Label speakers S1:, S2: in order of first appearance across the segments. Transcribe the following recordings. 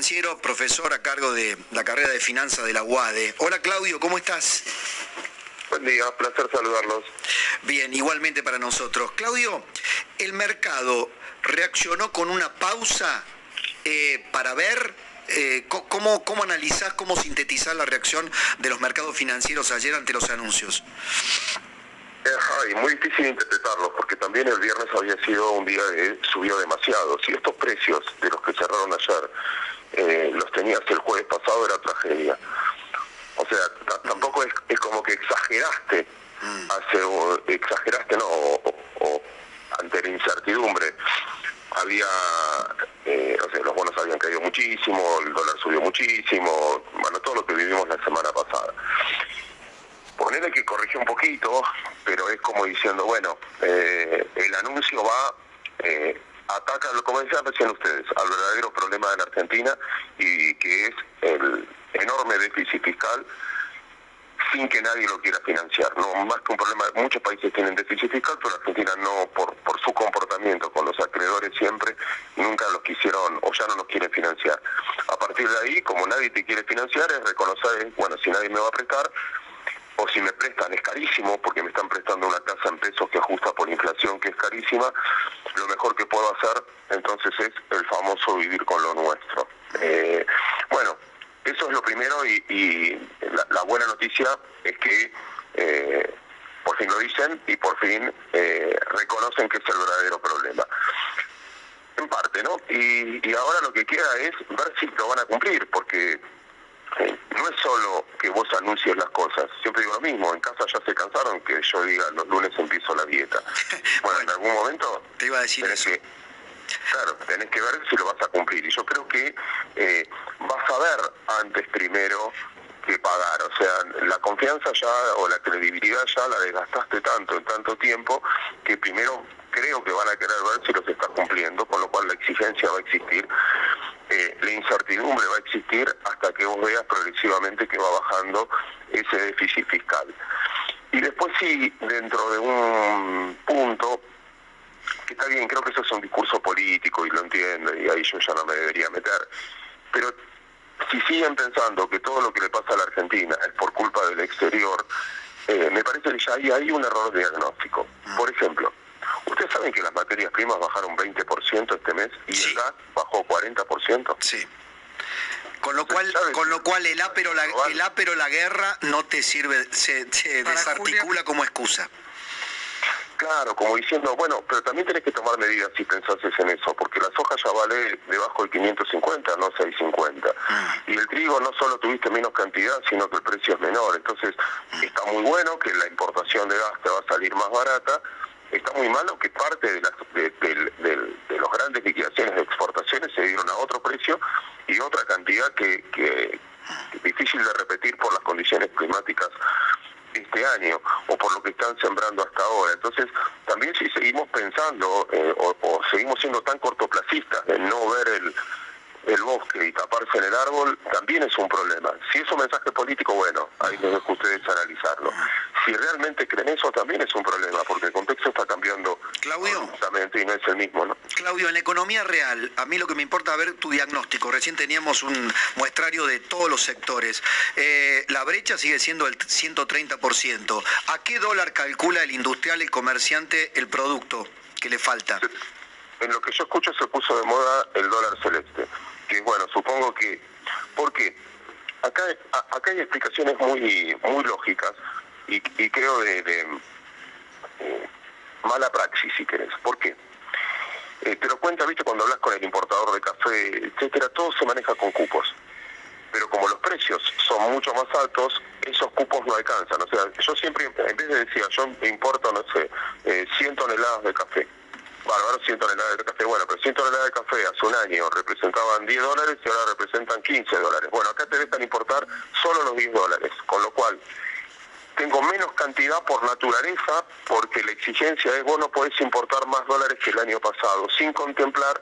S1: Financiero, profesor a cargo de la carrera de finanzas de la UADE. Hola Claudio, ¿cómo estás?
S2: Buen día, placer saludarlos.
S1: Bien, igualmente para nosotros. Claudio, el mercado reaccionó con una pausa eh, para ver eh, cómo, cómo analizás, cómo sintetizar la reacción de los mercados financieros ayer ante los anuncios.
S2: Eh, muy difícil interpretarlo porque también el viernes había sido un día que subió demasiado. Si estos precios de los que cerraron ayer eh, los tenías el jueves pasado era tragedia. O sea, tampoco es, como que exageraste, mm. hace, exageraste no, o, ante la incertidumbre. Había, eh, o sea, los bonos habían caído muchísimo, el dólar subió muchísimo, bueno, todo lo que vivimos la semana pasada ponele que corrigió un poquito, pero es como diciendo, bueno, eh, el anuncio va, eh, ataca, como decían recién ustedes, al verdadero problema de la Argentina y que es el enorme déficit fiscal sin que nadie lo quiera financiar. No más que un problema, muchos países tienen déficit fiscal, pero Argentina no, por, por su comportamiento con los acreedores siempre, nunca los quisieron o ya no los quieren financiar. A partir de ahí, como nadie te quiere financiar, es reconocer, bueno, si nadie me va a prestar, o si me prestan es carísimo porque me están prestando una casa en pesos que ajusta por inflación que es carísima, lo mejor que puedo hacer entonces es el famoso vivir con lo nuestro. Eh, bueno, eso es lo primero y, la, buena noticia es que eh, por fin lo dicen y por fin eh, reconocen que es el verdadero problema. En parte, ¿no? Y, y ahora lo que queda es ver si lo van a cumplir, porque no es solo que vos anuncies las cosas, siempre digo lo mismo, en casa ya se cansaron que yo diga los lunes empiezo la dieta. Bueno, en algún momento
S1: te iba a decir
S2: tenés Que, claro, tenés que ver si lo vas a cumplir. Y yo creo que eh, vas a ver antes primero que pagar. O sea, la confianza ya o la credibilidad ya la desgastaste tanto en tanto tiempo que primero creo que van a querer ver si los está cumpliendo, con lo cual la exigencia va a existir eh, la incertidumbre va a existir hasta que vos veas progresivamente que va bajando ese déficit fiscal. Y después sí, dentro de un punto, que está bien, creo que eso es un discurso político y lo entiendo, y ahí yo ya no me debería meter, pero si siguen pensando que todo lo que le pasa a la Argentina es por culpa del exterior, eh, me parece que ya hay, hay un error diagnóstico. Por ejemplo, Ustedes saben que las materias primas bajaron 20% este mes y el gas bajó 40%.
S1: Sí. Con lo cual, con lo cual el ápero la, el ápero la guerra no te sirve, se, desarticula como excusa.
S2: Claro, como diciendo, bueno, pero también tenés que tomar medidas si pensases en eso, porque la soja ya vale debajo de 550, no 650. Mm. Y el trigo no solo tuviste menos cantidad, sino que el precio es menor. Entonces, mm. está muy bueno que la importación de gas te va a salir más barata, está muy malo que parte de, las, de, los grandes liquidaciones de exportaciones se dieron a otro precio y otra cantidad que, que, es difícil de repetir por las condiciones climáticas este año o por lo que están sembrando hasta ahora. Entonces, también si seguimos pensando eh, o, o, seguimos siendo tan cortoplacistas en no ver el, el bosque y taparse en el árbol también es un problema. Si es un mensaje político, bueno, ahí les dejo a ustedes analizarlo. Si realmente creen eso, también es un problema, porque el contexto está cambiando
S1: Claudio,
S2: y no es el mismo. ¿no?
S1: Claudio, en la economía real, a mí lo que me importa es ver tu diagnóstico. Recién teníamos un muestrario de todos los sectores. Eh, la brecha sigue siendo el 130%. ¿A qué dólar calcula el industrial, el comerciante, el producto que le falta?
S2: En lo que yo escucho se puso de moda el dólar celeste que bueno, supongo que, porque acá, acá hay explicaciones muy, muy lógicas y, creo de, eh, mala praxis, si querés. ¿Por qué? Eh, te lo cuenta, viste, cuando hablas con el importador de café, etcétera, todo se maneja con cupos. pero como los precios son mucho más altos, esos cupos no alcanzan. O sea, yo siempre, en vez de decir, yo importo, no sé, 100 toneladas de café, bárbaro, 100 toneladas de café. Bueno, pero 100 toneladas de café hace un año representaban 10 dólares y ahora representan 15 dólares. Bueno, acá te dejan importar solo los 10 dólares, con lo cual tengo menos cantidad por naturaleza porque la exigencia es vos no podés importar más dólares que el año pasado, sin contemplar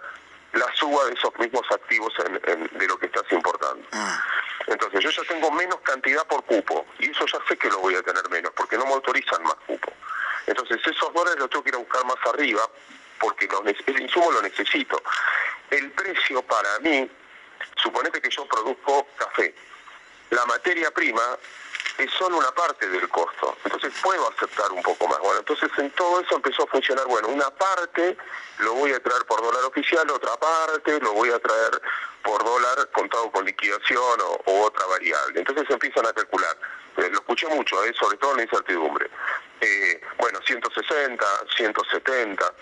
S2: la suba de esos mismos activos de lo que estás importando. Ah. Entonces yo ya tengo menos cantidad por cupo y eso ya sé que lo voy a tener menos porque no me autorizan más cupo. Entonces esos dólares los tengo que ir a buscar más arriba porque el insumo lo necesito. El precio para mí, suponete que yo produzco café, la materia prima es solo una parte del costo, entonces puedo aceptar un poco más. Bueno, entonces en todo eso empezó a funcionar, bueno, una parte lo voy a traer por dólar oficial, otra parte lo voy a traer por dólar contado con liquidación o, otra variable. Entonces empiezan a calcular. Eh, lo escuché mucho, eh, sobre todo en la incertidumbre. Eh, bueno, 160, 170.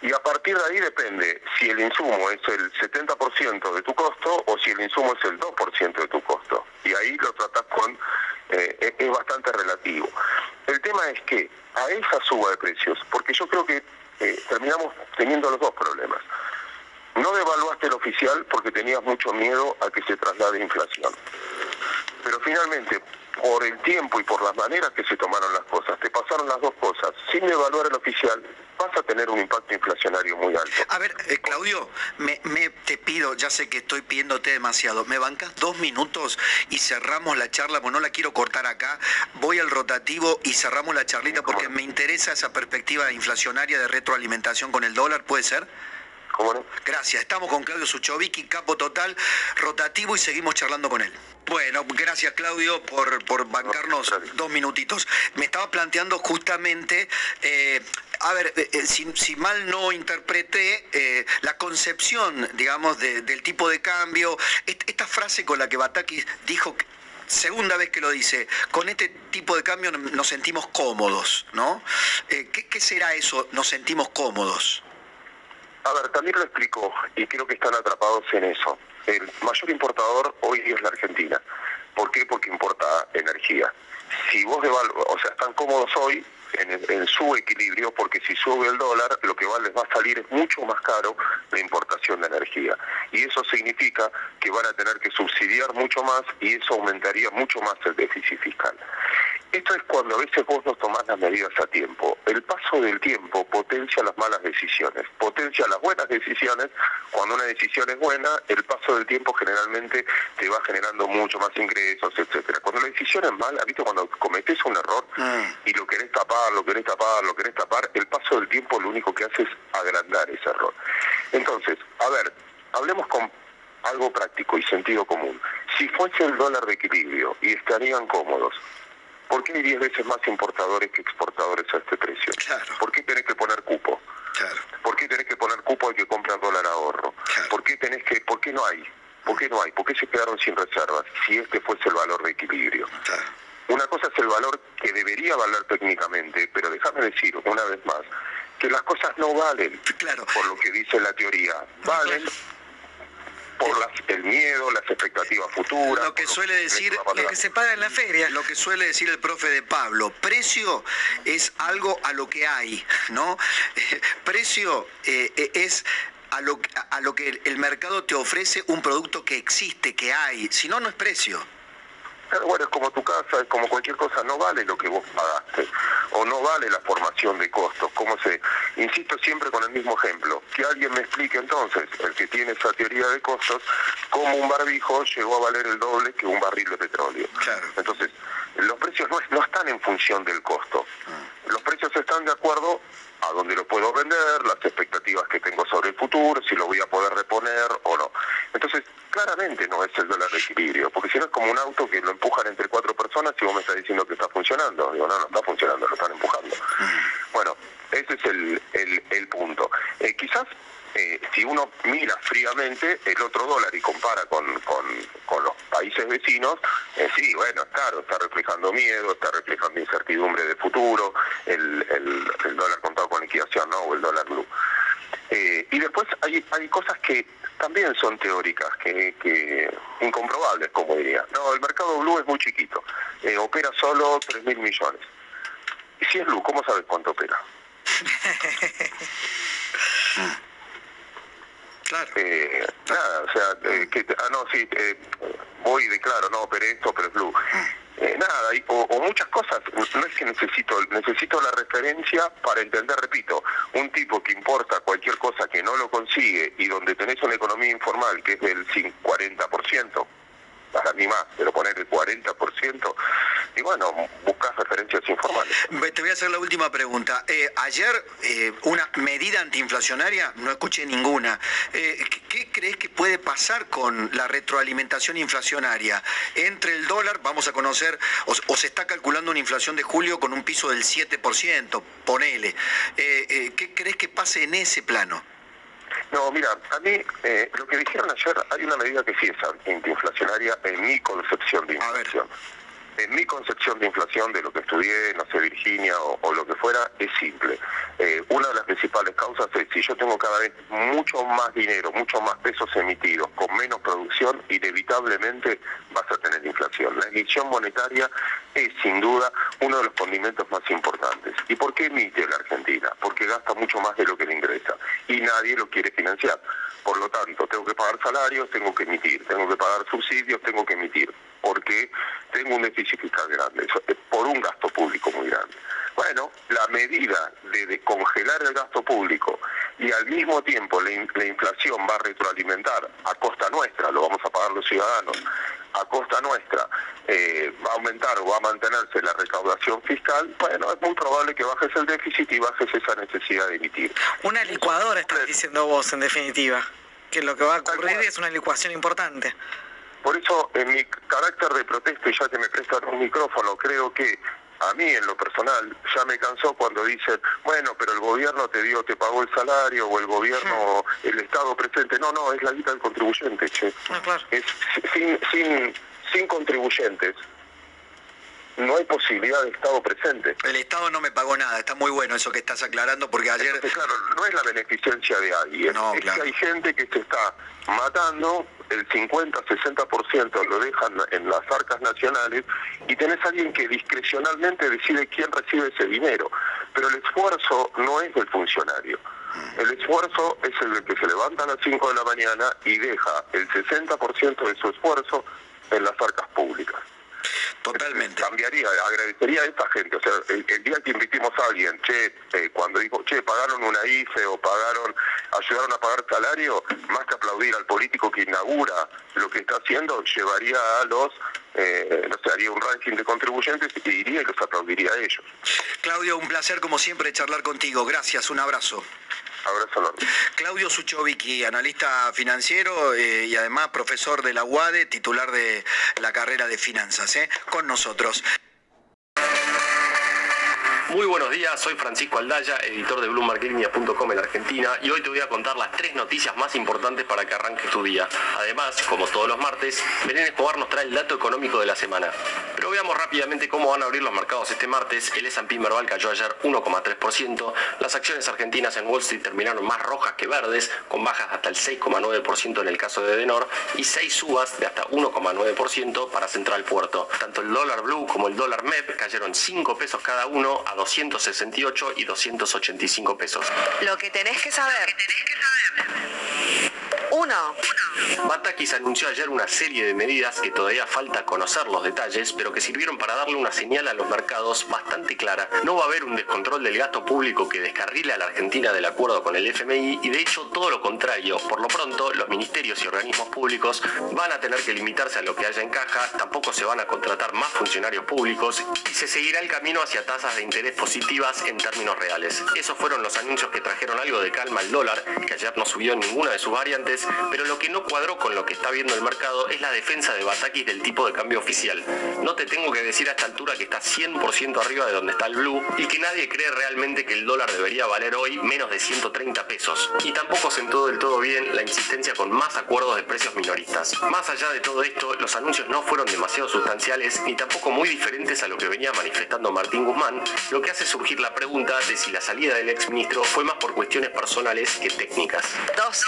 S2: Y a partir de ahí depende si el insumo es el 70% de tu costo o si el insumo es el 2% de tu costo. Y ahí lo tratas con, eh, es bastante relativo. El tema es que a esa suba de precios, porque yo creo que terminamos teniendo los dos problemas. No devaluaste el oficial porque tenías mucho miedo a que se traslade inflación. Pero finalmente, por el tiempo y por las maneras que se tomaron las cosas, te pasaron las dos cosas. Sin devaluar el oficial, vas a tener un impacto inflacionario muy alto.
S1: A ver, eh, Claudio, me, te pido, ya sé que estoy pidiéndote demasiado, ¿me bancas dos minutos y cerramos la charla? Pues no la quiero cortar acá, voy al rotativo y cerramos la charlita porque me interesa esa perspectiva inflacionaria de retroalimentación con el dólar, ¿puede ser?
S2: ¿Cómo no?
S1: Gracias, estamos con Claudio Suchovicki, capo total, rotativo y seguimos charlando con él. Bueno, gracias Claudio por, por bancarnos dos minutitos. Me estaba planteando justamente, eh, a ver, eh, eh, si, mal no interpreté, la concepción, digamos, del tipo de cambio, esta frase con la que Batakis dijo segunda vez que lo dice, con este tipo de cambio nos sentimos cómodos, ¿no? ¿qué, ¿Qué será eso, nos sentimos cómodos?
S2: A ver, también lo explico y creo que están atrapados en eso. El mayor importador hoy es la Argentina. ¿Por qué? Porque importa energía. Si vos o sea, están cómodos hoy en, su equilibrio, porque si sube el dólar, lo que les va a salir es mucho más caro la importación de energía. Y eso significa que van a tener que subsidiar mucho más y eso aumentaría mucho más el déficit fiscal. Esto es cuando a veces vos no tomás las medidas a tiempo. El paso del tiempo potencia las malas decisiones, potencia las buenas decisiones. Cuando una decisión es buena, el paso del tiempo generalmente te va generando mucho más ingresos, etcétera. Cuando la decisión es mala, ¿viste? Cuando cometes un error mm. y lo querés tapar, lo querés tapar, lo querés tapar, el paso del tiempo lo único que hace es agrandar ese error. Entonces, a ver, hablemos con algo práctico y sentido común. Si fuese el dólar de equilibrio y estarían cómodos, ¿Por qué hay 10 veces más importadores que exportadores a este precio? ¿Por qué tenés que poner cupo? ¿Por qué tenés que poner cupo al que compra dólar ahorro? ¿Por qué tenés que, por qué no hay? ¿Por qué no hay? ¿Por qué se quedaron sin reservas si este fuese el valor de equilibrio? Una cosa es el valor que debería valer técnicamente, pero déjame decir una vez más que las cosas no valen por lo que dice la teoría. Valen por las, el miedo, las expectativas futuras.
S1: Lo que suele decir, lo que se paga en la feria, lo que suele decir el profe de Pablo, precio es algo a lo que hay, ¿no? precio eh, es a lo, a lo que el mercado te ofrece un producto que existe, que hay, si no, no es precio
S2: bueno, es como tu casa, es como cualquier cosa, no vale lo que vos pagaste, o no vale la formación de costos. ¿Cómo se, insisto siempre con el mismo ejemplo, que alguien me explique entonces, el que tiene esa teoría de costos, cómo un barbijo llegó a valer el doble que un barril de petróleo. Entonces, los precios no, no están en función del costo. Ah. Los precios están de acuerdo a dónde lo puedo vender, las expectativas que tengo sobre el futuro, si lo voy a poder reponer o no. Entonces, claramente no es el dólar de equilibrio, porque si no es como un auto que lo empujan entre cuatro personas y vos me estás diciendo que está funcionando. Digo, no, no está funcionando, lo están empujando. Bueno, ese es el, el, punto. Eh, quizás eh, si uno mira fríamente el otro dólar y compara con, con, los países vecinos, eh, sí, bueno, claro, está reflejando miedo, está reflejando incertidumbre de futuro, el, el, dólar contado con liquidación, ¿no? O el dólar blue. Eh, y después hay, hay cosas que también son teóricas, que, que incomprobables, como diría. No, el mercado blue es muy chiquito, opera solo 3 mil millones. Y si es blue, ¿cómo sabes cuánto opera?
S1: Claro.
S2: Eh, nada, o sea, eh, que, ah, no, sí, eh, voy de claro, no, pero esto, pero blue. Eh, nada, y- o, o muchas cosas, no es que necesito, necesito la referencia para entender, repito, un tipo que importa cualquier cosa que no lo consigue y donde tenés una economía informal que es del cin- 40%, para mí más, pero poner el 40%, y bueno, buscas referencias informales.
S1: Ve, Te voy a hacer la última pregunta. Eh, ayer, eh, una medida antiinflacionaria, no escuché ninguna. Eh, ¿qué, crees que puede pasar con la retroalimentación inflacionaria? Entre el dólar, vamos a conocer, o, o se está calculando una inflación de julio con un piso del 7%, ponele. Eh, eh, ¿Qué crees que pase en ese plano?
S2: No, mira, a mí eh, lo que dijeron ayer, hay una medida que sí es antiinflacionaria en mi concepción de
S1: A ver.
S2: En mi concepción de inflación, de lo que estudié, no sé, Virginia o, o lo que fuera, es simple. Eh, una de las principales causas es si yo tengo cada vez mucho más dinero, mucho más pesos emitidos, con menos producción, inevitablemente vas a tener inflación. La emisión monetaria es sin duda uno de los condimentos más importantes. ¿Y por qué emite la Argentina? Porque gasta mucho más de lo que le ingresa y nadie lo quiere financiar. Por lo tanto, tengo que pagar salarios, tengo que emitir, tengo que pagar subsidios, tengo que emitir, porque tengo un déficit fiscal grande, por un gasto público muy grande. Bueno, la medida de, de congelar el gasto público y al mismo tiempo la, in- la inflación va a retroalimentar a costa nuestra, lo vamos a pagar los ciudadanos, a costa nuestra eh, va a aumentar o va a mantenerse la recaudación fiscal, bueno, es muy probable que bajes el déficit y bajes esa necesidad de emitir.
S3: Una licuadora, estás diciendo vos, en definitiva. Que lo que va a ocurrir es una licuación importante.
S2: Por eso, en mi carácter de protesta, y ya que me prestan un micrófono, creo que a mí en lo personal ya me cansó cuando dicen, bueno, pero el gobierno te dio, te pagó el salario, o el gobierno, el Estado presente. No, no, es la guita del contribuyente, che.
S3: Ah, claro.
S2: Es sin, sin, sin contribuyentes. No hay posibilidad de Estado presente.
S1: El Estado no me pagó nada, está muy bueno eso que estás aclarando porque ayer...
S2: Entonces, claro, no es la beneficencia de alguien,
S1: No,
S2: es
S1: claro.
S2: que hay gente que se está matando, el 50-60% lo dejan en las arcas nacionales y tenés a alguien que discrecionalmente decide quién recibe ese dinero. Pero el esfuerzo no es del funcionario. El esfuerzo es el que se levanta a las 5 de la mañana y deja el 60% de su esfuerzo en las arcas públicas.
S1: Totalmente.
S2: Cambiaría, agradecería a esta gente. O sea, el, el día que invitimos a alguien, che, eh, cuando dijo, che, pagaron una IFE o pagaron, ayudaron a pagar salario, más que aplaudir al político que inaugura lo que está haciendo, llevaría a los, eh, no sé, haría un ranking de contribuyentes y iría y los aplaudiría a ellos.
S1: Claudio, un placer como siempre charlar contigo. Gracias, un abrazo. Claudio Suchovicki, analista financiero eh, y además profesor de la UADE, titular de la carrera de finanzas, ¿eh? con nosotros.
S4: Muy buenos días, soy Francisco Aldaya, editor de BloombergLinea.com en Argentina y hoy te voy a contar las tres noticias más importantes para que arranques tu día. Además, como todos los martes, Belén Escobar nos trae el dato económico de la semana. Pero veamos rápidamente cómo van a abrir los mercados este martes. El S&P Merval cayó ayer 1,3%, las acciones argentinas en Wall Street terminaron más rojas que verdes, con bajas hasta el 6,9% en el caso de Denor y 6 subas de hasta 1,9% para Central Puerto. Tanto el dólar blue como el dólar MEP cayeron 5 pesos cada uno a 268 y 285 pesos.
S5: Lo que tenés que saber. 1.
S4: Batakis anunció ayer una serie de medidas que todavía falta conocer los detalles, pero que sirvieron para darle una señal a los mercados bastante clara. No va a haber un descontrol del gasto público que descarrile a la Argentina del acuerdo con el FMI y de hecho todo lo contrario. Por lo pronto, los ministerios y organismos públicos van a tener que limitarse a lo que haya en caja, tampoco se van a contratar más funcionarios públicos y se seguirá el camino hacia tasas de interés positivas en términos reales. Esos fueron los anuncios que trajeron algo de calma al dólar, que ayer no subió en ninguna de sus variantes, pero lo que no cuadró con lo que está viendo el mercado es la defensa de Batakis del tipo de cambio oficial. No te tengo que decir a esta altura que está 100% arriba de donde está el blue y que nadie cree realmente que el dólar debería valer hoy menos de 130 pesos. Y tampoco sentó del todo bien la insistencia con más acuerdos de precios minoristas. Más allá de todo esto, los anuncios no fueron demasiado sustanciales ni tampoco muy diferentes a lo que venía manifestando Martín Guzmán, lo que hace surgir la pregunta de si la salida del exministro fue más por cuestiones personales que técnicas.
S5: Dos.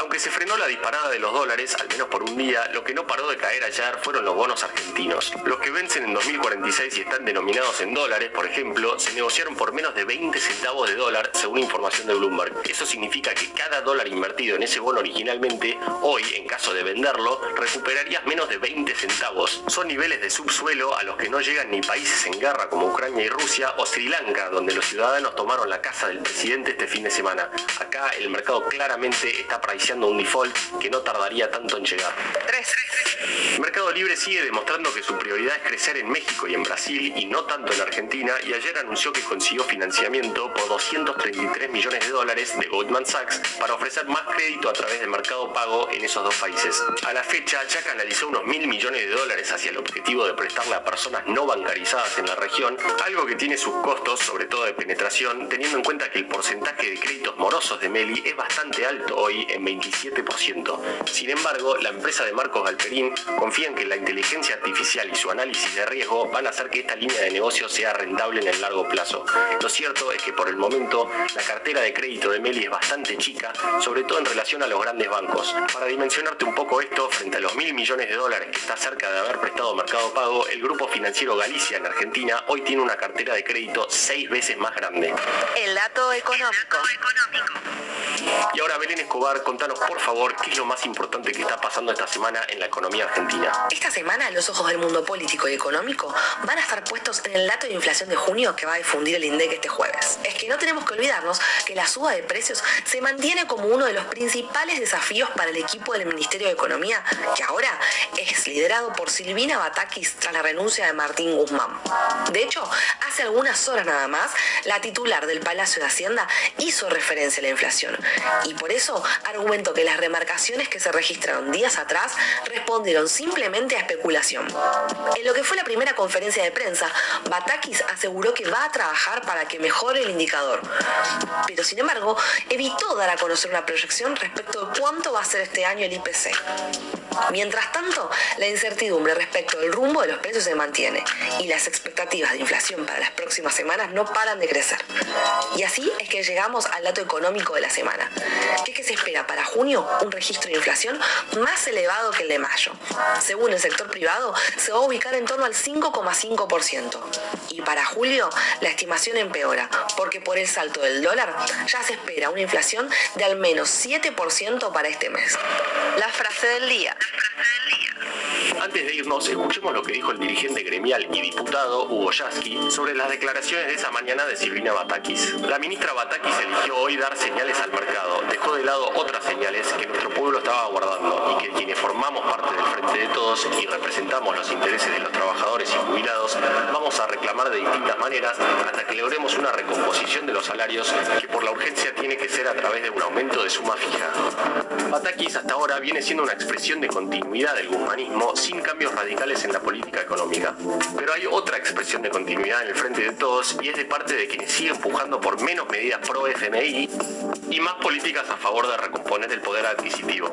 S4: Aunque se frenó la disparada de los dólares, al menos por un día, lo que no paró de caer ayer fueron los bonos argentinos. Los que vencen en 2046 y están denominados en dólares, por ejemplo, se negociaron por menos de 20 centavos de dólar, según información de Bloomberg. Eso significa que cada dólar invertido en ese bono originalmente, hoy, en caso de venderlo, recuperarías menos de 20 centavos. Son niveles de subsuelo a los que no llegan ni países en guerra como Ucrania y Rusia o Sri Lanka, donde los ciudadanos tomaron la casa del presidente este fin de semana. Acá el mercado claramente está priceando un default que no tardaría tanto en llegar. Mercado Libre sigue demostrando que su prioridad es crecer en México y en Brasil y no tanto en Argentina y ayer anunció que consiguió financiamiento por 233 millones de dólares de Goldman Sachs para ofrecer más crédito a través del mercado pago en esos dos países. A la fecha ya canalizó unos mil millones de dólares hacia el objetivo de prestarle a personas no bancarizadas en la región, algo que tiene sus costos, sobre todo de penetración, teniendo en cuenta que el porcentaje de créditos morosos de Meli es bastante alto hoy en 27%. Sin embargo, la empresa de Marcos Galperín confía en que la inteligencia artificial y su análisis de riesgo van a hacer que esta línea de negocio sea rentable en el largo plazo. Lo cierto es que por el momento la cartera de crédito de Meli es bastante chica, sobre todo en relación a los grandes bancos. Para dimensionarte un poco esto, frente a los mil millones de dólares que está cerca de haber prestado Mercado Pago, el grupo financiero Galicia en Argentina hoy tiene una cartera de crédito seis veces más grande.
S5: El dato económico.
S4: Y ahora Belén Escobar, contanos por favor qué es lo más importante que está pasando esta semana en la economía argentina.
S6: Esta semana los ojos del mundo político y económico van a estar puestos en el dato de inflación de junio que va a difundir el INDEC este jueves. Es que no tenemos que olvidarnos que la suba de precios se mantiene como uno de los principales desafíos para el equipo del Ministerio de Economía, que ahora es liderado por Silvina Batakis tras la renuncia de Martín Guzmán. De hecho, hace algunas horas nada más, la titular del Palacio de Hacienda hizo referencia a la inflación y por eso argumentó que las remarcaciones que se registraron días atrás respondieron simplemente a especulación. En lo que fue la primera conferencia de prensa, Batakis aseguró que va a trabajar para que mejore el indicador, pero sin embargo evitó dar a conocer una proyección respecto de cuánto va a ser este año el IPC. Mientras tanto, la incertidumbre respecto del rumbo de los precios se mantiene y las expectativas de inflación para las próximas semanas no paran de crecer. Y así es que llegamos al dato económico de la semana, que es que se espera para junio un registro de inflación más elevado que el de mayo. Según el sector privado, se va a ubicar en torno al 5,5%. Y para julio, la estimación empeora, porque por el salto del dólar ya se espera una inflación de al menos 7% para este mes.
S5: La frase del día.
S4: Antes de irnos, escuchemos lo que dijo el dirigente gremial y diputado Hugo Yasky sobre las declaraciones de esa mañana de Silvina Batakis. La ministra Batakis eligió hoy dar señales al mercado, dejó de lado otras señales que nuestro pueblo estaba guardando y que quienes formamos parte del Frente de Todos y representamos los intereses de los trabajadores y jubilados, vamos a reclamar de distintas maneras hasta que logremos una recomposición de los salarios que por la urgencia tiene que ser a través de un aumento de suma fija. Batakis hasta ahora viene siendo una expresión de continuidad del guzmanismo sin cambios radicales en la política económica. Pero hay otra expresión de continuidad en el frente de todos y es de parte de quienes siguen empujando por menos medidas pro FMI y más políticas a favor de recomponer el poder adquisitivo.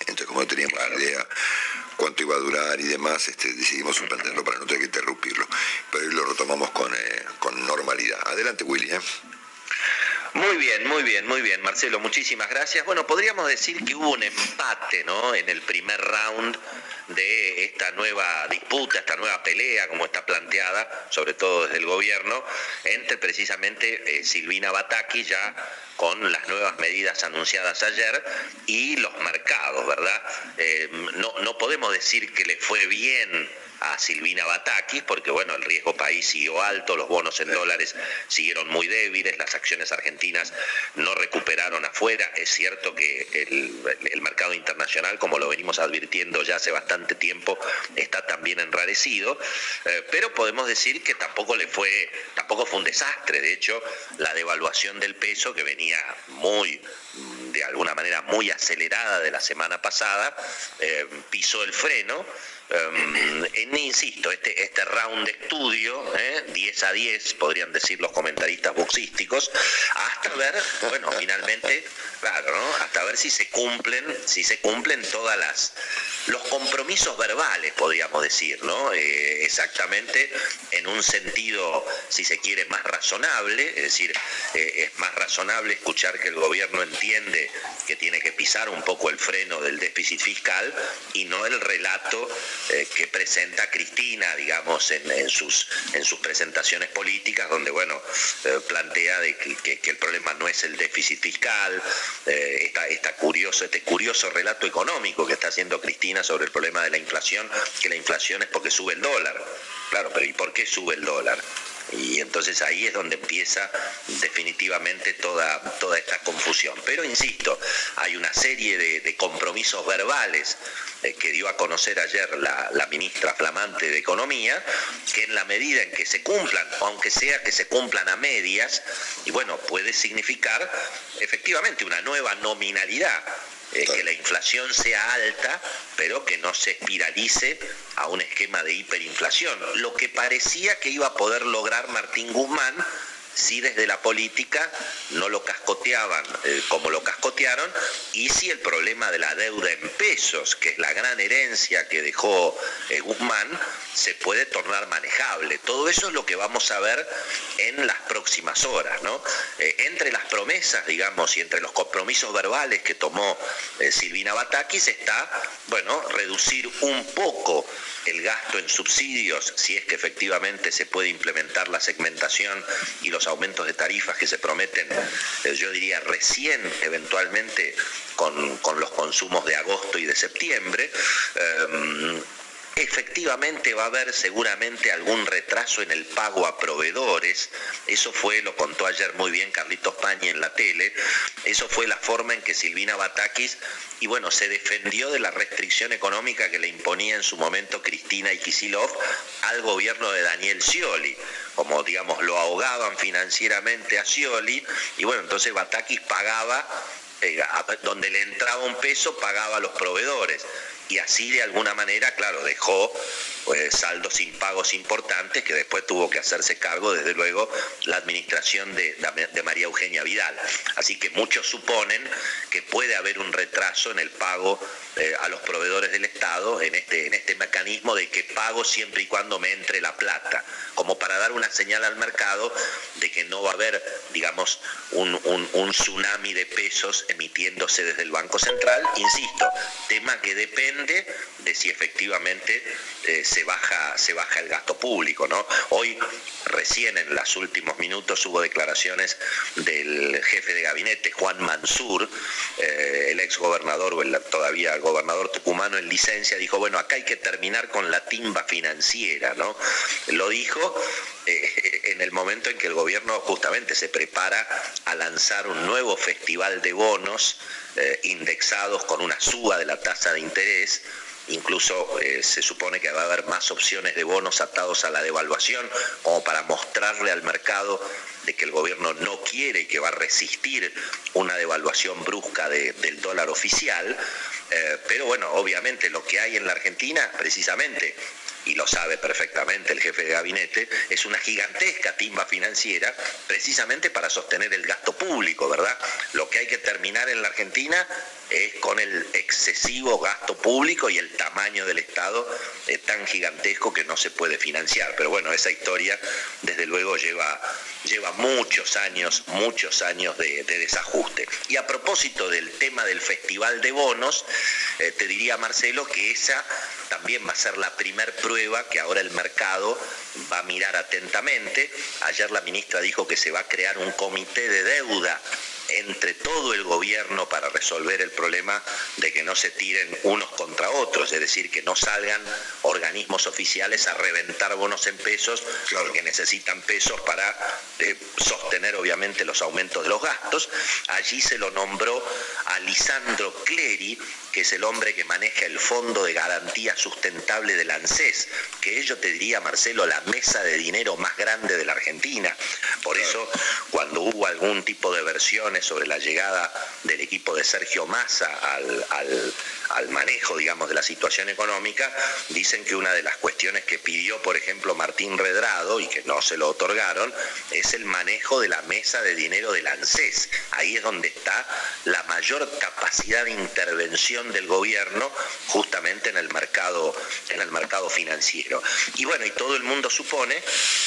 S7: Entonces, como no teníamos idea cuánto iba a durar y demás, este, decidimos suspenderlo para no tener que interrumpirlo. Pero lo retomamos con, eh, con normalidad. Adelante, Willy. ¿eh?
S8: Muy bien, muy bien, muy bien, Marcelo, muchísimas gracias. Bueno, podríamos decir que hubo un empate, ¿no? En el primer round de esta nueva disputa, esta nueva pelea, como está planteada, sobre todo desde el gobierno, entre precisamente eh, Silvina Bataki, ya con las nuevas medidas anunciadas ayer, y los mercados, ¿verdad? Eh, no, no podemos decir que le fue bien a Silvina Batakis, porque bueno, el riesgo país siguió alto, los bonos en dólares siguieron muy débiles, las acciones argentinas no recuperaron afuera. Es cierto que el, mercado internacional, como lo venimos advirtiendo ya hace bastante tiempo, está también enrarecido, eh, pero podemos decir que tampoco le fue, tampoco fue un desastre. De hecho, la devaluación del peso, que venía muy de alguna manera muy acelerada de la semana pasada, eh, pisó el freno. En, insisto, este, este round de estudio, ¿eh? 10 a 10, podrían decir los comentaristas boxísticos, hasta ver, bueno, finalmente, claro. Hasta ver si se cumplen, si se cumplen todas las los compromisos verbales, podríamos decir, ¿no? Eh, exactamente en un sentido, si se quiere, más razonable, es decir, eh, es más razonable escuchar que el gobierno entiende que tiene que pisar un poco el freno del déficit fiscal y no el relato eh, que presenta Cristina, digamos, en, sus, en sus presentaciones políticas, donde, bueno, eh, plantea que, el problema no es el déficit fiscal, eh, curioso, este curioso relato económico que está haciendo Cristina sobre el problema de la inflación, que la inflación es porque sube el dólar. Claro, pero ¿y por qué sube el dólar? Y entonces ahí es donde empieza definitivamente toda, toda esta confusión. Pero insisto, hay una serie de, compromisos verbales eh, que dio a conocer ayer la, la, ministra flamante de Economía, que en la medida en que se cumplan, aunque sea que se cumplan a medias, y bueno, puede significar efectivamente una nueva nominalidad eh, que la inflación sea alta, pero que no se espiralice a un esquema de hiperinflación. Lo que parecía que iba a poder lograr Martín Guzmán si desde la política no lo cascoteaban eh, como lo cascotearon y si el problema de la deuda en pesos, que es la gran herencia que dejó eh, Guzmán, se puede tornar manejable. Todo eso es lo que vamos a ver en las próximas horas. ¿no? Eh, entre las promesas, digamos, y entre los compromisos verbales que tomó Silvina Batakis está, bueno, reducir un poco el gasto en subsidios, si es que efectivamente se puede implementar la segmentación y los aumentos de tarifas que se prometen, eh, yo diría recién, eventualmente, con, con, los consumos de agosto y de septiembre. Eh, efectivamente va a haber seguramente algún retraso en el pago a proveedores. Eso fue, lo contó ayer muy bien Carlitos Pañi en la tele, eso fue la forma en que Silvina Batakis, y bueno, se defendió de la restricción económica que le imponía en su momento Cristina y Kisilov al gobierno de Daniel Scioli, como digamos lo ahogaban financieramente a Scioli, y bueno, entonces Batakis pagaba, eh, donde le entraba un peso, pagaba a los proveedores y así de alguna manera, claro, dejó eh, saldos impagos importantes que después tuvo que hacerse cargo, desde luego, la administración de, de María Eugenia Vidal. Así que muchos suponen que puede haber un retraso en el pago eh, a los proveedores del Estado en este, en este mecanismo de que pago siempre y cuando me entre la plata, como para dar una señal al mercado de que no va a haber, digamos, un, tsunami de pesos emitiéndose desde el Banco Central. Insisto, tema que depende de si efectivamente eh, se, baja, se baja el gasto público. ¿no? Hoy, recién en los últimos minutos, hubo declaraciones del jefe de gabinete, Juan Mansur, eh, el ex gobernador, o el todavía gobernador tucumano en licencia, dijo, bueno, acá hay que terminar con la timba financiera, ¿no? Lo dijo eh, en el momento en que el gobierno justamente se prepara a lanzar un nuevo festival de bonos eh, indexados con una suba de la tasa de interés Incluso eh, se supone que va a haber más opciones de bonos atados a la devaluación, como para mostrarle al mercado de que el gobierno no quiere y que va a resistir una devaluación brusca del dólar oficial. Eh, pero bueno, obviamente lo que hay en la Argentina, precisamente, y lo sabe perfectamente el jefe de gabinete, es una gigantesca timba financiera precisamente para sostener el gasto público, ¿verdad? Lo que hay que terminar en la Argentina es con el excesivo gasto público y el tamaño del Estado eh, tan gigantesco que no se puede financiar. Pero bueno, esa historia desde luego lleva, lleva muchos años, muchos años de, desajuste. Y a propósito del tema del Festival de Bonos, eh, te diría Marcelo que esa también va a ser la primer prueba que ahora el mercado va a mirar atentamente. Ayer la ministra dijo que se va a crear un comité de deuda entre todo el gobierno para resolver el problema de que no se tiren unos contra otros, es decir, que no salgan organismos oficiales a reventar bonos en pesos, porque necesitan pesos para eh, sostener obviamente los aumentos de los gastos. Allí se lo nombró a Lisandro Cleri, que es el hombre que maneja el Fondo de Garantía Sustentable del ANSES, que ello te diría, Marcelo, la mesa de dinero más grande de la Argentina. Por eso, cuando hubo algún tipo de versiones sobre la llegada del equipo de Sergio Massa al, al manejo, digamos, de la situación económica, dicen que una de las cuestiones que pidió, por ejemplo, Martín Redrado, y que no se lo otorgaron, es el manejo de la mesa de dinero del ANSES. Ahí es donde está la mayor capacidad de intervención del gobierno justamente en el mercado, en el mercado financiero. Y bueno, y todo el mundo supone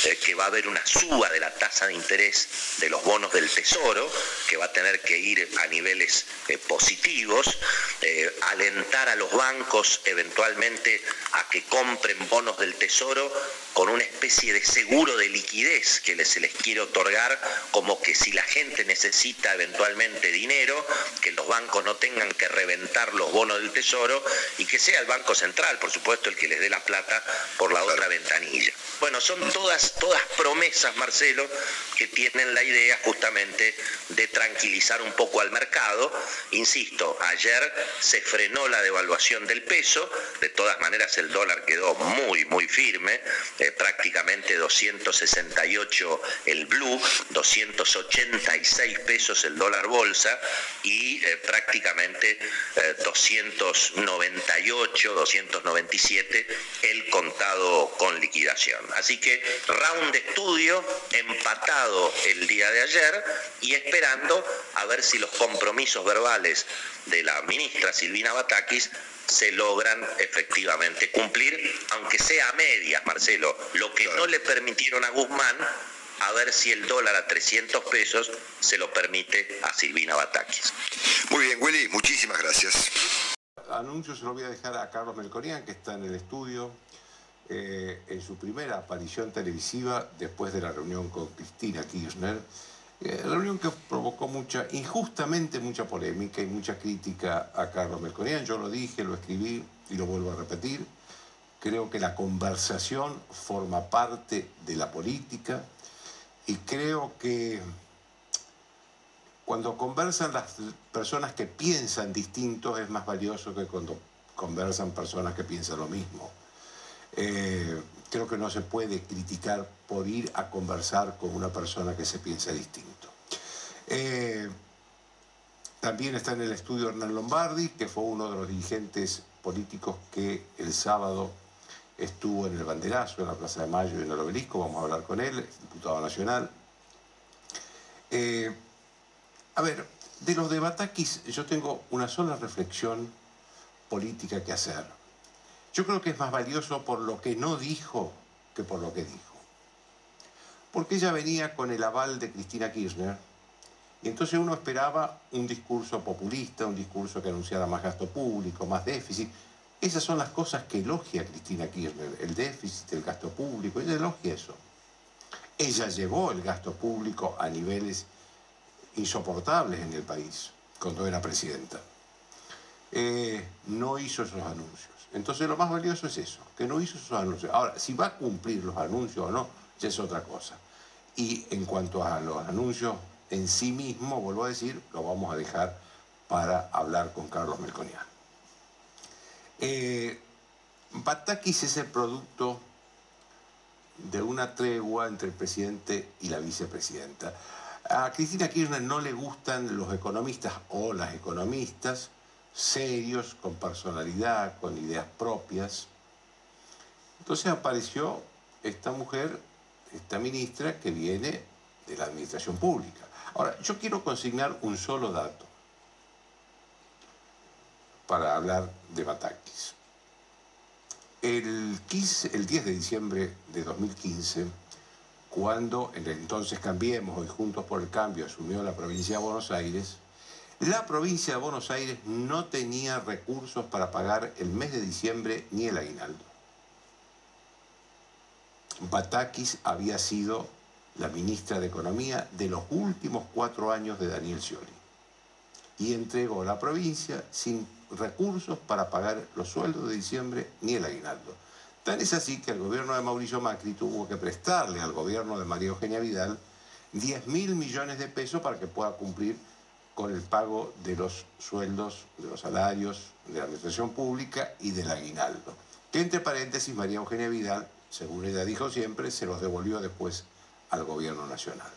S8: eh, que va a haber una suba de la tasa de interés de los bonos del Tesoro, que va a tener que ir a niveles eh, positivos, eh, alentar a los bancos eventualmente a que compren bonos del Tesoro con una especie de seguro de liquidez que se les quiere otorgar, como que si la gente necesita eventualmente dinero, que los bancos no tengan que reventar los bonos del Tesoro y que sea el Banco Central, por supuesto, el que les dé la plata por la otra ventanilla. Bueno, son todas, todas promesas, Marcelo, que tienen la idea justamente de tranquilizar un poco al mercado. Insisto, ayer se frenó la devaluación del peso, de todas maneras el dólar quedó muy, muy firme, eh, prácticamente 268 el blue, 286 pesos el dólar bolsa y eh, prácticamente 298, eh, 297 el contado con liquidación. Así que round de estudio empatado el día de ayer y esperando a ver si los compromisos verbales de la ministra Silvina Batakis se logran efectivamente cumplir, aunque sea a medias, Marcelo. Lo que no le permitieron a Guzmán, a ver si el dólar a 300 pesos se lo permite a Silvina Batakis.
S7: Muy bien, Willy, muchísimas gracias.
S9: Anuncio se lo voy a dejar a Carlos Melconian, que está en el estudio, eh, en su primera aparición televisiva después de la reunión con Cristina Kirchner. Eh, reunión que provocó mucha, injustamente mucha polémica y mucha crítica a Carlos Melconian. Yo lo dije, lo escribí y lo vuelvo a repetir. Creo que la conversación forma parte de la política y creo que cuando conversan las personas que piensan distintos es más valioso que cuando conversan personas que piensan lo mismo. Eh, creo que no se puede criticar por ir a conversar con una persona que se piensa distinto. Eh, también está en el estudio Hernán Lombardi, que fue uno de los dirigentes políticos que el sábado estuvo en el banderazo, en la Plaza de Mayo y en el obelisco, vamos a hablar con él, diputado nacional. Eh, a ver, de los de Batakis yo tengo una sola reflexión política que hacer. Yo creo que es más valioso por lo que no dijo que por lo que dijo. Porque ella venía con el aval de Cristina Kirchner entonces uno esperaba un discurso populista, un discurso que anunciara más gasto público, más déficit. Esas son las cosas que elogia Cristina Kirchner, el déficit, el gasto público, ella elogia eso. Ella llevó el gasto público a niveles insoportables en el país cuando era presidenta. Eh, no hizo esos anuncios. Entonces lo más valioso es eso, que no hizo esos anuncios. Ahora, si va a cumplir los anuncios o no, ya es otra cosa. Y en cuanto a los anuncios en sí mismo, vuelvo a decir, lo vamos a dejar para hablar con Carlos Melconian. Eh, Batakis es el producto de una tregua entre el presidente y la vicepresidenta. A Cristina Kirchner no le gustan los economistas o las economistas serios, con personalidad, con ideas propias. Entonces apareció esta mujer, esta ministra que viene de la administración pública. Ahora, yo quiero consignar un solo dato para hablar de Batakis. El, 15, el 10 de diciembre de 2015, cuando en el entonces Cambiemos, hoy Juntos por el Cambio, asumió la provincia de Buenos Aires, la provincia de Buenos Aires no tenía recursos para pagar el mes de diciembre ni el aguinaldo. Batakis había sido la ministra de Economía de los últimos cuatro años de Daniel Scioli y entregó la provincia sin recursos para pagar los sueldos de diciembre ni el aguinaldo. Tan es así que el gobierno de Mauricio Macri tuvo que prestarle al gobierno de María Eugenia Vidal 10 mil millones de pesos para que pueda cumplir con el pago de los sueldos, de los salarios de la administración pública y del aguinaldo. Que entre paréntesis, María Eugenia Vidal, según ella dijo siempre, se los devolvió después al gobierno nacional.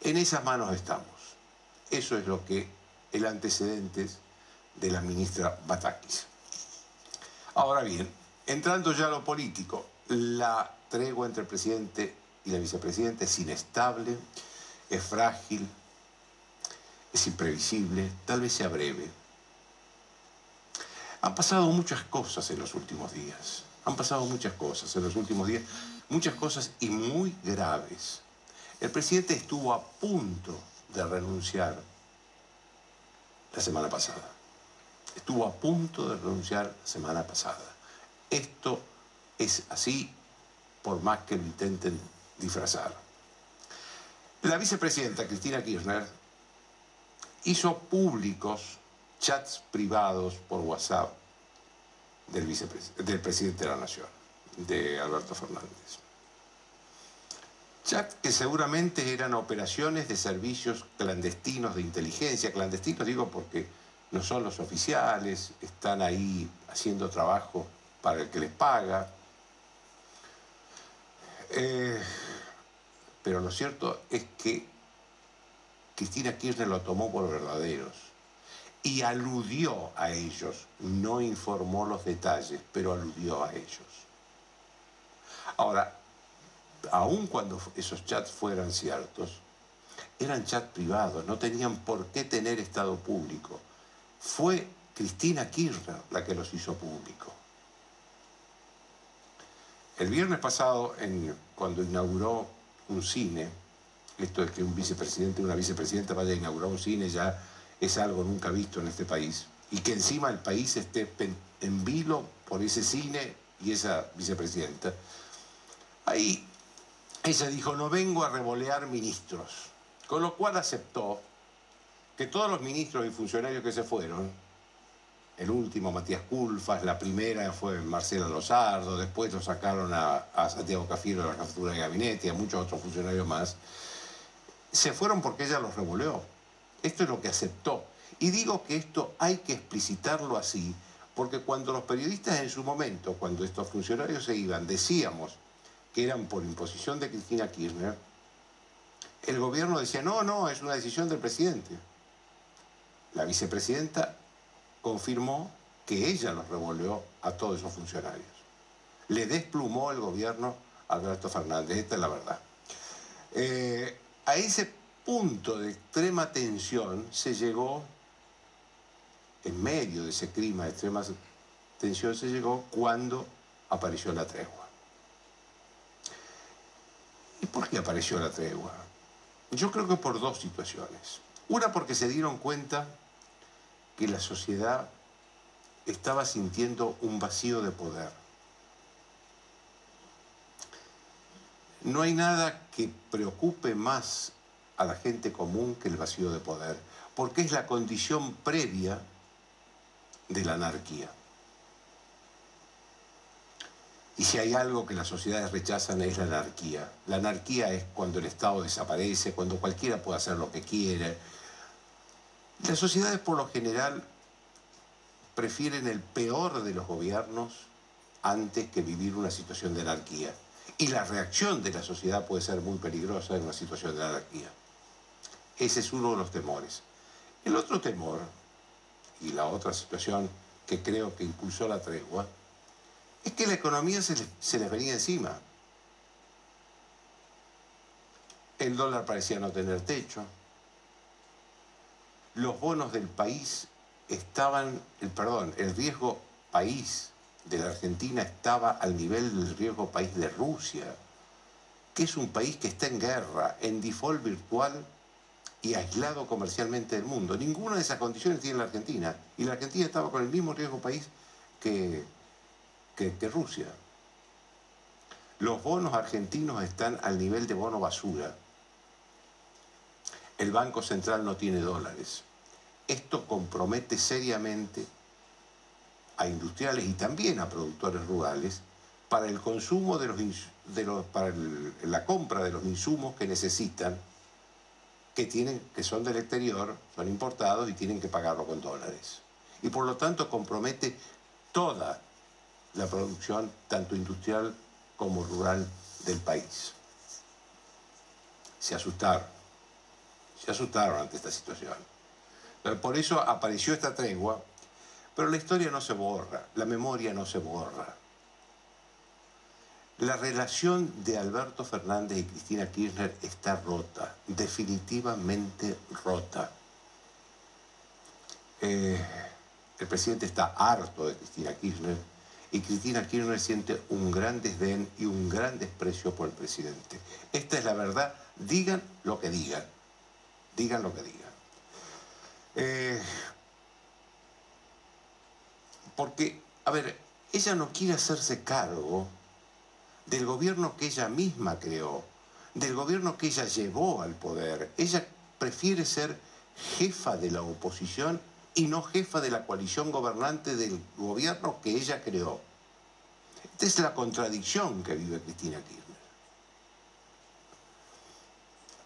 S9: En esas manos estamos. Eso es lo que el antecedente de la ministra Batakis. Ahora bien, entrando ya a lo político, la tregua entre el presidente y la vicepresidenta es inestable, es frágil, es imprevisible, tal vez sea breve. Han pasado muchas cosas en los últimos días. Han pasado muchas cosas en los últimos días, muchas cosas y muy graves. El presidente estuvo a punto de renunciar la semana pasada. Estuvo a punto de renunciar la semana pasada. Esto es así por más que lo intenten disfrazar. La vicepresidenta Cristina Kirchner hizo públicos chats privados por WhatsApp del, del presidente de la Nación, de Alberto Fernández. Chats que seguramente eran operaciones de servicios clandestinos de inteligencia, clandestinos digo porque no son los oficiales, están ahí haciendo trabajo para el que les paga. Eh, pero lo cierto es que Cristina Kirchner lo tomó por verdaderos y aludió a ellos, no informó los detalles, pero aludió a ellos. Ahora, aun cuando esos chats fueran ciertos, eran chats privados, no tenían por qué tener estado público. Fue Cristina Kirchner la que los hizo público. El viernes pasado, cuando inauguró un cine, esto de que un vicepresidente una vicepresidenta vaya a inaugurar un cine ya es algo nunca visto en este país. Y que encima el país esté en vilo por ese cine y esa vicepresidenta. Ahí ella dijo, no vengo a revolear ministros. Con lo cual aceptó que todos los ministros y funcionarios que se fueron, el último Matías Culfas, la primera fue Marcela Lozardo, después lo sacaron a, Santiago Cafiero de la captura de gabinete y a muchos otros funcionarios más, se fueron porque ella los revolvió. Esto es lo que aceptó. Y digo que esto hay que explicitarlo así, porque cuando los periodistas en su momento, cuando estos funcionarios se iban, decíamos que eran por imposición de Cristina Kirchner, el gobierno decía, no, no, es una decisión del presidente. La vicepresidenta confirmó que ella los revolvió a todos esos funcionarios. Le desplumó el gobierno a Alberto Fernández, esta es la verdad. Eh, a ese punto de extrema tensión se llegó, en medio de ese clima de extrema tensión se llegó cuando apareció la tregua. ¿Y por qué apareció la tregua? Yo creo que por dos situaciones. Una porque se dieron cuenta que la sociedad estaba sintiendo un vacío de poder. No hay nada que preocupe más a la gente común que el vacío de poder, porque es la condición previa de la anarquía. Y si hay algo que las sociedades rechazan es la anarquía. La anarquía es cuando el Estado desaparece, cuando cualquiera puede hacer lo que quiere. Las sociedades por lo general prefieren el peor de los gobiernos antes que vivir una situación de anarquía. Y la reacción de la sociedad puede ser muy peligrosa en una situación de anarquía. Ese es uno de los temores. El otro temor, y la otra situación que creo que impulsó la tregua, es que la economía se les, venía encima. El dólar parecía no tener techo. Los bonos del país estaban, el, perdón, el riesgo país de la Argentina estaba al nivel del riesgo país de Rusia, que es un país que está en guerra, en default virtual y aislado comercialmente del mundo. Ninguna de esas condiciones tiene la Argentina. Y la Argentina estaba con el mismo riesgo país que, que, Rusia. Los bonos argentinos están al nivel de bono basura. El Banco Central no tiene dólares. Esto compromete seriamente a industriales y también a productores rurales para el consumo de los, de los para la compra de los insumos que necesitan que tienen que son del exterior, son importados y tienen que pagarlo con dólares. Y por lo tanto compromete toda la producción, tanto industrial como rural del país. Se asustaron, se asustaron ante esta situación. Por eso apareció esta tregua, pero la historia no se borra, la memoria no se borra. La relación de Alberto Fernández y Cristina Kirchner está rota, definitivamente rota. Eh, el presidente está harto de Cristina Kirchner y Cristina Kirchner siente un gran desdén y un gran desprecio por el presidente. Esta es la verdad, digan lo que digan, digan lo que digan. Eh, porque, a ver, ella no quiere hacerse cargo del gobierno que ella misma creó, del gobierno que ella llevó al poder. Ella prefiere ser jefa de la oposición y no jefa de la coalición gobernante del gobierno que ella creó. Esta es la contradicción que vive Cristina Kirchner.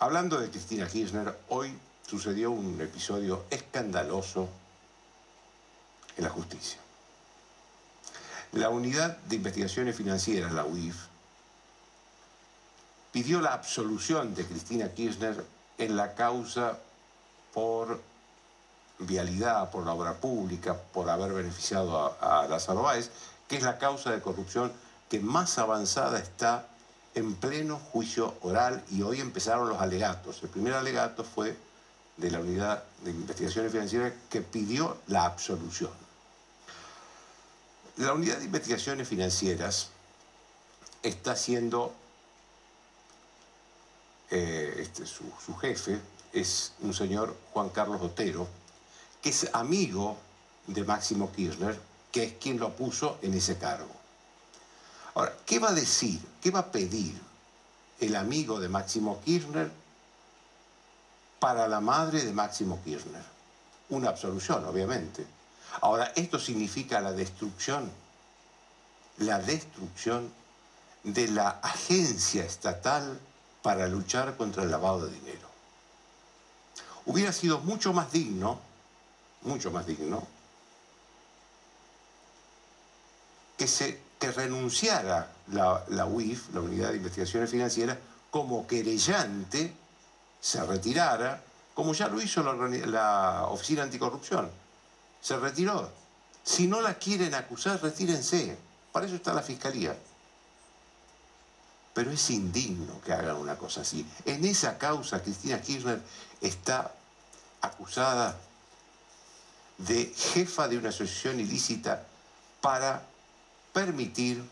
S9: Hablando de Cristina Kirchner, hoy sucedió un episodio escandaloso en la justicia. La Unidad de Investigaciones Financieras, la UIF, pidió la absolución de Cristina Kirchner en la causa por vialidad, por la obra pública, por haber beneficiado a, a Lázaro Báez, que es la causa de corrupción que más avanzada está en pleno juicio oral y hoy empezaron los alegatos. El primer alegato fue de la Unidad de Investigaciones Financieras que pidió la absolución. La Unidad de Investigaciones Financieras está haciendo, eh, este, su jefe es un señor Juan Carlos Otero, que es amigo de Máximo Kirchner, que es quien lo puso en ese cargo. Ahora, ¿qué va a decir, qué va a pedir el amigo de Máximo Kirchner para la madre de Máximo Kirchner? Una absolución, obviamente. Ahora, esto significa la destrucción, la destrucción de la agencia estatal para luchar contra el lavado de dinero. Hubiera sido mucho más digno mucho más digno, que, se, que renunciara la, la UIF, la Unidad de Investigaciones Financieras, como querellante, se retirara, como ya lo hizo la, la Oficina Anticorrupción. Se retiró. Si no la quieren acusar, retírense. Para eso está la Fiscalía. pero es indigno que hagan una cosa así. En esa causa, Cristina Kirchner está acusada de jefa de una asociación ilícita para permitir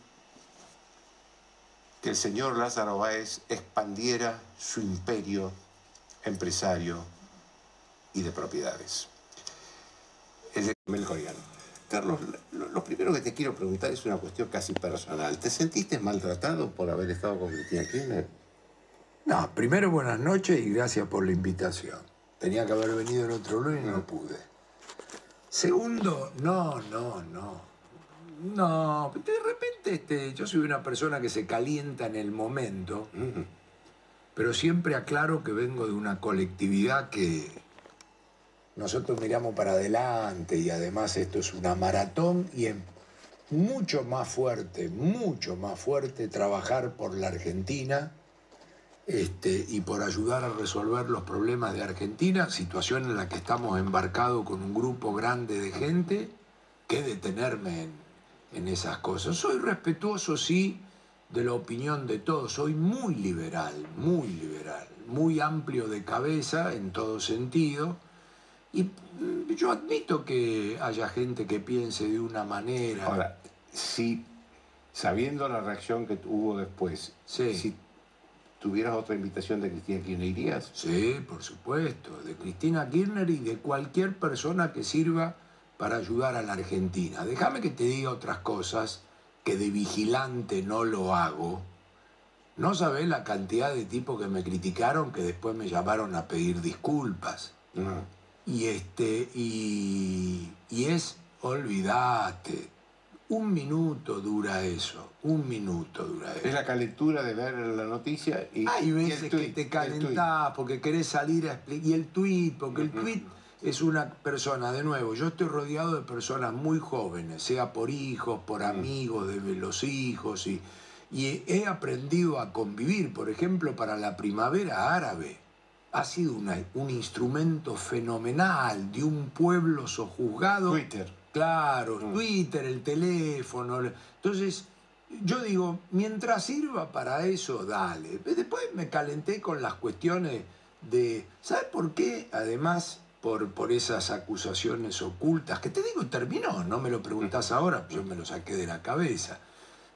S9: que el señor Lázaro Báez expandiera su imperio empresario y de propiedades. El de. Carlos, lo, lo primero que te quiero preguntar es una cuestión casi personal. ¿Te sentiste maltratado por haber estado con Cristina Kirchner?
S10: No, primero buenas noches y gracias por la invitación. Tenía que haber venido el otro lunes y no pude. Segundo, no, no, no. No, de repente este, yo soy una persona que se calienta en el momento, pero siempre aclaro que vengo de una colectividad que nosotros miramos para adelante y además esto es una maratón y es mucho más fuerte, mucho más fuerte trabajar por la Argentina este, y por ayudar a resolver los problemas de Argentina, situación en la que estamos embarcados con un grupo grande de gente, que detenerme en, en esas cosas. Soy respetuoso, sí, de la opinión de todos, soy muy liberal, muy liberal, muy amplio de cabeza en todo sentido. Y mm, yo admito que haya gente que piense de una manera.
S9: Ahora, si, sabiendo la reacción que hubo después, si tuvieras otra invitación de Cristina Kirchner, ¿irías?
S10: Sí, por supuesto, de Cristina Kirchner y de cualquier persona que sirva para ayudar a la Argentina. Déjame que te diga otras cosas que de vigilante no lo hago. No sabés la cantidad de tipos que me criticaron que después me llamaron a pedir disculpas. Y este, y, y es, olvídate, un minuto dura eso, un minuto dura eso.
S9: Es la calentura de ver la noticia y.
S10: Hay
S9: y
S10: veces que te calentás porque querés salir a explicar. Y el tuit, porque el tuit es una persona, de nuevo, yo estoy rodeado de personas muy jóvenes, sea por hijos, por amigos de los hijos, y, y he aprendido a convivir, por ejemplo, para la primavera árabe. Ha sido una- un instrumento fenomenal de un pueblo sojuzgado.
S9: Twitter.
S10: Claro, Twitter, el teléfono. Entonces, yo digo, mientras sirva para eso, dale. Después me calenté con las cuestiones de, ¿sabes por qué? Además, por, por esas acusaciones ocultas, que te digo, terminó, no me lo preguntás ahora, yo me lo saqué de la cabeza.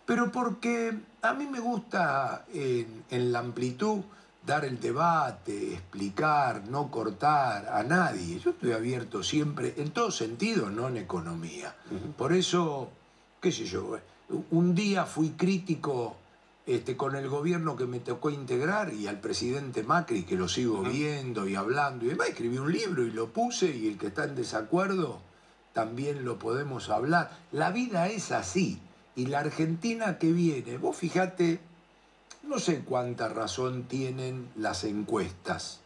S10: Pero porque a mí me gusta en, en la amplitud dar el debate, explicar, no cortar a nadie. Yo estoy abierto siempre, en todo sentido, no en economía. Por eso, qué sé yo, un día fui crítico este, con el gobierno que me tocó integrar y al presidente Macri, que lo sigo viendo y hablando y demás, escribí un libro y lo puse y el que está en desacuerdo también lo podemos hablar. La vida es así y la Argentina que viene, vos fijate, no sé cuánta razón tienen las encuestas,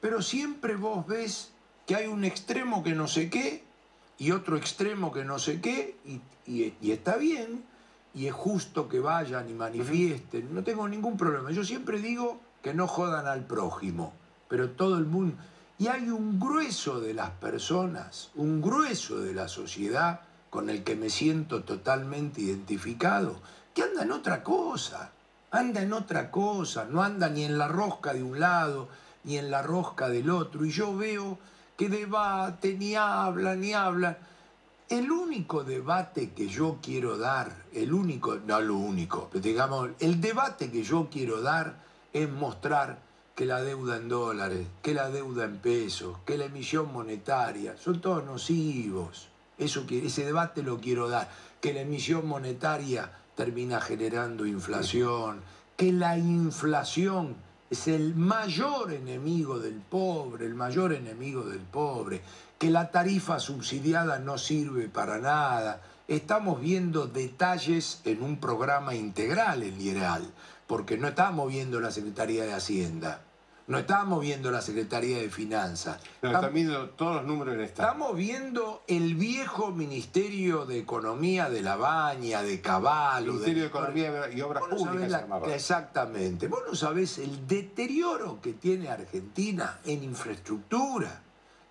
S10: pero siempre vos ves que hay un extremo que no sé qué y otro extremo que no sé qué y, y- y está bien y es justo que vayan y manifiesten, no tengo ningún problema. Yo siempre digo que no jodan al prójimo, pero todo el mundo... Y hay un grueso de las personas, un grueso de la sociedad con el que me siento totalmente identificado, que anda en otra cosa, anda en otra cosa, no anda ni en la rosca de un lado, ni en la rosca del otro. Y yo veo que debate, ni hablan, ni hablan. El único debate que yo quiero dar, el único, no lo único, pero digamos, el debate que yo quiero dar es mostrar que la deuda en dólares, que la deuda en pesos, que la emisión monetaria, son todos nocivos. Eso ese debate lo quiero dar, que la emisión monetaria termina generando inflación, que la inflación es el mayor enemigo del pobre, el mayor enemigo del pobre, que la tarifa subsidiada no sirve para nada. Estamos viendo detalles en un programa integral en Lieral, porque no estamos viendo la Secretaría de Hacienda, no estamos viendo la Secretaría de Finanzas.
S9: No,
S10: Estamos-
S9: viendo todos los números del Estado.
S10: Estamos viendo el viejo Ministerio de Economía de La Baña, de Caballo.
S9: Ministerio de Economía y Obras
S10: no
S9: Públicas
S10: la-. Exactamente. Vos no sabés el deterioro que tiene Argentina en infraestructura,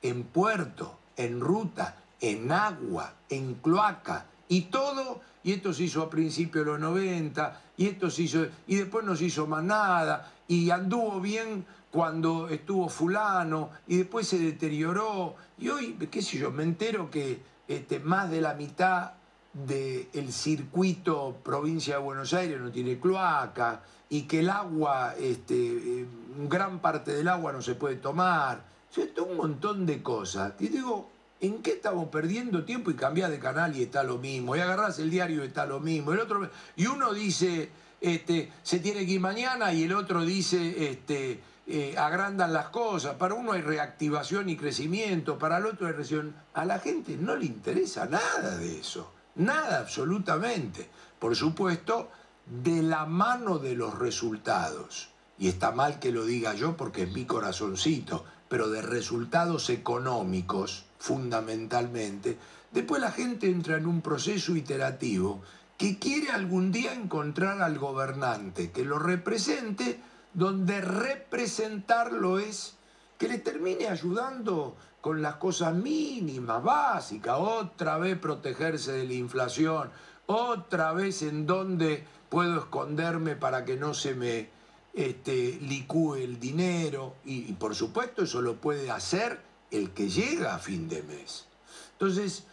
S10: en puerto, en ruta, en agua, en cloaca, Y todo, y esto se hizo a principios de los 90, y esto se hizo, y después no se hizo más nada, y anduvo bien cuando estuvo fulano, y después se deterioró, y hoy, qué sé yo, me entero que este, más de la mitad del circuito provincia de Buenos Aires no tiene cloaca, y que el agua, este, eh, gran parte del agua no se puede tomar. O sea, un montón de cosas. Y digo, ¿en qué estamos perdiendo tiempo? Y cambiás de canal y está lo mismo. Y agarrás el diario y está lo mismo. El otro, y uno dice, este, se tiene que ir mañana y el otro dice, este, eh, agrandan las cosas. Para uno hay reactivación y crecimiento, para el otro hay recesión. A la gente no le interesa nada de eso. Nada, absolutamente. Por supuesto, de la mano de los resultados. Y está mal que lo diga yo porque es mi corazoncito, pero de resultados económicos, fundamentalmente, después la gente entra en un proceso iterativo que quiere algún día encontrar al gobernante que lo represente, donde representarlo es que le termine ayudando con las cosas mínimas, básicas, otra vez protegerse de la inflación, otra vez en donde puedo esconderme para que no se me este, licúe el dinero y, por supuesto eso lo puede hacer el que llega a fin de mes. Entonces,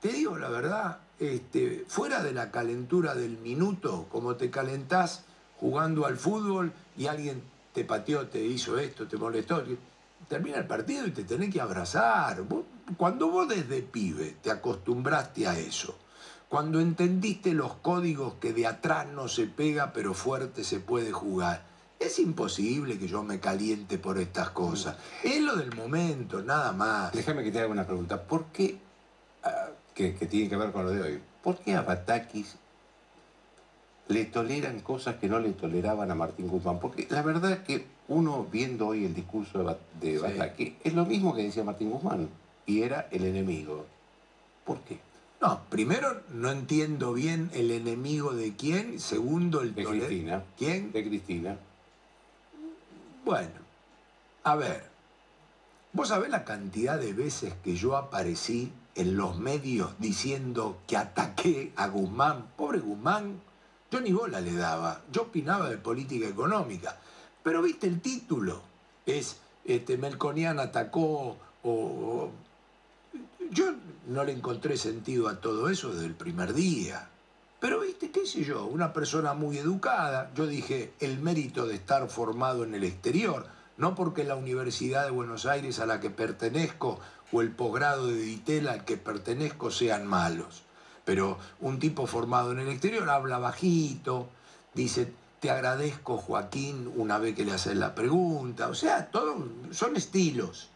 S10: te digo la verdad, este, fuera de la calentura del minuto, como te calentás jugando al fútbol y alguien te pateó, te hizo esto, te molestó, termina el partido y te tenés que abrazar. Cuando vos desde pibe te acostumbraste a eso, cuando entendiste los códigos que de atrás no se pega pero fuerte se puede jugar, es imposible que yo me caliente por estas cosas. Es lo del momento, nada más.
S9: Déjame que te haga una pregunta. ¿Por qué, ah, que, tiene que ver con lo de hoy, ¿por qué a Batakis le toleran cosas que no le toleraban a Martín Guzmán? Porque la verdad es que uno viendo hoy el discurso de, Batakis es lo mismo que decía Martín Guzmán y era el enemigo. ¿Por qué?
S10: No, primero no entiendo bien el enemigo de quién, segundo el
S9: de Cristina.
S10: ¿Quién?
S9: De Cristina.
S10: Bueno, a ver, vos sabés la cantidad de veces que yo aparecí en los medios diciendo que ataqué a Guzmán. Pobre Guzmán, yo ni bola le daba, yo opinaba de política económica. Pero viste el título, es este, Melconian atacó o yo no le encontré sentido a todo eso desde el primer día. Pero, viste, qué sé yo, una persona muy educada, yo dije el mérito de estar formado en el exterior, no porque la Universidad de Buenos Aires a la que pertenezco o el posgrado de Ditela al que pertenezco sean malos. Pero un tipo formado en el exterior habla bajito, dice, te agradezco Joaquín una vez que le haces la pregunta, o sea, todo, son estilos.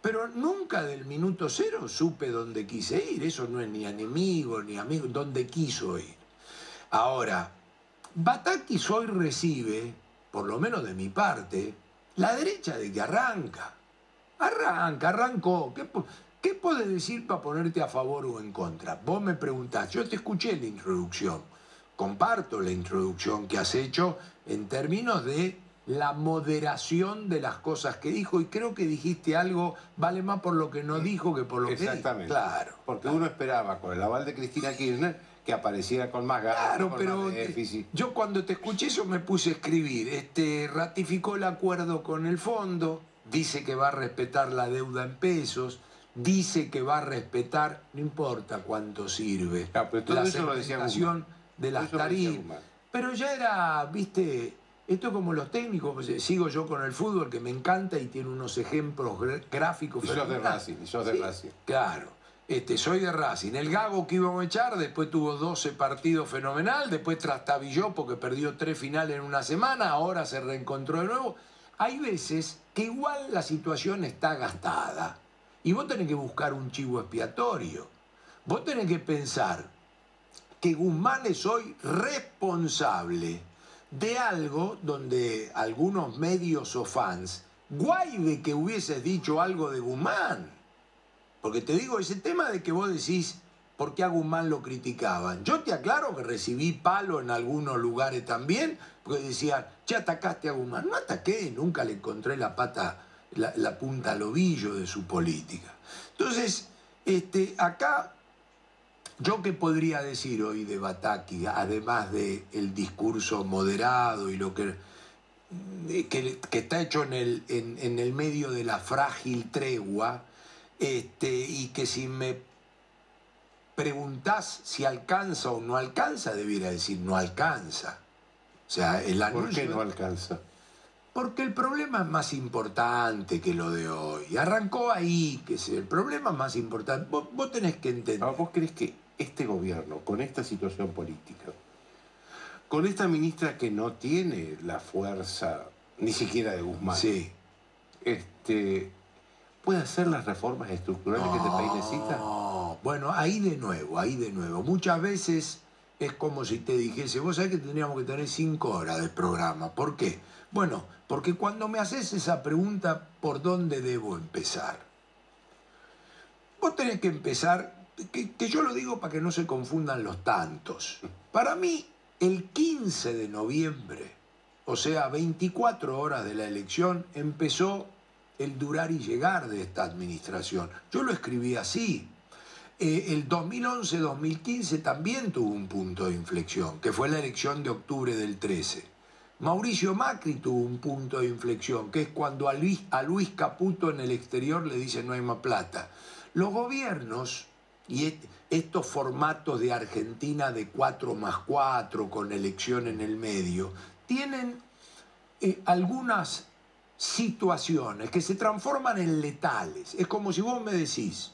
S10: Pero nunca del minuto cero supe dónde quise ir. Eso no es ni enemigo ni amigo, dónde quiso ir. Ahora, Batakis hoy recibe, por lo menos de mi parte, la derecha de que arranca. Arranca, arrancó. ¿Qué, qué puedes decir para ponerte a favor o en contra? Vos me preguntás, yo te escuché la introducción. Comparto la introducción que has hecho en términos de la moderación de las cosas que dijo y creo que dijiste algo, vale más por lo que no dijo que por lo que dijo.
S9: Exactamente.
S10: Claro.
S9: Porque uno esperaba con el aval de Cristina Kirchner que apareciera con más ganas.
S10: Claro, pero yo cuando te escuché eso me puse a escribir. Este, ratificó el acuerdo con el fondo, dice que va a respetar la deuda en pesos, dice que va a respetar, no importa cuánto sirve,
S9: la eso
S10: de las tarifas. Pero ya era, viste, esto como los técnicos, pues, sigo yo con el fútbol que me encanta y tiene unos ejemplos gráficos.
S9: Y sos de Racing, y sos de Racing.
S10: Claro. Este, soy de Racing. El Gago que íbamos a echar, después tuvo 12 partidos fenomenal, después trastabilló porque perdió tres finales en una semana, ahora se reencontró de nuevo. Hay veces que igual la situación está gastada y vos tenés que buscar un chivo expiatorio. Vos tenés que pensar que Guzmán es hoy responsable de algo donde algunos medios o fans, guay de que hubieses dicho algo de Guzmán. Porque te digo, ese tema de que vos decís, ¿por qué a Guzmán lo criticaban? Yo te aclaro que recibí palo en algunos lugares también, porque decían, ya atacaste a Guzmán. No ataqué, nunca le encontré la pata, la, la punta al ovillo de su política. Entonces, este, acá Yo qué podría decir hoy de Bataki, además del el discurso moderado y lo que, que, que está hecho en el, en, en el medio de la frágil tregua, este, y que si me preguntás si alcanza o no alcanza, debiera decir no alcanza. O sea, el
S9: ¿Por
S10: anuncio...
S9: qué no alcanza?
S10: Porque el problema es más importante que lo de hoy. Arrancó ahí, que es el problema es más importante. Vos, vos tenés que entender.
S9: Ah, ¿Vos crees que este gobierno, con esta situación política, con esta ministra que no tiene la fuerza ni siquiera de Guzmán,
S10: Sí.
S9: este, puede hacer las reformas estructurales que este país necesita?
S10: No, bueno, ahí de nuevo, ahí de nuevo. Muchas veces es como si te dijese, vos sabés que tendríamos que tener cinco horas de programa. ¿Por qué? Bueno, porque cuando me haces esa pregunta, ¿por dónde debo empezar? Vos tenés que empezar, que, yo lo digo para que no se confundan los tantos. Para mí, el 15 de noviembre, o sea, 24 horas de la elección, empezó el durar y llegar de esta administración. Yo lo escribí así. Eh, el 2011-2015 también tuvo un punto de inflexión, que fue la elección de octubre del 13. Mauricio Macri tuvo un punto de inflexión, que es cuando a Luis, Caputo en el exterior le dicen no hay más plata. Los gobiernos y est- estos formatos de Argentina de 4 más 4 con elección en el medio, tienen eh, algunas situaciones que se transforman en letales. Es como si vos me decís,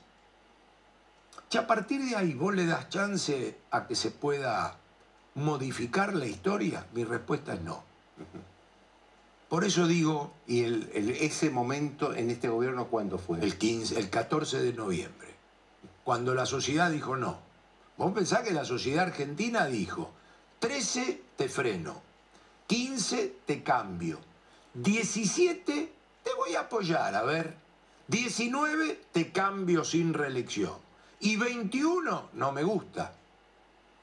S10: que a partir de ahí vos le das chance a que se pueda modificar la historia, mi respuesta es no. Por eso digo,
S9: ¿Y el, el- ese momento en este gobierno cuándo fue?
S10: el 15, el 14 de noviembre, cuando la sociedad dijo no. Vos pensás que la sociedad argentina dijo, 13 te freno, 15 te cambio, 17 te voy a apoyar, a ver, 19 te cambio sin reelección y 21 no me gusta.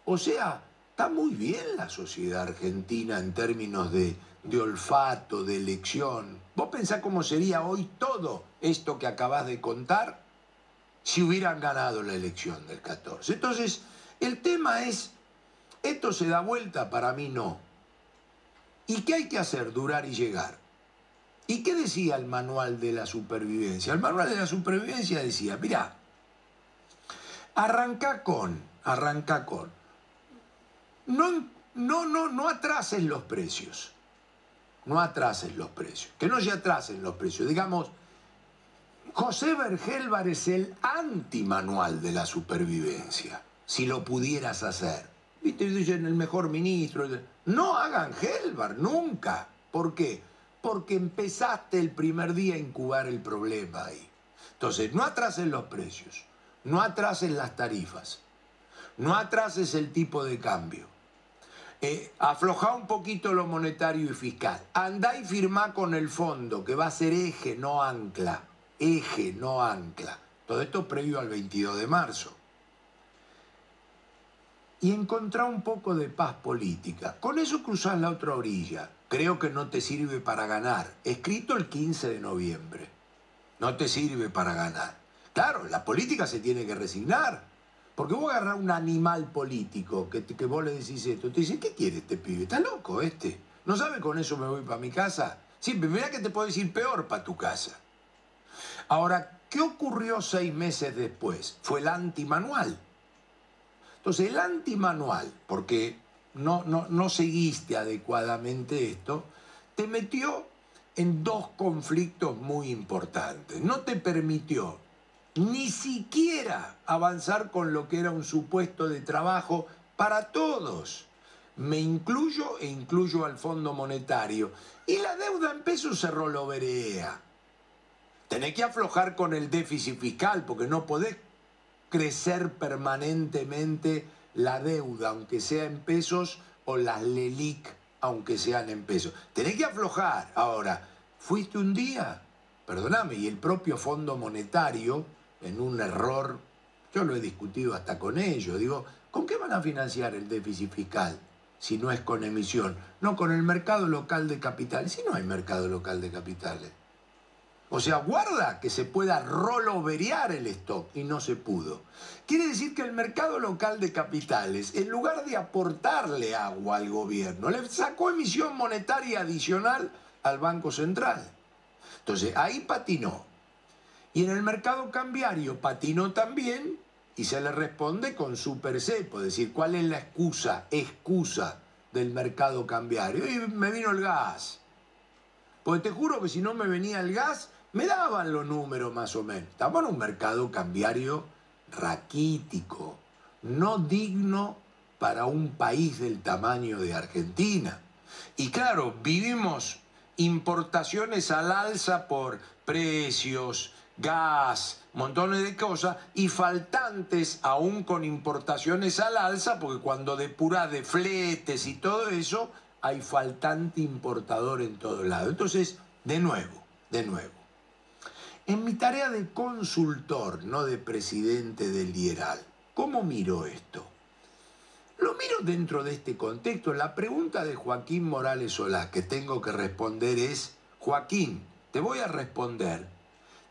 S10: O sea, está muy bien la sociedad argentina en términos de, de olfato, de elección. ¿Vos pensás cómo sería hoy todo esto que acabás de contar si hubieran ganado la elección del 14? Entonces, el tema es, ¿esto se da vuelta? Para mí no. ¿Y qué hay que hacer? Durar y llegar. ¿Y qué decía el manual de la supervivencia? El manual de la supervivencia decía, mirá, arranca con, arranca con, no, no, no, no atrases los precios. No atrases los precios. Que no se atrasen los precios. Digamos, José Bergelbar es el antimanual de la supervivencia, si lo pudieras hacer. Viste, dicen el mejor ministro. No hagan Helbar, nunca. ¿Por qué? Porque empezaste el primer día a incubar el problema ahí. Entonces, no atrases los precios, no atrases las tarifas, no atrases el tipo de cambio. Eh, un poquito lo monetario y fiscal. Andá y firmá con el fondo, que va a ser eje, no ancla. Eje, no ancla. Todo esto previo al 22 de marzo. Y encontrá un poco de paz política. Con eso cruzás la otra orilla. Creo que no te sirve para ganar. Escrito el 15 de noviembre. No te sirve para ganar. Claro, la política se tiene que resignar. Porque vos agarrás un animal político que, vos le decís esto, te dice, ¿qué quiere este pibe? ¿Está loco este? ¿No sabe con eso me voy para mi casa? Sí, mirá que te puedes ir peor para tu casa. Ahora, ¿qué ocurrió seis meses después? Fue el antimanual. Entonces, el antimanual, porque no, no, no seguiste adecuadamente esto, te metió en dos conflictos muy importantes. No te permitió ni siquiera avanzar con lo que era un supuesto de trabajo para todos. Me incluyo e incluyo al Fondo Monetario. Y la deuda en pesos se roloverea. Tenés que aflojar con el déficit fiscal porque no podés crecer permanentemente la deuda, aunque sea en pesos, o las LELIC, aunque sean en pesos. Tenés que aflojar. Ahora, fuiste un día, perdóname, y el propio Fondo Monetario, en un error, yo lo he discutido hasta con ellos, digo, ¿con qué van a financiar el déficit fiscal? Si no es con emisión, no con el mercado local de capitales. Si no hay mercado local de capitales. O sea, guarda que se pueda roloverear el stock y no se pudo. Quiere decir que el mercado local de capitales, en lugar de aportarle agua al gobierno, le sacó emisión monetaria adicional al Banco Central. Entonces, ahí patinó. Y en el mercado cambiario patinó también y se le responde con super cepo, es decir, ¿cuál es la excusa, excusa del mercado cambiario? Y me vino el gas. Porque te juro que si no me venía el gas, me daban los números más o menos. Estamos en un mercado cambiario raquítico, no digno para un país del tamaño de Argentina. Y claro, vivimos importaciones al alza por precios, gas, montones de cosas, y faltantes aún con importaciones al alza, porque cuando depuras de fletes y todo eso, hay faltante importador en todo lado. Entonces, de nuevo, de nuevo. En mi tarea de consultor, no de presidente del IERAL, ¿cómo miro esto? Lo miro dentro de este contexto. La pregunta de Joaquín Morales Solá que tengo que responder es, Joaquín, te voy a responder.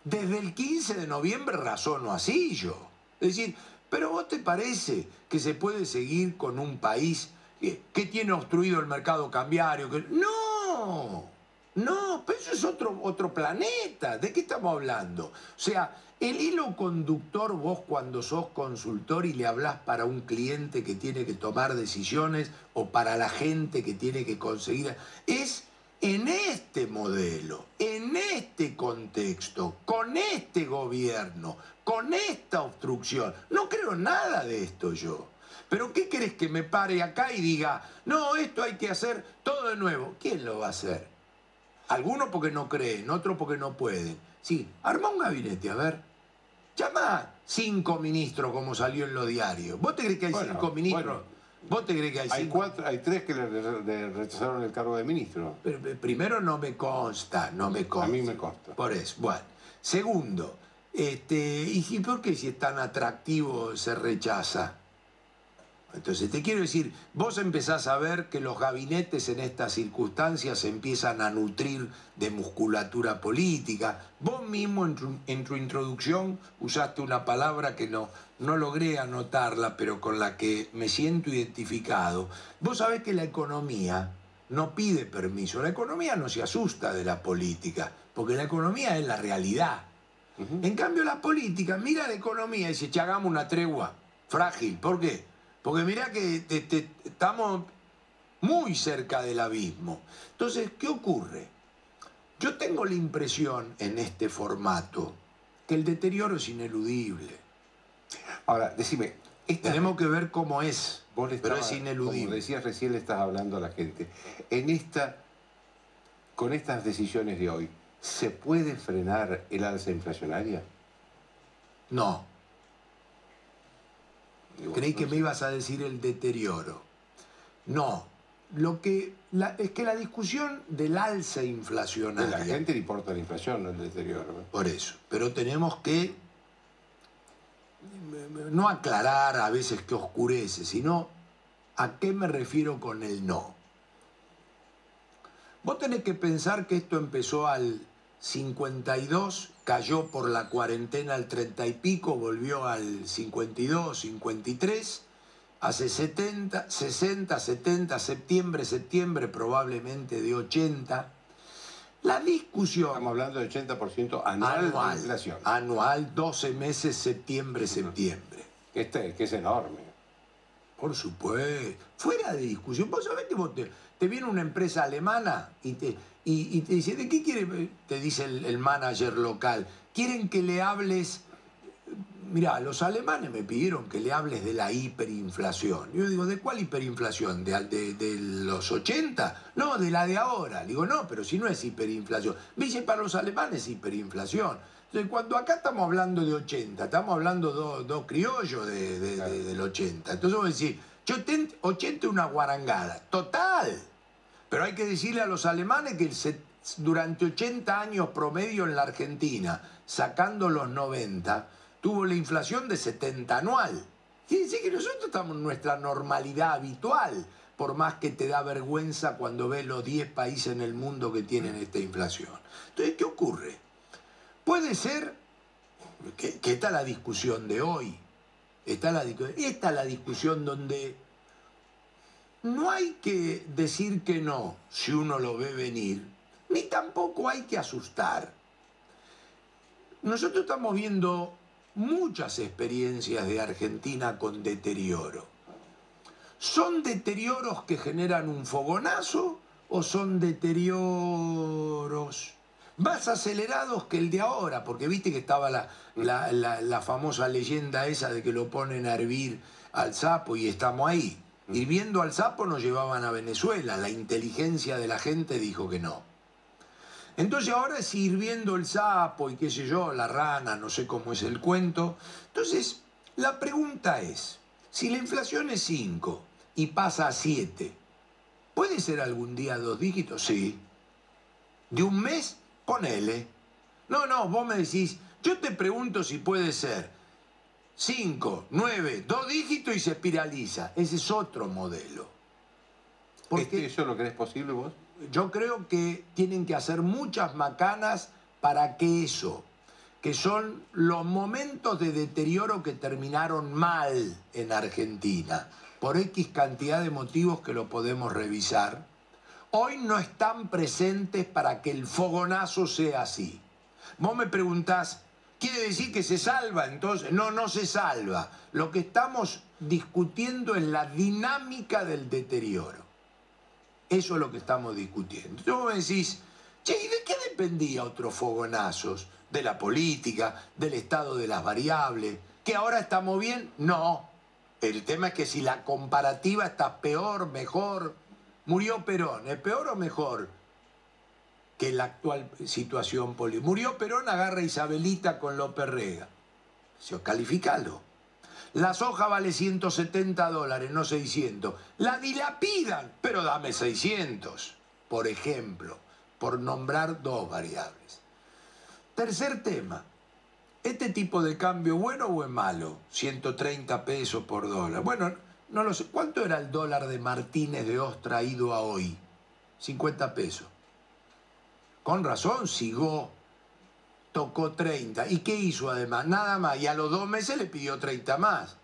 S10: Desde el 15 de noviembre razono así yo. Es decir, pero vos te parece que se puede seguir con un país que, tiene obstruido el mercado cambiario? Que... No, no, pero eso es otro, otro planeta. ¿De qué estamos hablando? O sea, el hilo conductor, vos cuando sos consultor y le hablas para un cliente que tiene que tomar decisiones o para la gente que tiene que conseguir, es en este modelo, en este contexto, con este gobierno, con esta obstrucción. No creo nada de esto yo. Pero ¿qué querés que me pare acá y diga, no, esto hay que hacer todo de nuevo? ¿Quién lo va a hacer? Algunos porque no creen, otros porque no pueden. Sí, arma un gabinete, a ver. Llama cinco ministros como salió en los diarios. ¿Vos te crees que hay
S9: Bueno,
S10: cinco ministros?
S9: bueno.
S10: ¿Vos te crees que hay
S9: Hay,
S10: cinco?
S9: cuatro, hay tres que le, le rechazaron el cargo de ministro.
S10: Pero, eh, primero no me consta, no me consta.
S9: A mí me consta.
S10: Por eso, bueno. Segundo, este, ¿y por qué si es tan atractivo se rechaza? Entonces, te quiero decir, vos empezás a ver que los gabinetes en estas circunstancias se empiezan a nutrir de musculatura política. Vos mismo en tu, en tu introducción usaste una palabra que no, no logré anotarla, pero con la que me siento identificado. Vos sabés que la economía no pide permiso, la economía no se asusta de la política, porque la economía es la realidad. En cambio, la política mira la economía y dice, "Che, hagamos una tregua frágil. ¿Por qué? Porque mirá que te- te- estamos muy cerca del abismo. Entonces, ¿qué ocurre? Yo tengo la impresión en este formato que el deterioro es ineludible.
S9: Ahora, decime, esta-
S10: Tenemos que ver cómo es,
S9: vos
S10: pero es ineludible.
S9: Como decías recién, le estás hablando a la gente. En esta, con estas decisiones de hoy, ¿se puede frenar el alza inflacionaria?
S10: No,
S9: Digo,
S10: creí
S9: no
S10: que
S9: sé.
S10: me ibas a decir el deterioro. No, lo que la- es que la discusión del alza
S9: A
S10: inflacionaria.
S9: la gente le importa la inflación, no el deterioro.
S10: Por eso. Pero tenemos que no aclarar a veces que oscurece, sino a qué me refiero con el no. Vos tenés que pensar que esto empezó al 52, cayó por la cuarentena al 30 y pico, volvió al 52, 53, hace 70, 60, 70, septiembre, septiembre probablemente de 80. La discusión...
S9: Estamos hablando de 80% anual,
S10: Anual,
S9: de inflación.
S10: anual, 12 meses, septiembre, septiembre.
S9: Que, este- que es enorme.
S10: Por supuesto. Fuera de discusión. Vos sabés que vos te, te viene una empresa alemana y te, y, y te dice, ¿de qué quiere? Te dice el, el manager local. Quieren que le hables... Mirá, los alemanes me pidieron que le hables de la hiperinflación. Yo digo, ¿de cuál hiperinflación? ¿De, de- de los 80? No, de la de ahora. Digo, no, pero si no es hiperinflación. Me dice, para los alemanes es hiperinflación. Entonces, cuando acá estamos hablando de 80, estamos hablando dos dos criollos de, de- de- del 80. Entonces vos decís, yo 80 es una guarangada. Total. Pero hay que decirle a los alemanes que el durante 80 años promedio en la Argentina, sacando los 90, tuvo la inflación de 70 anual. Quiere decir que nosotros estamos en nuestra normalidad habitual, por más que te da vergüenza cuando ves los 10 países en el mundo que tienen esta inflación. Entonces, ¿qué ocurre? Puede ser que, que está la discusión de hoy. Está la, esta es la discusión donde no hay que decir que no si uno lo ve venir, ni tampoco hay que asustar. Nosotros estamos viendo muchas experiencias de Argentina con deterioro. ¿Son deterioros que generan un fogonazo o son deterioros más acelerados que el de ahora? Porque viste que estaba la, la- la- la famosa leyenda esa de que lo ponen a hervir al sapo y estamos ahí. Hirviendo al sapo nos llevaban a Venezuela. La inteligencia de la gente dijo que no. Entonces ahora es hirviendo el sapo y qué sé yo, la rana, no sé cómo es el cuento. Entonces, la pregunta es, si la inflación es 5 y pasa a 7, ¿puede ser algún día dos dígitos? Sí. ¿De un mes? Ponele. No, no, vos me decís, yo te pregunto si puede ser 5, 9, dos dígitos y se espiraliza. Ese es otro modelo.
S9: Este, ¿Eso lo crees posible vos?
S10: Yo creo que tienen que hacer muchas macanas para que eso, que son los momentos de deterioro que terminaron mal en Argentina, por X cantidad de motivos que lo podemos revisar, hoy no están presentes para que el fogonazo sea así. Vos me preguntás, ¿quiere decir que se salva entonces? No, no se salva. Lo que estamos discutiendo es la dinámica del deterioro. Eso es lo que estamos discutiendo. Entonces vos me decís, che, ¿y de qué dependía otros fogonazos? ¿De la política? ¿Del estado de las variables? ¿Que ahora estamos bien? No. El tema es que si la comparativa está peor, mejor. Murió Perón, ¿es peor o mejor que la actual situación política? Murió Perón, agarra Isabelita con López Rega. Se calificalo. La soja vale 170 dólares, no 600. La dilapidan, pero dame 600, por ejemplo, por nombrar dos variables. Tercer tema. ¿Este tipo de cambio bueno o es malo? 130 pesos por dólar. Bueno, no lo sé. ¿Cuánto era el dólar de Martínez de Oz traído a hoy? 50 pesos. Con razón, Sigó tocó 30. ¿Y qué hizo además? Nada más. Y a los dos meses le pidió 30 más.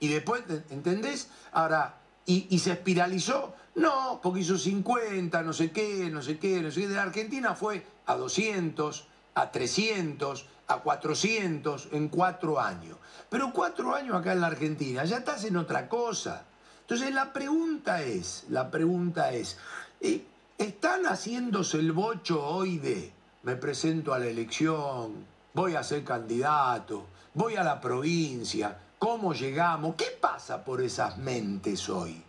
S10: Y después, ¿entendés? Ahora, ¿y, se espiralizó? No, porque hizo 50, no sé qué, no sé qué, no sé qué. De la Argentina fue a 200, a 300, a 400 en cuatro años. Pero cuatro años acá en la Argentina, ya estás en otra cosa. Entonces la pregunta es, la pregunta es, ¿eh, ¿están haciéndose el bocho hoy de me presento a la elección, voy a ser candidato, voy a la provincia, cómo llegamos? ¿Qué pasa por esas mentes hoy?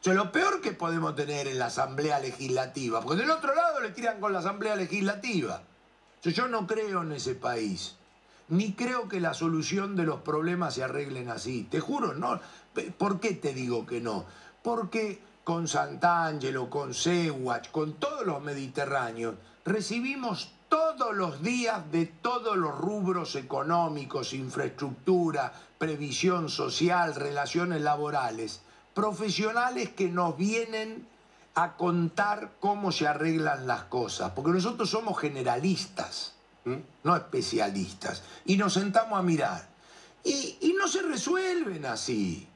S10: O sea, lo peor que podemos tener en la Asamblea Legislativa, porque del otro lado le tiran con la Asamblea Legislativa. O sea, yo no creo en ese país, ni creo que la solución de los problemas se arreglen así. Te juro, no. ¿Por qué te digo que no? Porque con Sant'Angelo, con Sewach, con todos los mediterráneos, recibimos todos los días de todos los rubros económicos, infraestructura, previsión social, relaciones laborales, profesionales que nos vienen a contar cómo se arreglan las cosas, porque nosotros somos generalistas, no especialistas, y nos sentamos a mirar. Y, y no se resuelven así.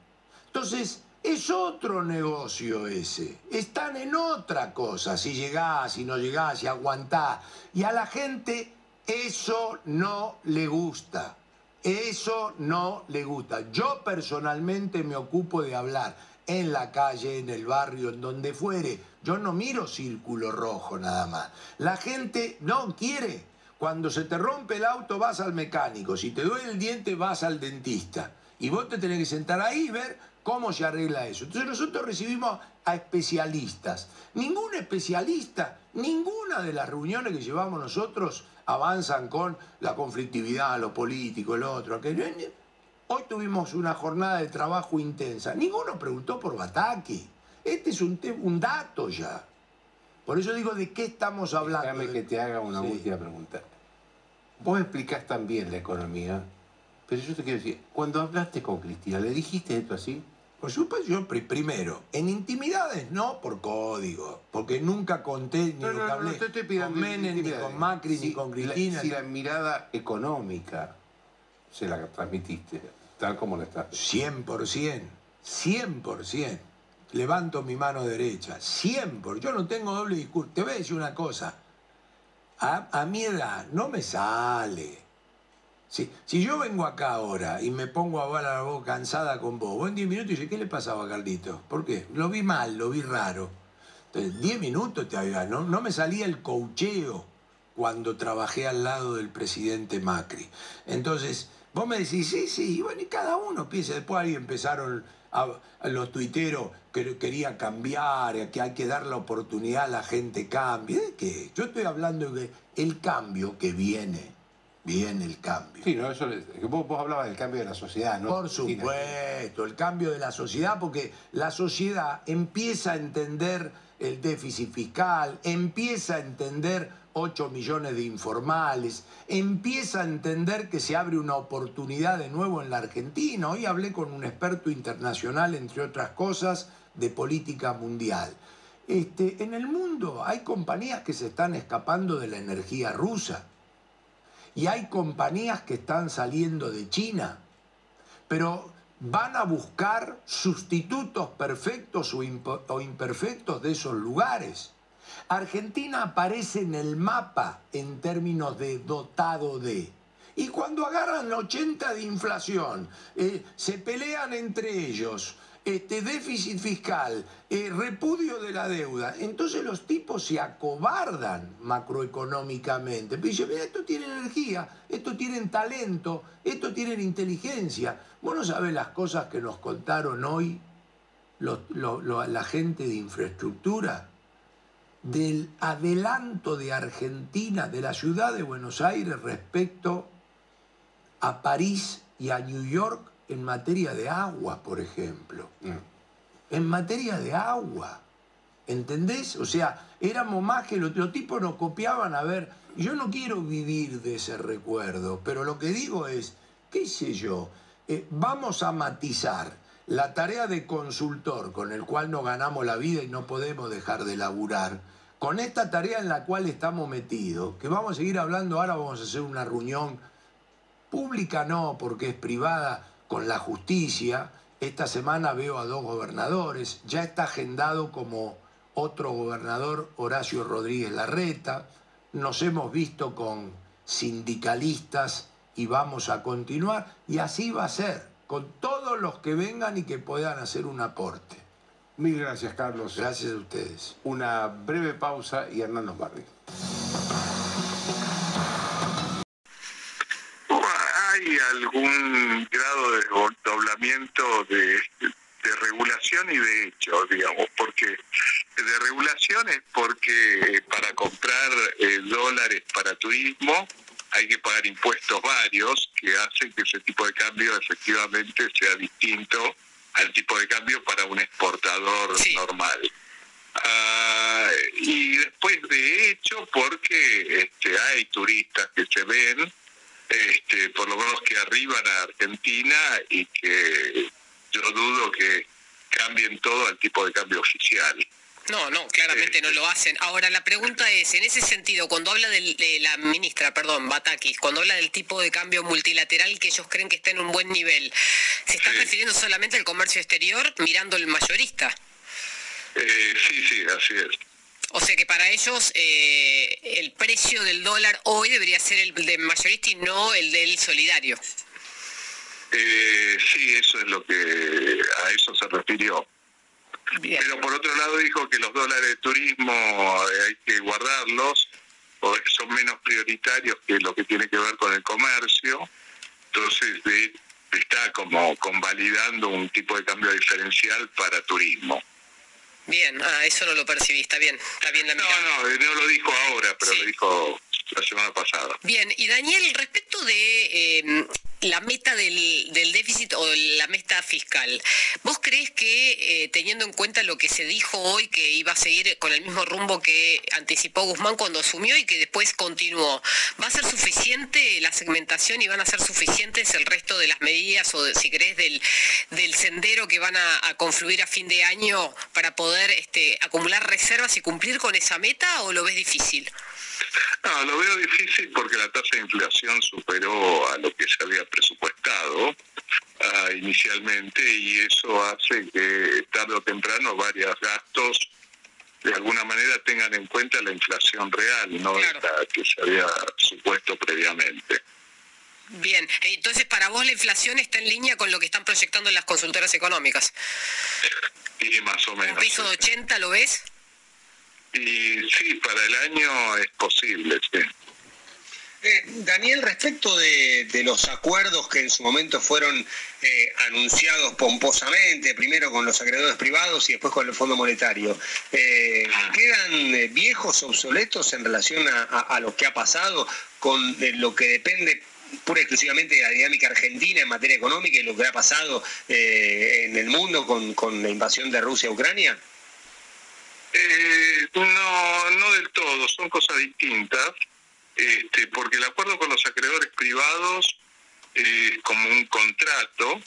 S10: Entonces, es otro negocio ese. Están en otra cosa, si llegás, si no llegás, si aguantás. Y a la gente eso no le gusta. Eso no le gusta. Yo personalmente me ocupo de hablar en la calle, en el barrio, en donde fuere. Yo no miro círculo rojo nada más. La gente no quiere. Cuando se te rompe el auto vas al mecánico. Si te duele el diente vas al dentista. Y vos te tenés que sentar ahí y ver cómo se arregla eso. Entonces nosotros recibimos a especialistas. Ningún especialista, ninguna de las reuniones que llevamos nosotros avanzan con la conflictividad, lo político, el otro, aquello. Hoy tuvimos una jornada de trabajo intensa. Ninguno preguntó por Bataki. Este es un, dato ya. Por eso digo, ¿de qué estamos hablando?
S9: Déjame que te haga una
S10: Sí.
S9: última pregunta. Vos explicás también la economía, pero yo te quiero decir, cuando hablaste con Cristina, ¿le dijiste esto así?
S10: Por supuesto, yo pri- primero, en intimidades no por código, porque nunca conté ni
S9: No,
S10: lo que hablé
S9: no te estoy pidiendo
S10: con Menem, ni con Macri,
S9: Si
S10: ni con
S9: la-
S10: Cristina.
S9: si la mirada económica se la transmitiste, tal como la estás.
S10: 100%, 100%. Levanto mi mano derecha, 100%. Yo no tengo doble discurso. Te voy a decir una cosa. A, a mi edad no me sale. Si, si yo vengo acá ahora y me pongo a hablar la voz cansada con vos, vos en 10 minutos dices, ¿qué le pasaba a Carlito? ¿Por qué? Lo vi mal, lo vi raro. Entonces, 10 minutos te había, no, no me salía el coucheo cuando trabajé al lado del presidente Macri. Entonces, vos me decís, sí, sí, y bueno, y cada uno piensa, después ahí empezaron a, a los tuiteros que querían cambiar, que hay que dar la oportunidad a la gente cambie. ¿De qué? Yo estoy hablando de el cambio que viene. Viene el cambio.
S9: Sí, no, eso le- vos, vos hablabas del cambio de la sociedad, ¿no?
S10: Por supuesto, el cambio de la sociedad, porque la sociedad empieza a entender el déficit fiscal, empieza a entender 8 millones de informales, empieza a entender que se abre una oportunidad de nuevo en la Argentina. Hoy hablé con un experto internacional, entre otras cosas, de política mundial. Este, en el mundo hay compañías que se están escapando de la energía rusa y hay compañías que están saliendo de China pero van a buscar sustitutos perfectos o, imperfectos de esos lugares. Argentina aparece en el mapa en términos de dotado de. Y cuando agarran 80 de inflación, eh, se pelean entre ellos, este déficit fiscal, eh, repudio de la deuda, entonces los tipos se acobardan macroeconómicamente. Dicen, mira, esto tiene energía, esto tienen talento, esto tienen inteligencia. Vos no sabés las cosas que nos contaron hoy los- lo- lo- la gente de infraestructura del adelanto de Argentina, de la ciudad de Buenos Aires respecto a París y a New York en materia de agua, por ejemplo. En materia de agua. ¿Entendés? O sea, éramos más que los, los tipos nos copiaban a ver. Yo no quiero vivir de ese recuerdo, pero lo que digo es, qué sé yo, eh, vamos a matizar la tarea de consultor con el cual nos ganamos la vida y no podemos dejar de laburar, con esta tarea en la cual estamos metidos, que vamos a seguir hablando ahora, vamos a hacer una reunión pública no, porque es privada con la justicia. Esta semana veo a dos gobernadores, ya está agendado como otro gobernador Horacio Rodríguez Larreta, nos hemos visto con sindicalistas y vamos a continuar, y así va a ser, con todos los que vengan y que puedan hacer un aporte.
S9: Mil gracias, Carlos.
S10: Gracias a ustedes.
S9: Una breve pausa y Hernán nos
S11: ¿Hay algún grado de desdoblamiento de, de regulación y de hecho, digamos? Porque de regulación es porque eh, para comprar eh, dólares para turismo hay que pagar impuestos varios que hacen que ese tipo de cambio efectivamente sea distinto al tipo de cambio para un exportador normal. Ah, y después de hecho porque este, hay turistas que se ven este, por lo menos que arriban a Argentina y que yo dudo que cambien todo al tipo de cambio oficial.
S12: No, no, claramente no lo hacen. Ahora, la pregunta es, en ese sentido, cuando habla del- de la ministra, perdón, Batakis, cuando habla del tipo de cambio multilateral que ellos creen que está en un buen nivel, ¿se está refiriendo solamente al comercio exterior mirando el mayorista?
S11: Eh, sí, sí, así es.
S12: O sea que para ellos eh, el precio del dólar hoy debería ser el del mayorista y no el del solidario.
S11: Eh, sí, eso es lo que a eso se refirió. Pero por otro lado dijo que los dólares de turismo eh, hay que guardarlos, porque son menos prioritarios que lo que tiene que ver con el comercio. Entonces de- está como convalidando un tipo de cambio diferencial para turismo.
S12: Bien, ah, eso no lo percibí, está bien, está bien la
S11: No,
S12: mirada.
S11: no, eh, no lo dijo ahora, pero lo dijo la semana pasada.
S12: Bien, y Daniel, respecto de eh, la meta del, del déficit o la, vista fiscal. ¿Vos crees que, eh, teniendo en cuenta lo que se dijo hoy, que iba a seguir con el mismo rumbo que anticipó Guzmán cuando asumió y que después continuó, ¿va a ser suficiente la segmentación y van a ser suficientes el resto de las medidas o, si querés, del, del sendero que van a, confluir a fin de año para poder este, acumular reservas y cumplir con esa meta o lo ves difícil?
S11: No, lo veo difícil porque la tasa de inflación superó a lo que se había presupuestado ah, inicialmente y eso hace que tarde o temprano varios gastos de alguna manera tengan en cuenta la inflación real, no la que se había supuesto previamente.
S12: Bien, entonces para vos la inflación está en línea con lo que están proyectando las consultoras económicas.
S11: Y más o menos.
S12: ¿Un piso de 80 lo ves?
S11: Y sí, para el año es posible, sí.
S13: Eh, Daniel, respecto de, los acuerdos que en su momento fueron eh, anunciados pomposamente, primero con los acreedores privados y después con el Fondo Monetario, eh, ¿quedan viejos, obsoletos en relación a, lo que ha pasado con lo que depende pura y exclusivamente de la dinámica argentina en materia económica y lo que ha pasado en el mundo con, con la invasión de Rusia a Ucrania?
S11: Eh, no, no del todo, son cosas distintas, este, porque el acuerdo con los acreedores privados es como un contrato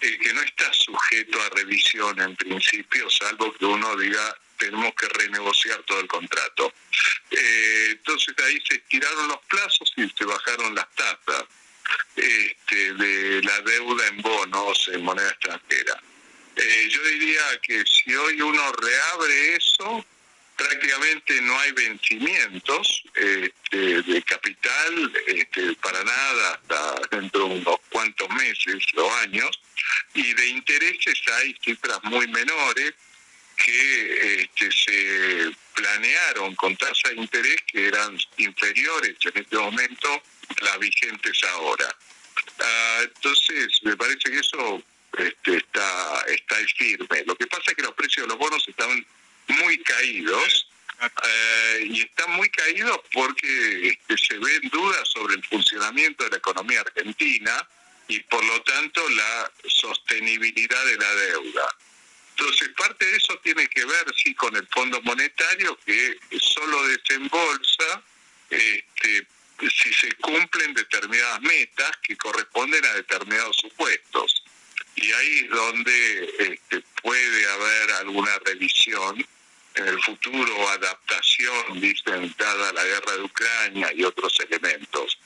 S11: eh, que no está sujeto a revisión en principio, salvo que uno diga tenemos que renegociar todo el contrato. Eh, entonces ahí se estiraron los plazos y se bajaron las tasas este, de la deuda en bonos en moneda extranjera. Eh, yo diría que si hoy uno reabre eso, prácticamente no hay vencimientos este, de capital este, para nada hasta dentro de unos cuantos meses o años, y de intereses hay cifras muy menores que este, se planearon con tasas de interés que eran inferiores en este momento a las vigentes ahora. Ah, entonces, me parece que eso este, está, está firme. Lo que pasa es que los precios de los bonos están muy caídos eh, y están muy caídos porque este, se ven dudas sobre el funcionamiento de la economía argentina y por lo tanto la sostenibilidad de la deuda. Entonces, parte de eso tiene que ver, sí, con el Fondo Monetario, que solo desembolsa este, si se cumplen determinadas metas que corresponden a determinados supuestos y ahí es donde este, puede haber alguna revisión en el futuro, adaptación, dicen, dada la guerra de Ucrania y otros elementos.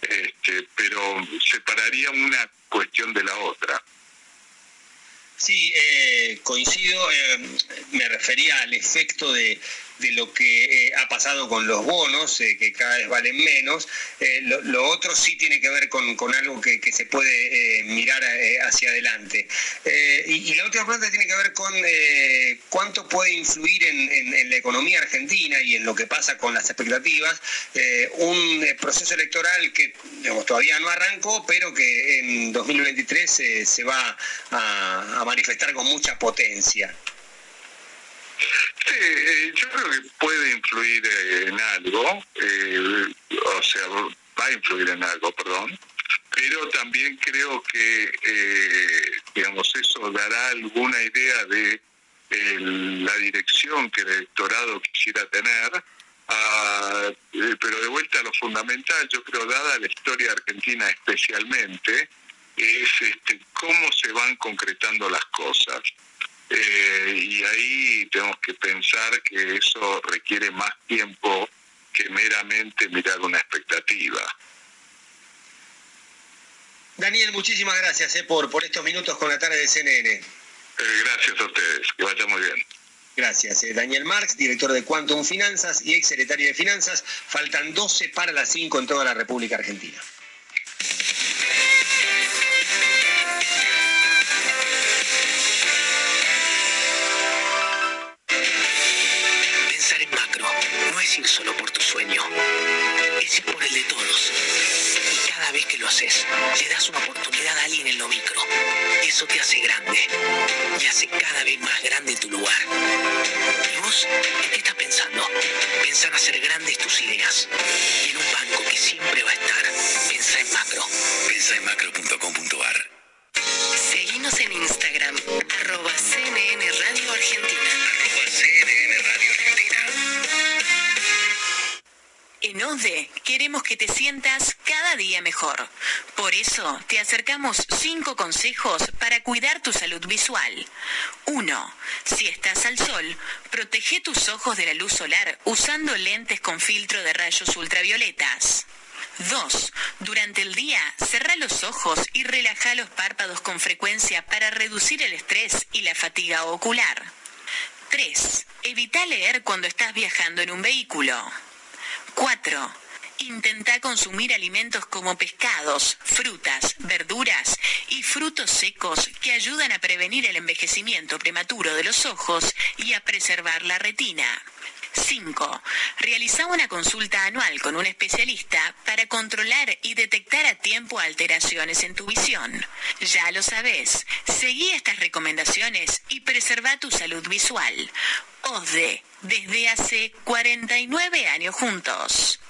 S11: Este, pero separaría una cuestión de la otra.
S13: Sí, eh, coincido, eh, me refería al efecto de, de lo que eh, ha pasado con los bonos, eh, que cada vez valen menos. Eh, lo, otro sí tiene que ver con, algo que, se puede mirar hacia adelante. Y, la última pregunta tiene que ver con cuánto puede influir en, la economía argentina y en lo que pasa con las expectativas un proceso electoral que todavía no arrancó, pero que en 2023 se va a manifestar con mucha potencia.
S11: Sí, eh, yo creo que puede influir eh, en algo, eh, o sea, va a influir en algo, perdón, pero también creo que, digamos, eso dará alguna idea de la dirección que el electorado quisiera tener, ah, pero de vuelta a lo fundamental, yo creo, dada la historia argentina especialmente, es este, cómo se van concretando las cosas. Eh, y ahí tenemos que pensar que eso requiere más tiempo que meramente mirar una expectativa.
S13: Daniel, muchísimas gracias eh, por, por estos minutos con la tarde de CNN.
S11: Eh, gracias a ustedes, que vaya muy bien.
S13: Gracias. Daniel Marx, director de Quantum Finanzas y ex secretario de Finanzas. Faltan 12 para las 5 en toda la República Argentina.
S14: solo por tu sueño, es ir por el de todos. Y cada vez que lo haces, le das una oportunidad a alguien en lo micro. Eso te hace grande y hace cada vez más grande tu lugar. ¿Y vos en qué estás pensando? Pensar hacer grandes tus ideas. Y en un banco que siempre va a estar, pensá en macro. Pensá en macro.com.ar.
S5: Seguimos en Instagram, arroba CNN Radio Argentina
S15: En OSDE queremos que te sientas cada día mejor. Por eso te acercamos cinco consejos para cuidar tu salud visual. 1. Si estás al sol, protege tus ojos de la luz solar usando lentes con filtro de rayos ultravioletas. 2. Durante el día, cerra los ojos y relaja los párpados con frecuencia para reducir el estrés y la fatiga ocular. 3. Evita leer cuando estás viajando en un vehículo. 4. Intenta consumir alimentos como pescados, frutas, verduras y frutos secos que ayudan a prevenir el envejecimiento prematuro de los ojos y a preservar la retina. 5. Realiza una consulta anual con un especialista para controlar y detectar a tiempo alteraciones en tu visión. Ya lo sabes, seguí estas recomendaciones y preserva tu salud visual. OSDE, desde hace 49 años juntos.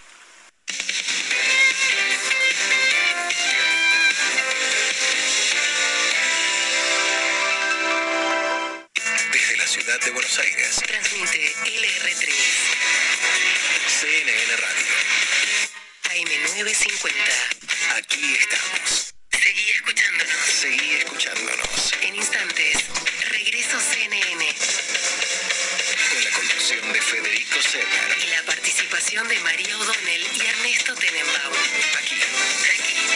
S16: La ciudad de Buenos Aires,
S14: Transmite LR3,
S16: CNN Radio.
S14: AM950.
S16: Aquí estamos.
S14: Seguí escuchándonos.
S16: Seguí escuchándonos.
S14: En instantes, regreso CNN.
S16: Con la conducción de Federico.
S14: Y la participación de María O'Donnell y Ernesto Tenenbaum.
S16: Aquí.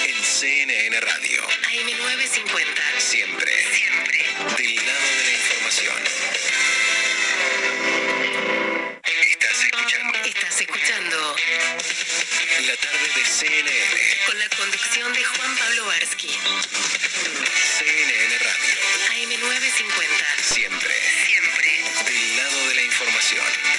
S16: En CNN Radio.
S14: AM950.
S16: Siempre.
S14: Siempre.
S16: Del lado de la información. Estás escuchando.
S14: Estás escuchando
S16: La tarde de CNN.
S14: con la conducción de Juan Pablo Barsky.
S16: CNN Radio.
S14: AM950.
S16: Siempre.
S14: Siempre.
S16: Del lado de la información.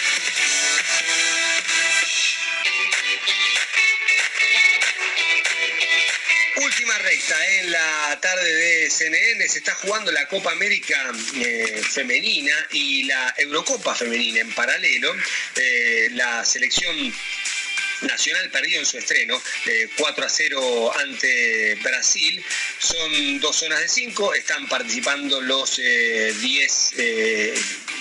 S13: Recta en la tarde de CNN se está jugando la Copa América eh, femenina y la Eurocopa femenina en paralelo. Eh, la selección Nacional perdió en su estreno, eh, 4 a 0 ante Brasil. Son dos zonas de 5, están participando los 10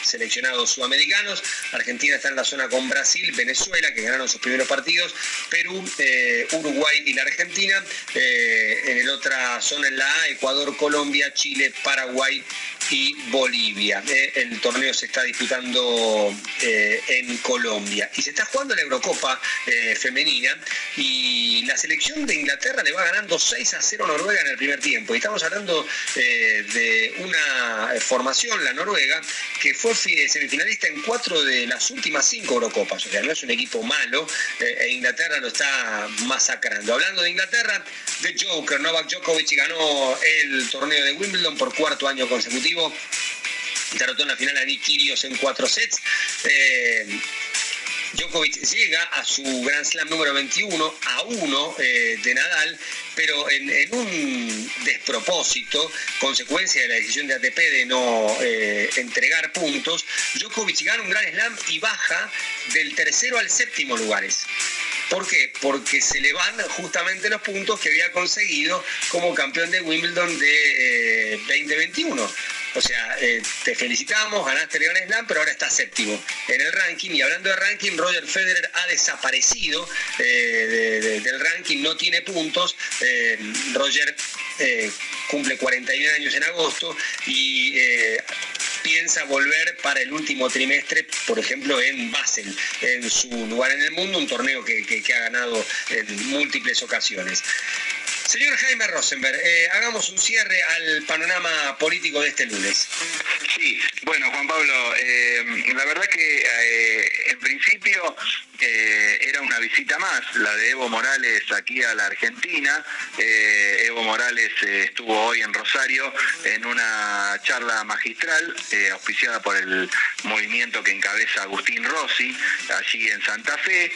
S13: seleccionados sudamericanos. Argentina está en la zona con Brasil, Venezuela, que ganaron sus primeros partidos, Perú, eh, Uruguay y la Argentina. Eh, en la otra zona en la A, Ecuador, Colombia, Chile, Paraguay y Bolivia. Eh, el torneo se está disputando eh, en Colombia. Y se está jugando la Eurocopa eh, femenina y la selección de Inglaterra le va ganando 6 a 0 a Noruega en el primer tiempo. Y estamos hablando de una formación, la Noruega, que fue fi- semifinalista en cuatro de las últimas cinco Eurocopas. O sea, no es un equipo malo e Inglaterra lo está masacrando. Hablando de Inglaterra, de Joker, Novak Djokovic ganó el torneo de Wimbledon por cuarto año consecutivo. Derrotó en la final a Nick en cuatro sets. Eh, Djokovic llega a su Grand Slam número 21 a 1 eh, de Nadal, pero en, en un despropósito, consecuencia de la decisión de ATP de no eh, entregar puntos, Djokovic gana un Grand Slam y baja del tercero al séptimo lugares. ¿Por qué? Porque se le van justamente los puntos que había conseguido como campeón de Wimbledon de eh, 2021. O sea, eh, te felicitamos, ganaste el Grand Slam, pero ahora está séptimo en el ranking. Y hablando de ranking, Roger Federer ha desaparecido eh, de- de- del ranking, no tiene puntos. Eh, Roger cumple 41 años en agosto y piensa volver para el último trimestre, por ejemplo, en Basel, en su lugar en el mundo, un torneo que, que- que ha ganado en múltiples ocasiones. Señor Jaime Rosenberg, eh, hagamos un cierre al panorama político de este lunes.
S17: Sí, bueno, Juan Pablo, eh, la verdad que eh, en principio era una visita más, la de Evo Morales aquí a la Argentina. Evo Morales estuvo hoy en Rosario en una charla magistral auspiciada por el movimiento que encabeza Agustín Rossi, allí en Santa Fe.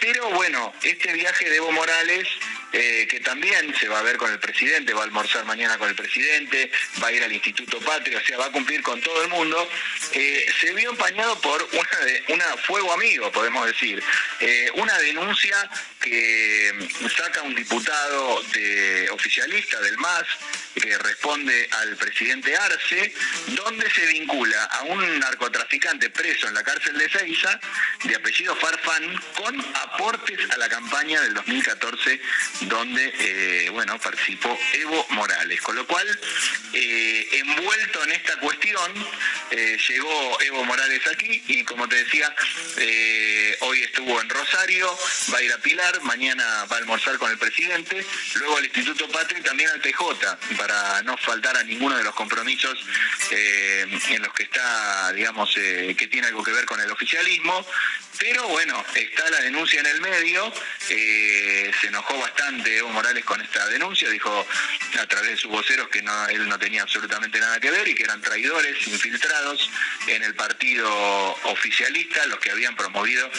S17: Pero bueno, este viaje de Evo Morales, eh, que también se va a ver con el presidente, va a almorzar mañana con el presidente, va a ir al Instituto Patria, o sea, va a cumplir con todo el mundo, eh, se vio empañado por una, de, una fuego amigo, podemos decir, Eh, una denuncia que saca un diputado de, oficialista del MAS, que responde al presidente Arce, donde se vincula a un narcotraficante preso en la cárcel de Seiza, de apellido Farfán, con aportes a la campaña del 2014, donde eh, bueno, participó Evo Morales. Con lo cual, eh, envuelto en esta cuestión, eh, llegó Evo Morales aquí y como te decía, hoy estuvo en Rosario, va a ir a Pilar, mañana va a almorzar con el presidente, luego al Instituto Patria y también al TJ, para no faltar a ninguno de los compromisos en los que está, digamos, que tiene algo que ver con el oficialismo. Pero bueno, está la denuncia en el medio, se enojó bastante Evo Morales con esta denuncia, dijo a través de sus voceros que no, él no tenía absolutamente nada que ver y que eran traidores infiltrados en el partido oficialista los que habían promovido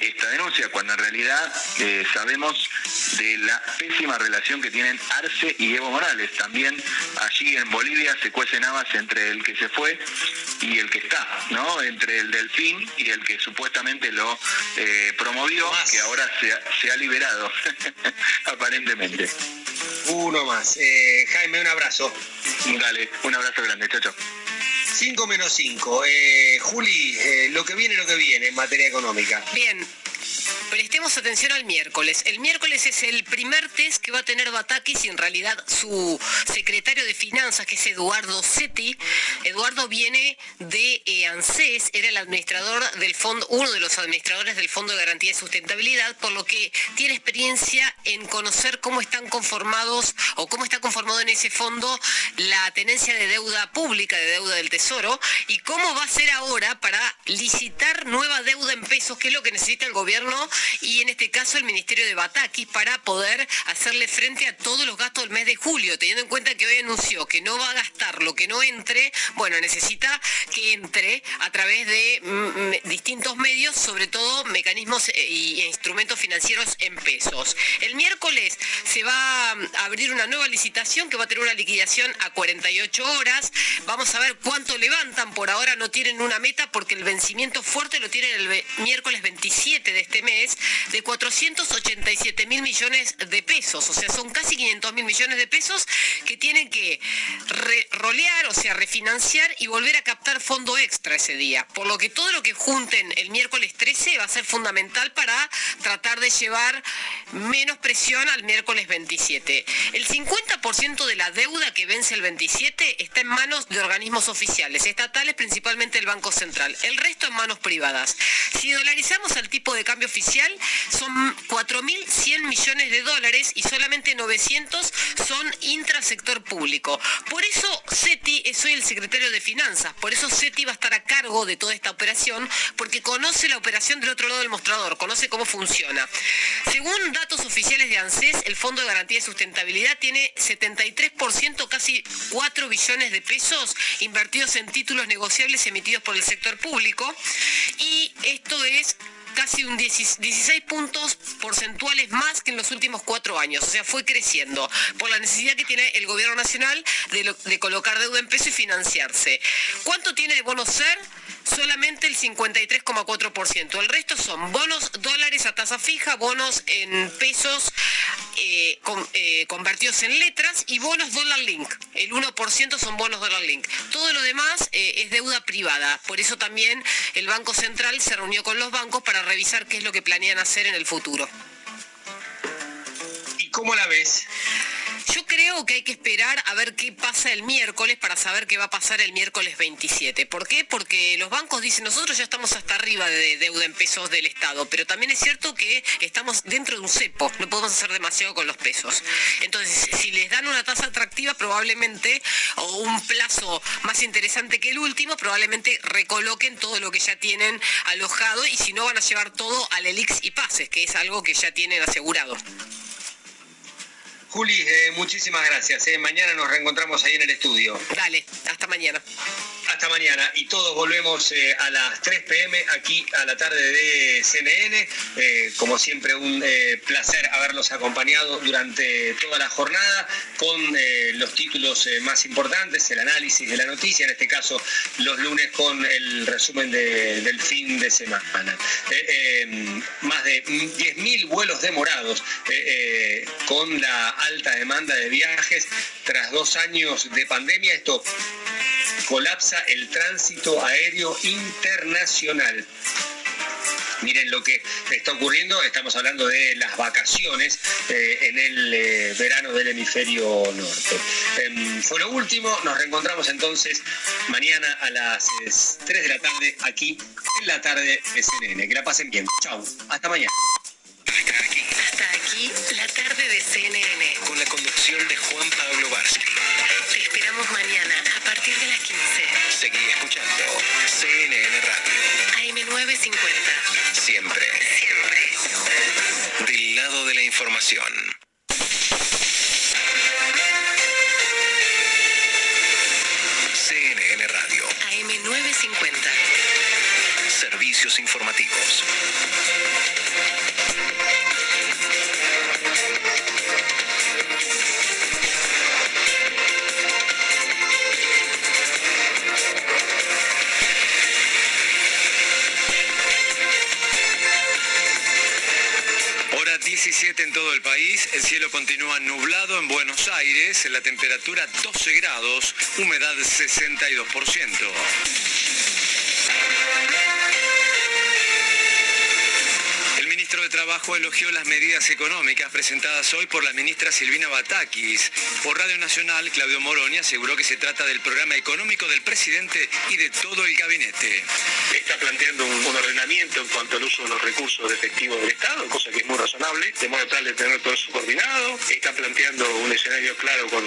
S17: esta denuncia, cuando en realidad eh, sabemos de la pésima relación que tienen Arce y Evo Morales. También allí en Bolivia se cuecen habas entre el que se fue y el que está, ¿no? Entre el Delfín y el que supuestamente lo eh, promovió, que ahora se, ha liberado, aparentemente.
S13: Uno más. Eh, Jaime, un abrazo.
S17: Dale, un abrazo grande, chao, chao.
S13: 5 menos 5. Eh, Juli, eh, lo que viene, lo que viene en materia económica.
S12: Bien, Prestemos atención al miércoles. El miércoles es el primer test que va a tener Batakis y en realidad su secretario de Finanzas, que es Eduardo Setti. Eduardo viene de eh, ANSES, era el administrador del fondo, uno de los administradores del Fondo de Garantía de Sustentabilidad, por lo que tiene experiencia en conocer cómo están conformados o cómo está conformado en ese fondo la tenencia de deuda pública, de deuda del Tesoro, y cómo va a ser ahora para licitar nueva deuda en pesos, que es lo que necesita el gobierno y en este caso el Ministerio de Batakis para poder hacerle frente a todos los gastos del mes de julio, teniendo en cuenta que hoy anunció que no va a gastar lo que no entre, bueno, necesita que entre a través de mm, mm, distintos medios, sobre todo mecanismos e instrumentos financieros en pesos. El miércoles se va a abrir una nueva licitación que va a tener una liquidación a 48 horas. Vamos a ver cuánto levantan. Por ahora no tienen una meta porque el vencimiento fuerte lo tienen el miércoles 27 de este mes de 487 mil millones de pesos, o sea, son casi 500 mil millones de pesos que tienen que rolear, o sea, refinanciar y volver a captar fondo extra ese día. Por lo que todo lo que junten el miércoles 13 va a ser fundamental para tratar de llevar menos presión al miércoles 27. El 50% de la deuda que vence el 27 está en manos de organismos oficiales, estatales, principalmente el Banco Central. El resto en manos privadas. Si dolarizamos al tipo de cambio oficial, son 4.100 millones de dólares y solamente 900 son intrasector público. Por eso SETI es hoy el secretario de Finanzas, por eso SETI va a estar a cargo de toda esta operación, porque conoce la operación del otro lado del mostrador, conoce cómo funciona. Según datos oficiales de ANSES, el Fondo de Garantía de Sustentabilidad tiene 73%, casi 4 billones de pesos invertidos en títulos negociables emitidos por el sector público, y esto es casi un 16 puntos porcentuales más que en los últimos cuatro años. O sea, fue creciendo por la necesidad que tiene el gobierno nacional de, colocar deuda en peso y financiarse. ¿Cuánto tiene de bono ser? solamente el 53,4%. El resto son bonos dólares a tasa fija, bonos en pesos eh, eh, convertidos en letras y bonos dólar link. El 1% son bonos dólar link. Todo lo demás eh, es deuda privada. Por eso también el Banco Central se reunió con los bancos para revisar qué es lo que planean hacer en el futuro.
S13: ¿Y cómo la ves?
S12: Yo creo que hay que esperar a ver qué pasa el miércoles para saber qué va a pasar el miércoles 27. ¿Por qué? Porque los bancos dicen, nosotros ya estamos hasta arriba de deuda en pesos del Estado, pero también es cierto que estamos dentro de un cepo, no podemos hacer demasiado con los pesos. Entonces, si les dan una tasa atractiva, probablemente, o un plazo más interesante que el último, probablemente recoloquen todo lo que ya tienen alojado y si no van a llevar todo al ELIX y pases, que es algo que ya tienen asegurado.
S13: Juli, eh, muchísimas gracias. Eh. Mañana nos reencontramos ahí en el estudio.
S12: Dale, hasta mañana.
S13: Hasta mañana y todos volvemos eh, a las 3 pm aquí a la tarde de CNN. Como siempre, un placer haberlos acompañado durante toda la jornada con los títulos más importantes, el análisis de la noticia, en este caso los lunes con el resumen del fin de semana. más de 10.000 vuelos demorados con la alta demanda de viajes tras dos años de pandemia. Esto colapsa el tránsito aéreo internacional. Miren lo que está ocurriendo, estamos hablando de las vacaciones eh, en el eh, verano del hemisferio norte. Em, fue lo último, nos reencontramos entonces mañana a las 3 eh, de la tarde aquí en la tarde de CNN. Que la pasen bien. Chau, hasta mañana.
S14: Tarde de CNN.
S18: Con la conducción de Juan Pablo Varsky.
S14: Te esperamos mañana a partir de las 15.
S18: Seguí escuchando CNN Radio.
S14: AM950.
S18: Siempre. Siempre. Del lado de la información. CNN Radio.
S14: AM950.
S18: 17 en todo el país, el cielo continúa nublado en Buenos Aires, la temperatura 12 grados, humedad 62%. De Trabajo elogió las medidas económicas presentadas hoy por la ministra Silvina Batakis. Por Radio Nacional, Claudio Moroni aseguró que se trata del programa económico del presidente y de todo el gabinete.
S19: Está planteando un, ordenamiento en cuanto al uso de los recursos efectivos del Estado, cosa que es muy razonable, de modo tal de tener todo eso coordinado. Está planteando un escenario claro con,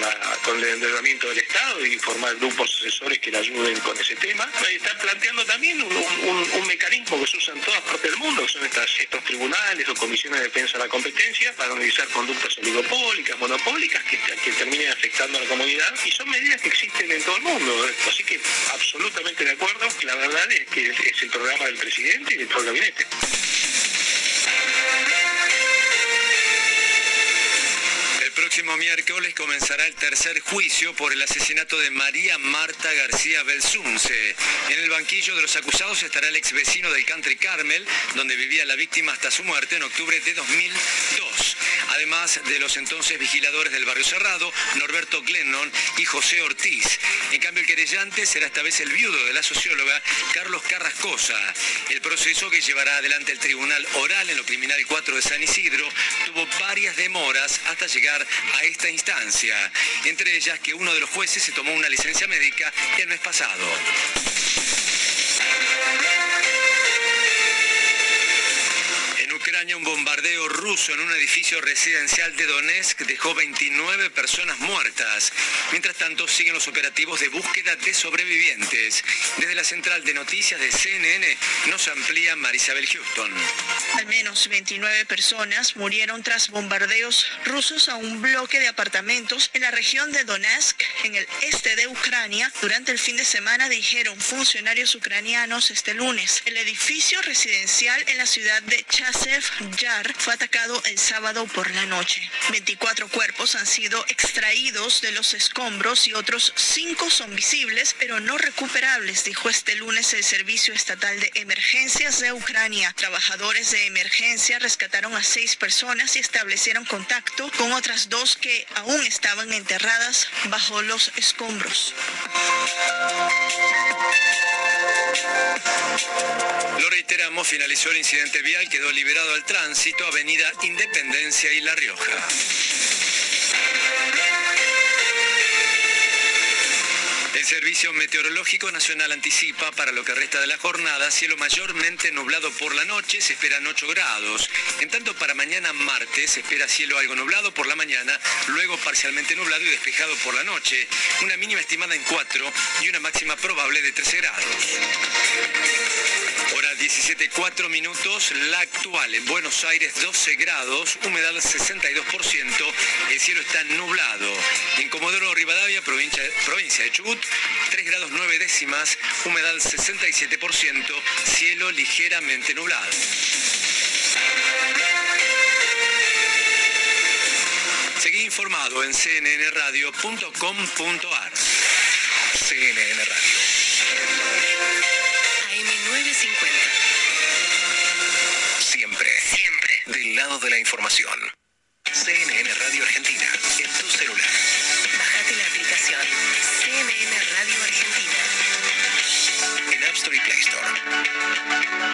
S19: el endeudamiento del Estado y formar grupos asesores que le ayuden con ese tema. Está planteando también un mecanismo que se usa en todas partes del mundo, que son estas, estos tribunales o comisiones de defensa de la competencia para analizar conductas oligopólicas, monopólicas que, que terminen afectando a la comunidad y son medidas que existen en todo el mundo. Así que absolutamente de acuerdo, la verdad es que es el programa del presidente y de todo el gabinete.
S18: Próximo miércoles comenzará el tercer juicio por el asesinato de María Marta García Belsunce. En el banquillo de los acusados estará el ex vecino del Country Carmel, donde vivía la víctima hasta su muerte en octubre de 2002. Además de los entonces vigiladores del barrio cerrado, Norberto Glennon y José Ortiz. En cambio, el querellante será esta vez el viudo de la socióloga Carlos Carrascosa. El proceso que llevará adelante el Tribunal Oral en lo Criminal 4 de San Isidro tuvo varias demoras hasta llegar a esta instancia, entre ellas que uno de los jueces se tomó una licencia médica el mes pasado. Un bombardeo ruso en un edificio residencial de Donetsk dejó 29 personas muertas. Mientras tanto, siguen los operativos de búsqueda de sobrevivientes. Desde la central de noticias de CNN nos amplía Marisabel Houston.
S20: Al menos 29 personas murieron tras bombardeos rusos a un bloque de apartamentos en la región de Donetsk, en el este de Ucrania, durante el fin de semana, dijeron funcionarios ucranianos este lunes. El edificio residencial en la ciudad de Chasev Yar fue atacado el sábado por la noche. 24 cuerpos han sido extraídos de los escombros y otros 5 son visibles, pero no recuperables, dijo este lunes el Servicio Estatal de Emergencias de Ucrania. Trabajadores de emergencia rescataron a seis personas y establecieron contacto con otras dos que aún estaban enterradas bajo los escombros.
S18: Lo reiteramos, finalizó el incidente vial, quedó liberado al tránsito, Avenida Independencia y La Rioja. El Servicio Meteorológico Nacional anticipa para lo que resta de la jornada cielo mayormente nublado por la noche, se esperan 8 grados. En tanto para mañana martes se espera cielo algo nublado por la mañana, luego parcialmente nublado y despejado por la noche, una mínima estimada en 4 y una máxima probable de 13 grados. Hora 17, 4 minutos, la actual en Buenos Aires 12 grados, humedad 62%, el cielo está nublado. En Comodoro Rivadavia, provincia de Chubut, 3 grados 9 décimas, humedad 67%, cielo ligeramente nublado. Seguí informado en cnnradio.com.ar. CNN Radio.
S15: AM950.
S18: Siempre. Siempre. Del lado de la información. CNN Radio Argentina. Store Play Store.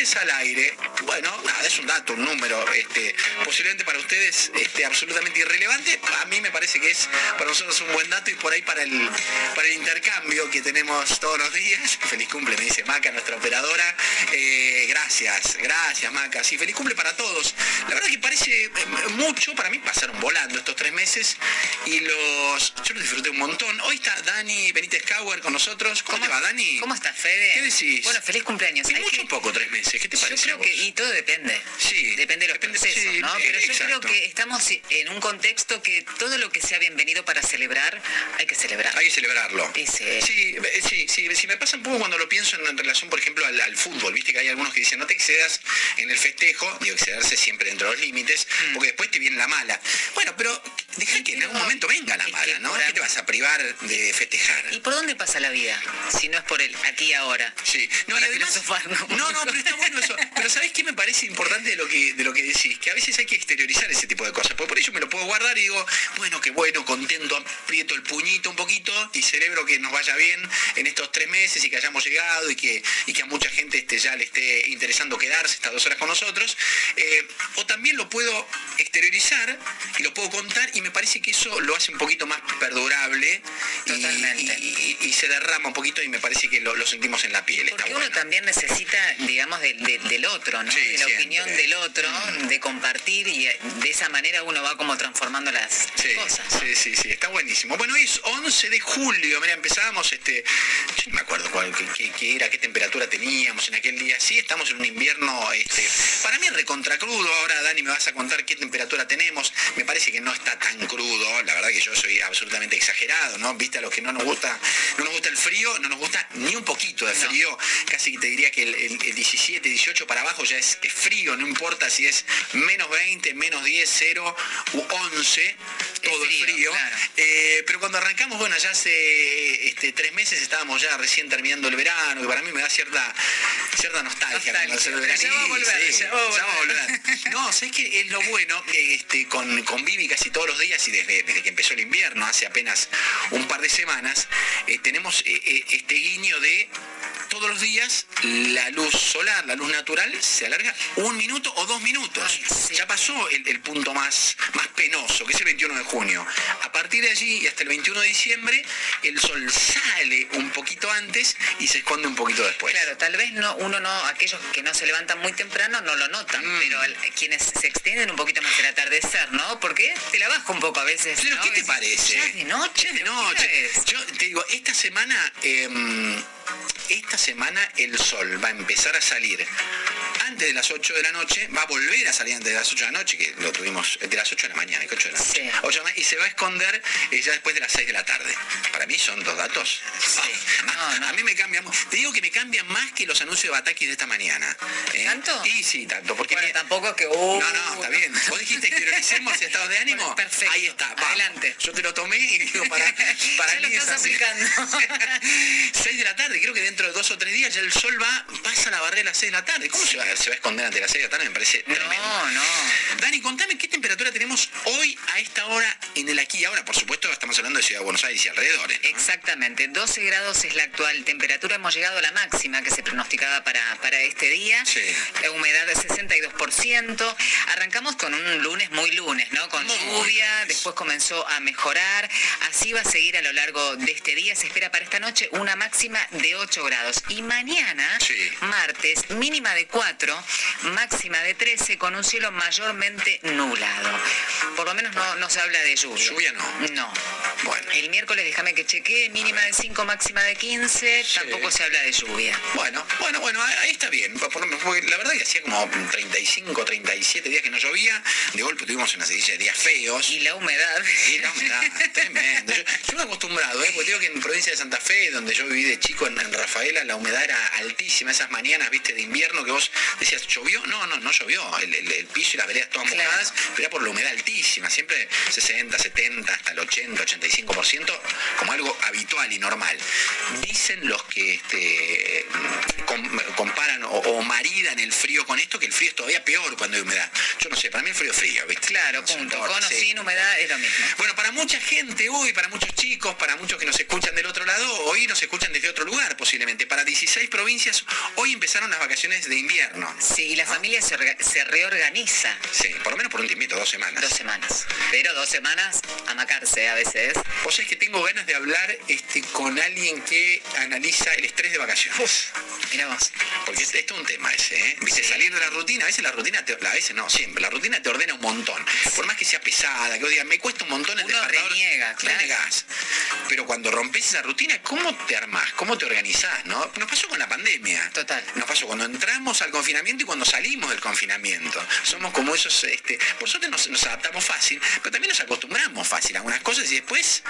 S21: Al aire. Bueno, nada, es un dato, un número, este, posiblemente para ustedes este, absolutamente irrelevante. A mí me parece que es para nosotros un buen dato y por ahí para el, para el intercambio que tenemos todos los días. Feliz cumple, me dice Maca, nuestra operadora. Eh, gracias, gracias Maca. Sí, feliz cumple para todos. La verdad que parece eh, mucho, para mí pasaron volando estos tres meses y los yo los disfruté un montón. Hoy está Dani Benítez Cauer con nosotros. ¿Cómo, te va, Dani?
S22: ¿Cómo estás, Fede?
S21: ¿Qué decís?
S22: Bueno, feliz cumpleaños.
S21: ¿Es
S22: Hay
S21: mucho
S22: que-
S21: poco tres meses? ¿Qué te
S22: Yo
S21: parece?
S22: creo
S21: a vos?
S22: que, y todo depende.
S21: Sí.
S22: Depende de los procesos,
S21: sí,
S22: ¿no? Pero yo
S21: exacto.
S22: creo que estamos en un contexto que todo lo que sea bienvenido para celebrar, hay que celebrar.
S21: Hay que celebrarlo.
S22: Y sí.
S21: Sí, eh, sí, sí, sí, me pasa un poco cuando lo pienso en, en relación, por ejemplo, al, al fútbol, viste que hay algunos que dicen no te excedas en el festejo, digo, excederse siempre dentro de los límites,
S22: Mm.
S21: porque después te viene la mala. Bueno, pero deja que en algún momento venga la mala, ¿no? ¿Qué te vas a privar de festejar?
S22: ¿Y por dónde pasa la vida? Si no es por el aquí y ahora.
S21: Sí, no,
S22: Para
S21: además-
S22: filosofar, ¿no?
S21: no, no, pero está bueno eso. Pero ¿sabés qué me parece importante de lo que de lo que decís? Que a veces hay que exteriorizar ese tipo de cosas. Porque por eso me lo puedo guardar y digo, bueno, qué bueno, contento, aprieto el puñito un poquito y celebro que nos vaya bien en estos tres meses y que hayamos llegado y que, y que a mucha gente este, ya le esté interesando quedarse estas dos horas con nosotros. Eh, o también lo puedo exteriorizar y lo puedo contar y me parece que eso lo hace un poquito más perdurable y, y- y- y se derrama un poquito y me parece que lo, lo sentimos en la piel. Bueno.
S22: uno también necesita, digamos, del- otro, ¿no?
S21: Sí,
S22: de la
S21: siempre.
S22: opinión del otro, de compartir y eh, de esa manera uno va como transformando las
S21: Sí,
S22: cosas.
S21: sí, sí, sí, está buenísimo. Bueno, hoy es 11 de julio, mira, empezábamos, este, yo no me acuerdo cuál, qué, era, qué temperatura teníamos en aquel día. Sí, estamos en un invierno, este, para mí recontra crudo. Ahora, Dani, me vas a contar qué temperatura tenemos. Me parece que no está tan crudo. La verdad que yo soy absolutamente exagerado, ¿no? Viste a los que no nos gusta, no nos gusta el frío, no nos gusta ni un poquito de frío. Casi que te diría que el, el- el 17, 18 para abajo ya es, es frío, no importa si es menos 20, menos 10, 0 u 11, todo es frío. Eh, pero cuando arrancamos, bueno, ya hace este, tres meses estábamos ya recién terminando el verano, que para mí me da cierta, cierta nostalgia. hace el
S22: ya va a
S21: verano.
S22: volver,
S21: Sí,
S22: ya va a
S21: ya va a volver. No, ¿sabes qué? Es lo bueno, este, con, con Vivi casi todos los días y desde, desde que empezó el invierno, hace apenas un par de semanas, eh, tenemos eh, eh, este guiño de todos los días la luz solar, la luz natural, se alarga un minuto o dos minutos. Ya pasó el, el punto más, más penoso, que es el 21 de junio. A partir de allí y hasta el 21 de diciembre, el sol sale un poquito antes y se esconde un poquito después.
S22: Claro, tal vez no, uno no, aquellos que no se levantan muy temprano no lo notan,
S21: Mm.
S22: pero quienes se extienden un poquito más el atardecer, ¿no? Porque te la bajo un poco a veces.
S21: Pero
S22: ¿no?
S21: ¿qué te parece?
S22: Ya es de noche.
S21: Ya es de
S22: ¿pero qué
S21: noche. Yo te digo, esta semana, em, esta semana el sol va a empezar a salir antes de las 8 de la noche, va a volver a salir antes de las 8 de la noche, que lo tuvimos de las 8 de la mañana, que 8 de la noche. 8 de la ma- y se va a esconder eh, ya después de las 6 de la tarde. Para mí son dos datos. Ah, a, a mí me cambian, te digo que me cambian más que los anuncios de Batakis de esta mañana. ¿eh?
S22: ¿Tanto?
S21: Y sí, tanto. Porque
S22: Bueno,
S21: me-
S22: tampoco es que... uh,
S21: no, no, está bien. Vos dijiste exterioricemos estados de ánimo.
S22: perfecto.
S21: Ahí está, va.
S22: Adelante.
S21: Yo te lo tomé y digo, para, para
S22: lo
S21: mí es
S22: estás
S21: así.
S22: aplicando.
S21: 6 de la tarde, creo que dentro de dos o tres días ya el sol va, pasa la barrera a las 6 de la tarde. ¿Cómo se va, se va a esconder ante las 6 de la tarde? Me parece tremendo.
S22: No, no.
S21: Dani, contame qué temperatura tenemos hoy a esta hora en el aquí y ahora. Por supuesto, estamos hablando de Ciudad de Buenos Aires y alrededores. ¿no?
S22: Exactamente, 12 grados es la actual temperatura, hemos llegado a la máxima que se pronosticaba para, para este día,
S21: Sí.
S22: la humedad de 62%, 20%. Arrancamos con un lunes muy lunes, ¿no? Con lluvia, después comenzó a mejorar. Así va a seguir a lo largo de este día. Se espera para esta noche una máxima de 8 grados. Y mañana, martes, mínima de 4, máxima de 13, con un cielo mayormente nublado. Por lo menos no, no se habla de lluvia.
S21: ¿Lluvia no?
S22: No. Bueno. El miércoles, déjame que chequee, mínima de 5, máxima de 15, tampoco se habla de lluvia.
S21: Bueno, bueno, bueno, ahí está bien. Por lo menos, porque la verdad que hacía como 35, 37 días que no llovía. De golpe tuvimos una serie de días feos.
S22: Y la humedad.
S21: Y la humedad, tremendo. Yo, yo me he acostumbrado, ¿eh? porque digo que en provincia de Santa Fe, donde yo viví de chico en, en Rafaela, la humedad era altísima. Esas mañanas, viste, de invierno que vos decías, ¿llovió? No, no, no llovió. El, el- el piso y las veredas todas mojadas, pero era por la humedad altísima. Siempre 60, 70, hasta el 80, 85%, como algo habitual y normal. Dicen los que este, com- comparan o, o maridan el frío con esto, que el frío es todavía peor cuando hay humedad. Yo no sé, para mí el frío es frío, ¿viste?
S22: Claro,
S21: No
S22: punto.
S21: importa,
S22: Con o
S21: sí.
S22: sin humedad es lo mismo.
S21: Bueno, para mucha gente hoy, para muchos chicos, para muchos que nos escuchan del otro lado, hoy nos escuchan desde otro lugar posiblemente. Para 16 provincias, hoy empezaron las vacaciones de invierno.
S22: Sí, y la familia se, orga- se reorganiza.
S21: Sí, por lo menos por un tiempito, dos semanas.
S22: Dos semanas. Pero dos semanas a macarse a veces.
S21: Vos sabés que tengo ganas de hablar este, con alguien que analiza el estrés de vacaciones.
S22: Mira vos.
S21: Porque esto es un tema ese, ¿eh? Viste, salir de la rutina, a veces la rutina, te, a veces no, siempre, la rutina te ordena un montón. Por más que sea pesada, que vos digas, me cuesta un montón el
S22: Uno
S21: despertador",
S22: reniega, claro.
S21: renegás. Pero cuando rompes esa rutina, ¿cómo te armás? ¿Cómo te organizás? ¿No? Nos pasó con la pandemia.
S22: Total.
S21: Nos pasó cuando entramos al confinamiento y cuando salimos del confinamiento. Somos como esos, este, por suerte nos, nos adaptamos fácil, pero también nos acostumbramos fácil a algunas cosas y después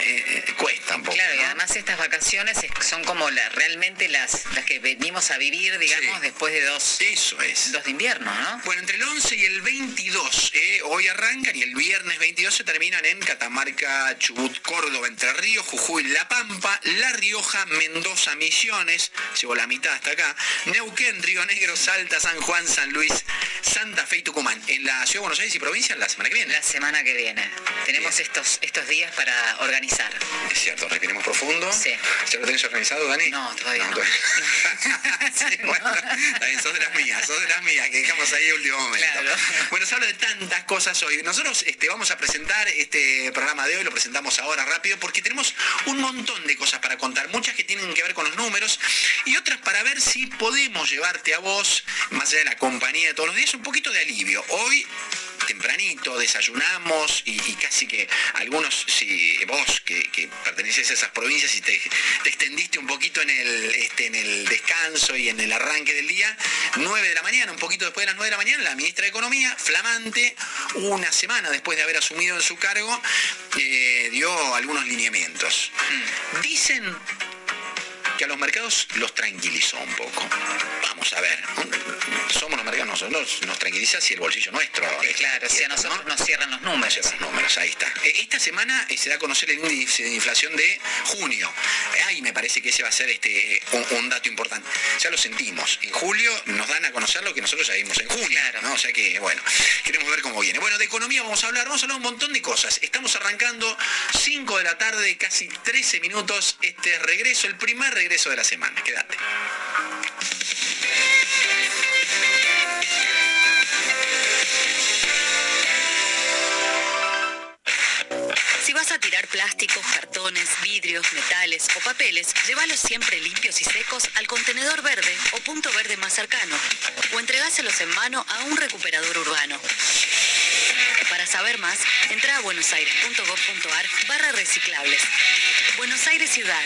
S21: eh, eh, cuesta un poco.
S22: Claro, y además estas vacaciones es- son como la- realmente las, las que venimos a vivir, digamos,
S21: Sí.
S22: después de dos,
S21: Eso es.
S22: dos de invierno, ¿no?
S21: Bueno, entre el 11 y el 22, eh, hoy arrancan y el viernes 22 se terminan en Catamarca, Chubut, Córdoba, Entre Ríos, Jujuy, La Pampa, La Rioja, Mendoza, Misiones, llevo la mitad hasta acá, Neuquén, Río Negro, Salta, San Juan, San Luis, Santa Fe y Tucumán. En la Ciudad de Buenos Aires y provincia la semana que viene.
S22: La semana que viene. Tenemos estos, estos días para organizar.
S21: Es cierto, respiremos profundo.
S22: Sí.
S21: ¿Ya lo tenés organizado, Dani?
S22: No, todavía no.
S21: todavía- Sí, bueno, sos de las mías, sos de las mías, que dejamos ahí a último momento.
S22: Claro.
S21: Bueno, se habla de tantas cosas hoy. Nosotros este, vamos a presentar este programa de hoy, lo presentamos ahora rápido, porque tenemos un montón de cosas para contar, muchas que tienen que ver con los números y otras para ver si podemos llevarte a vos, más allá de la compañía de todos los días, un poquito de alivio. Hoy tempranito, desayunamos y, y casi que algunos, si vos que, que perteneces a esas provincias y te, te extendiste un poquito en el, este, en el descanso y en el arranque del día, 9 de la mañana, un poquito después de las 9 de la mañana, la ministra de Economía, flamante, una semana después de haber asumido en su cargo, eh, dio algunos lineamientos. Dicen que a los mercados los tranquilizó un poco. Vamos a ver, somos los mercados, nosotros nos tranquiliza si el bolsillo nuestro. es
S22: Claro, si a nosotros
S21: ¿no?
S22: nos cierran los números.
S21: Cierran los números, ahí está. Eh, Esta semana eh, se da a conocer el índice de inflación de junio. Eh, Ahí me parece que ese va a ser este un, un dato importante. Ya lo sentimos. En julio nos dan a conocer lo que nosotros ya vimos en junio. ¿no? O sea que, bueno, queremos ver cómo viene. Bueno, de economía vamos a hablar, vamos a hablar un montón de cosas. Estamos arrancando 5 de la tarde, casi 13 minutos, este regreso, el primer regreso de la semana. Quédate.
S15: A tirar plásticos, cartones, vidrios, metales o papeles, llévalos siempre limpios y secos al contenedor verde o punto verde más cercano o entregáselos en mano a un recuperador urbano. Para saber más, entra a buenosaires.gov.ar barra reciclables. Buenos Aires Ciudad.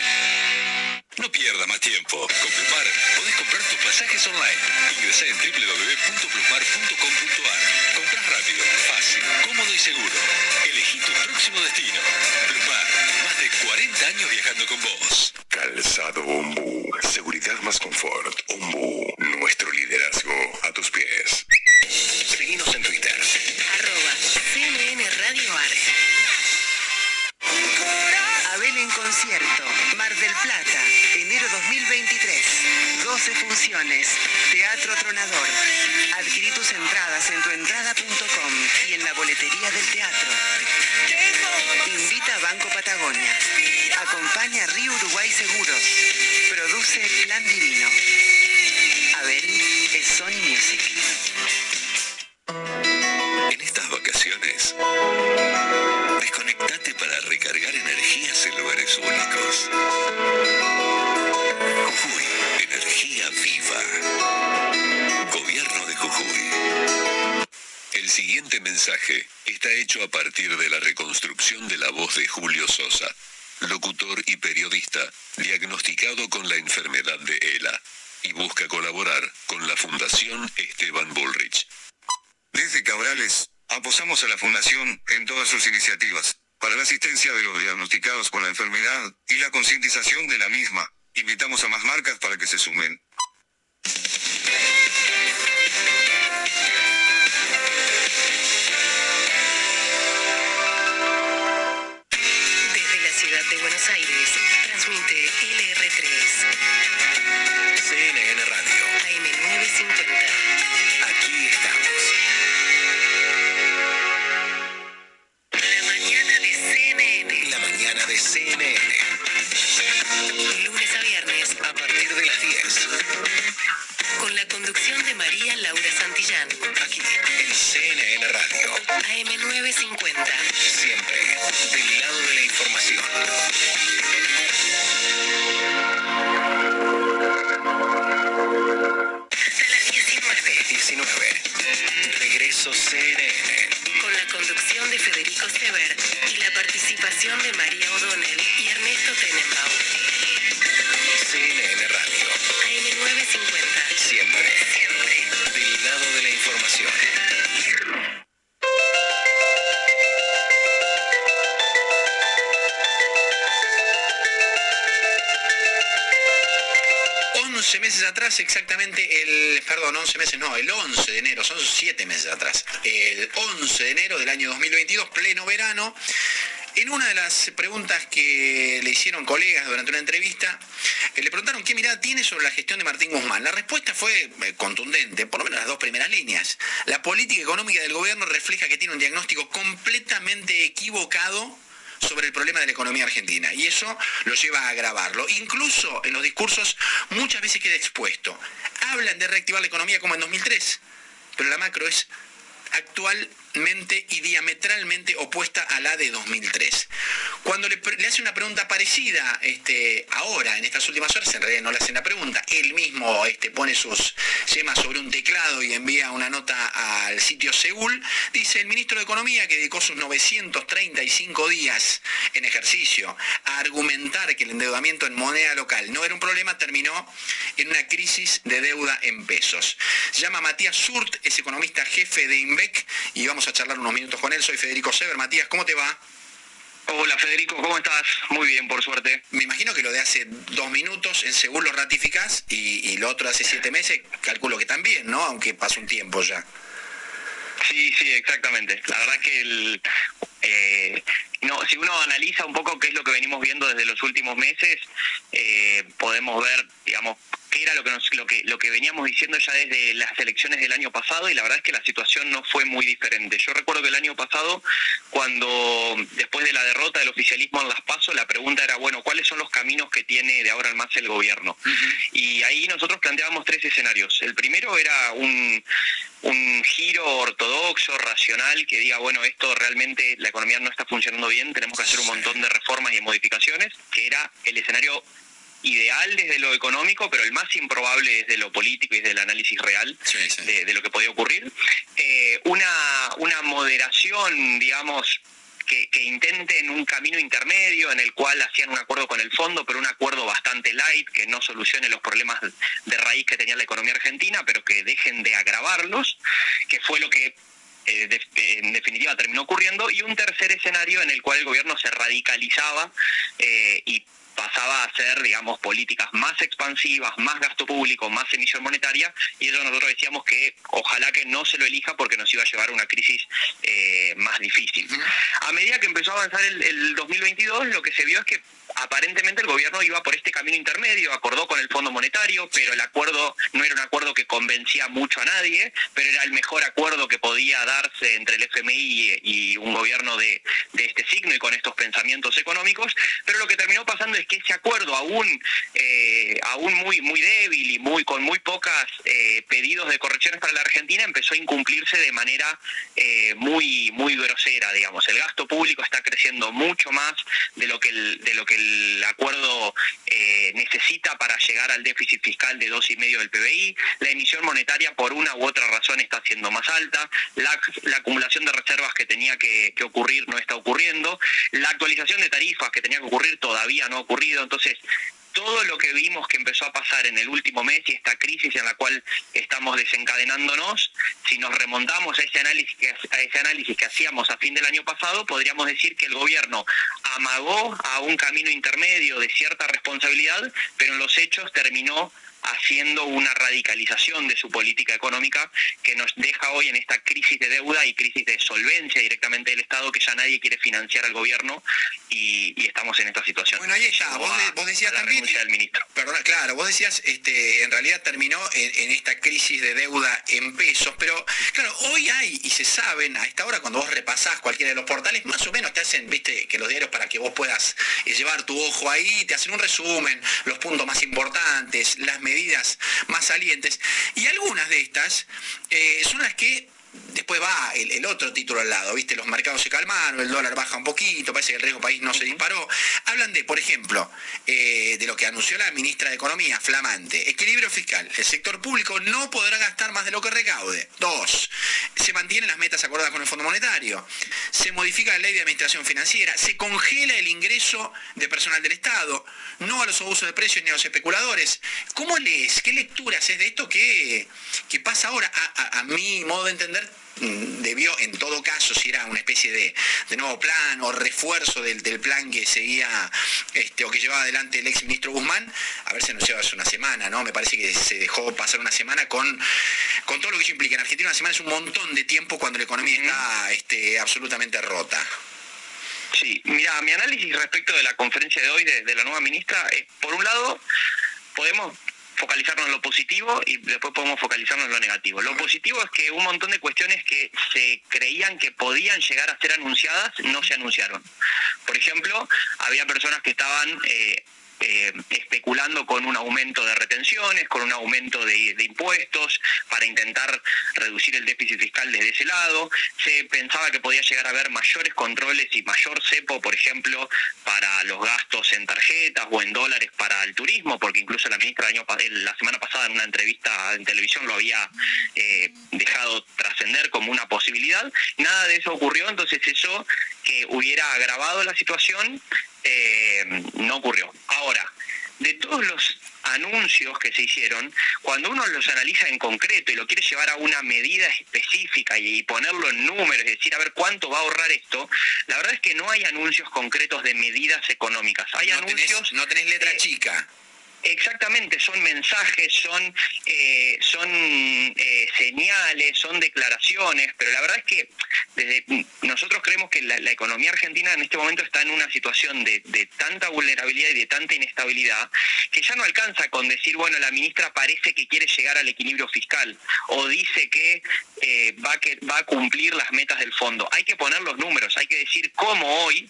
S18: No pierda más tiempo. Con Plumar podés comprar tus pasajes online. Ingresá en www.plumar.com.ar. Rápido, fácil, cómodo y seguro. Elegí tu próximo destino. Plumar, más de 40 años viajando con vos.
S16: Calzado Ombú. Seguridad más confort. Ombú. Nuestro liderazgo a tus pies.
S18: Seguinos en Twitter.
S15: Arroba CNN Radio Ar.
S23: Abel en concierto, Mar del Plata, enero 2023. 12 funciones. Teatro Tronador. Adquirí tus entradas en tuentrada.com y en la boletería del teatro. Invita a Banco Patagonia. Acompaña a Río Uruguay Seguros. Produce Plan Divino. Abel es Sony Music.
S24: En estas vacaciones, desconectate para recargar energías en lugares únicos. Jujuy
S16: siguiente mensaje está hecho a partir de la reconstrucción de la voz de Julio Sosa, locutor y periodista diagnosticado con la enfermedad de ELA y busca colaborar con la Fundación Esteban Bullrich.
S24: Desde Cabrales, aposamos a la Fundación en todas sus iniciativas, para la asistencia de los diagnosticados con la enfermedad y la concientización de la misma. Invitamos a más marcas para que se sumen.
S14: De Buenos Aires, transmite LR3,
S16: CNN Radio.
S14: AM950.
S16: Aquí estamos.
S14: La mañana de CNN.
S16: La mañana de CNN.
S14: Lunes a viernes,
S16: A partir de las 10.
S14: con la conducción de María Laura Santillán.
S16: Aquí en CNN Radio.
S14: AM950.
S16: Siempre del lado de
S14: de María O'Donnell y Ernesto Tenenbaum.
S16: CNN Radio.
S14: AM950.
S16: Siempre
S14: Siempre.
S16: del lado de la información.
S21: 11 meses atrás, exactamente el, perdón, 11 meses, no, el 11 de enero, son 7 meses atrás, el 11 de enero del año 2022, pleno verano, en una de las preguntas que le hicieron colegas durante una entrevista, eh, le preguntaron qué mirada tiene sobre la gestión de Martín Guzmán. La respuesta fue eh, contundente, por lo menos las dos primeras líneas. La política económica del gobierno refleja que tiene un diagnóstico completamente equivocado sobre el problema de la economía argentina y eso lo lleva a agravarlo. Incluso en los discursos muchas veces queda expuesto. Hablan de reactivar la economía como en 2003, pero la macro es y diametralmente opuesta a la de 2003. Cuando le hace una pregunta parecida este, ahora, en estas últimas horas, en realidad no le hacen la pregunta, él mismo este, pone sus yemas sobre un teclado y envía una nota al sitio Seúl, dice el ministro de Economía que dedicó sus 935 días en ejercicio a argumentar que el endeudamiento en moneda local no era un problema, terminó en una crisis de deuda en pesos. Llama a Matías Surt, es economista jefe de INVEC, y vamos a charlar unos minutos con él. Soy Federico Sever. Matías, ¿cómo te va?
S25: Hola Federico, ¿cómo estás? Muy bien, por suerte.
S21: Me imagino que lo de hace dos minutos, en según lo ratificás, y, y lo otro de hace siete meses, calculo que también, ¿no? Aunque pasa un tiempo ya.
S25: Sí, sí, exactamente. La verdad que el, eh, no, si uno analiza un poco qué es lo que venimos viendo desde los últimos meses, eh, podemos ver, digamos, qué era lo que, nos, lo, que, lo que veníamos diciendo ya desde las elecciones del año pasado y la verdad es que la situación no fue muy diferente. Yo recuerdo que el año pasado, cuando después de la derrota del oficialismo en Las Paso, la pregunta era, bueno, ¿cuáles son los caminos que tiene de ahora en más el gobierno? Y ahí nosotros planteábamos tres escenarios. El primero era un, un giro ortodoxo, racional, que diga, bueno, esto realmente la economía no está funcionando bien, tenemos que hacer un montón de reformas y modificaciones, que era el escenario ideal desde lo económico, pero el más improbable desde lo político y desde el análisis real De, de lo que podía ocurrir. Eh, una, una moderación, digamos, que, que intenten un camino intermedio en el cual hacían un acuerdo con el fondo, pero un acuerdo bastante light, que no solucione los problemas de raíz que tenía la economía argentina, pero que dejen de agravarlos, que fue lo que eh, de- en definitiva terminó ocurriendo, y un tercer escenario en el cual el gobierno se radicalizaba eh, y pasaba a hacer, digamos, políticas más expansivas, más gasto público, más emisión monetaria, y eso nosotros decíamos que ojalá que no se lo elija porque nos iba a llevar a una crisis eh, más difícil. A medida que empezó a avanzar el, el 2022, lo que se vio es que aparentemente el gobierno iba por este camino intermedio, acordó con el Fondo Monetario, pero el acuerdo no era un acuerdo que convencía mucho a nadie, pero era el mejor acuerdo que podía darse entre el FMI y, un gobierno de, de este signo y con estos pensamientos económicos, pero lo que terminó pasando es que ese acuerdo aún, eh, aún muy, muy débil y muy con muy pocas eh, pedidos de correcciones para la Argentina empezó a incumplirse de manera eh, muy, muy grosera, digamos. El gasto público está creciendo mucho más de lo que de lo que el el acuerdo eh, necesita para llegar al déficit fiscal de dos y medio del PBI, la emisión monetaria por una u otra razón está siendo más alta, la, acumulación de reservas que tenía que ocurrir no está ocurriendo, la actualización de tarifas que tenía que ocurrir todavía no ha ocurrido, entonces todo lo que vimos que empezó a pasar en el último mes y esta crisis en la cual estamos desencadenándonos, si nos remontamos a ese análisis que, a ese análisis que hacíamos a fin del año pasado, podríamos decir que el gobierno amagó a un camino intermedio de cierta responsabilidad, pero en los hechos terminó haciendo una radicalización de su política económica que nos deja hoy en esta crisis de deuda y crisis de solvencia directamente del Estado que ya nadie quiere financiar al gobierno y, estamos en esta situación.
S21: Bueno, ahí está, vos, decías también...
S25: Del ministro.
S21: Perdona, claro, vos decías, este, en realidad terminó en, esta crisis de deuda en pesos, pero claro, hoy hay y se saben, a esta hora cuando vos repasás cualquiera de los portales, más o menos te hacen, viste, que los diarios para que vos puedas eh, llevar tu ojo ahí, te hacen un resumen, los puntos más importantes, las medidas medidas más salientes. Y algunas de estas eh, son las que después va el, otro título al lado, ¿viste? Los mercados se calmaron, el dólar baja un poquito, parece que el riesgo país no se disparó. Hablan de, por ejemplo, eh, de lo que anunció la ministra de Economía, flamante, equilibrio fiscal. El sector público no podrá gastar más de lo que recaude. Dos, se mantienen las metas acordadas con el Fondo Monetario. Se modifica la ley de administración financiera. Se congela el ingreso de personal del Estado. No a los abusos de precios ni a los especuladores. ¿Cómo lees? ¿Qué lecturas es de esto que, pasa ahora? a mi modo de entender, debió, en todo caso, si era una especie de, nuevo plan o refuerzo del, plan que seguía este, o que llevaba adelante el ex ministro Guzmán, a ver si anunciaba hace una semana, ¿no? Me parece que se dejó pasar una semana con, con todo lo que eso implica. En Argentina una semana es un montón de tiempo cuando la economía está este, absolutamente rota.
S25: Sí, mira, mi análisis respecto de la conferencia de hoy de, de la nueva ministra es, por un lado, podemos focalizarnos en lo positivo y después podemos focalizarnos en lo negativo. Lo positivo es que un montón de cuestiones que se creían que podían llegar a ser anunciadas no se anunciaron. Por ejemplo, había personas que estaban eh, eh, especulando con un aumento de retenciones, con un aumento de, impuestos para intentar reducir el déficit fiscal desde ese lado. Se pensaba que podía llegar a haber mayores controles y mayor cepo, por ejemplo, para los gastos en tarjetas o en dólares para el turismo, porque incluso la ministra año, la semana pasada en una entrevista en televisión lo había eh, dejado trascender como una posibilidad. Nada de eso ocurrió, entonces eso que hubiera agravado la situación eh, no ocurrió. Ahora, de todos los anuncios que se hicieron, cuando uno los analiza en concreto y lo quiere llevar a una medida específica y, ponerlo en números, es decir, a ver cuánto va a ahorrar esto, la verdad es que no hay anuncios concretos de medidas económicas. Hay anuncios.
S21: no tenés letra chica.
S25: Exactamente, son mensajes, son, eh, son eh, señales, son declaraciones, pero la verdad es que nosotros creemos que la, economía argentina en este momento está en una situación de, tanta vulnerabilidad y de tanta inestabilidad que ya no alcanza con decir, bueno, la ministra parece que quiere llegar al equilibrio fiscal o dice que, eh, va, que va a cumplir las metas del fondo. Hay que poner los números, hay que decir cómo hoy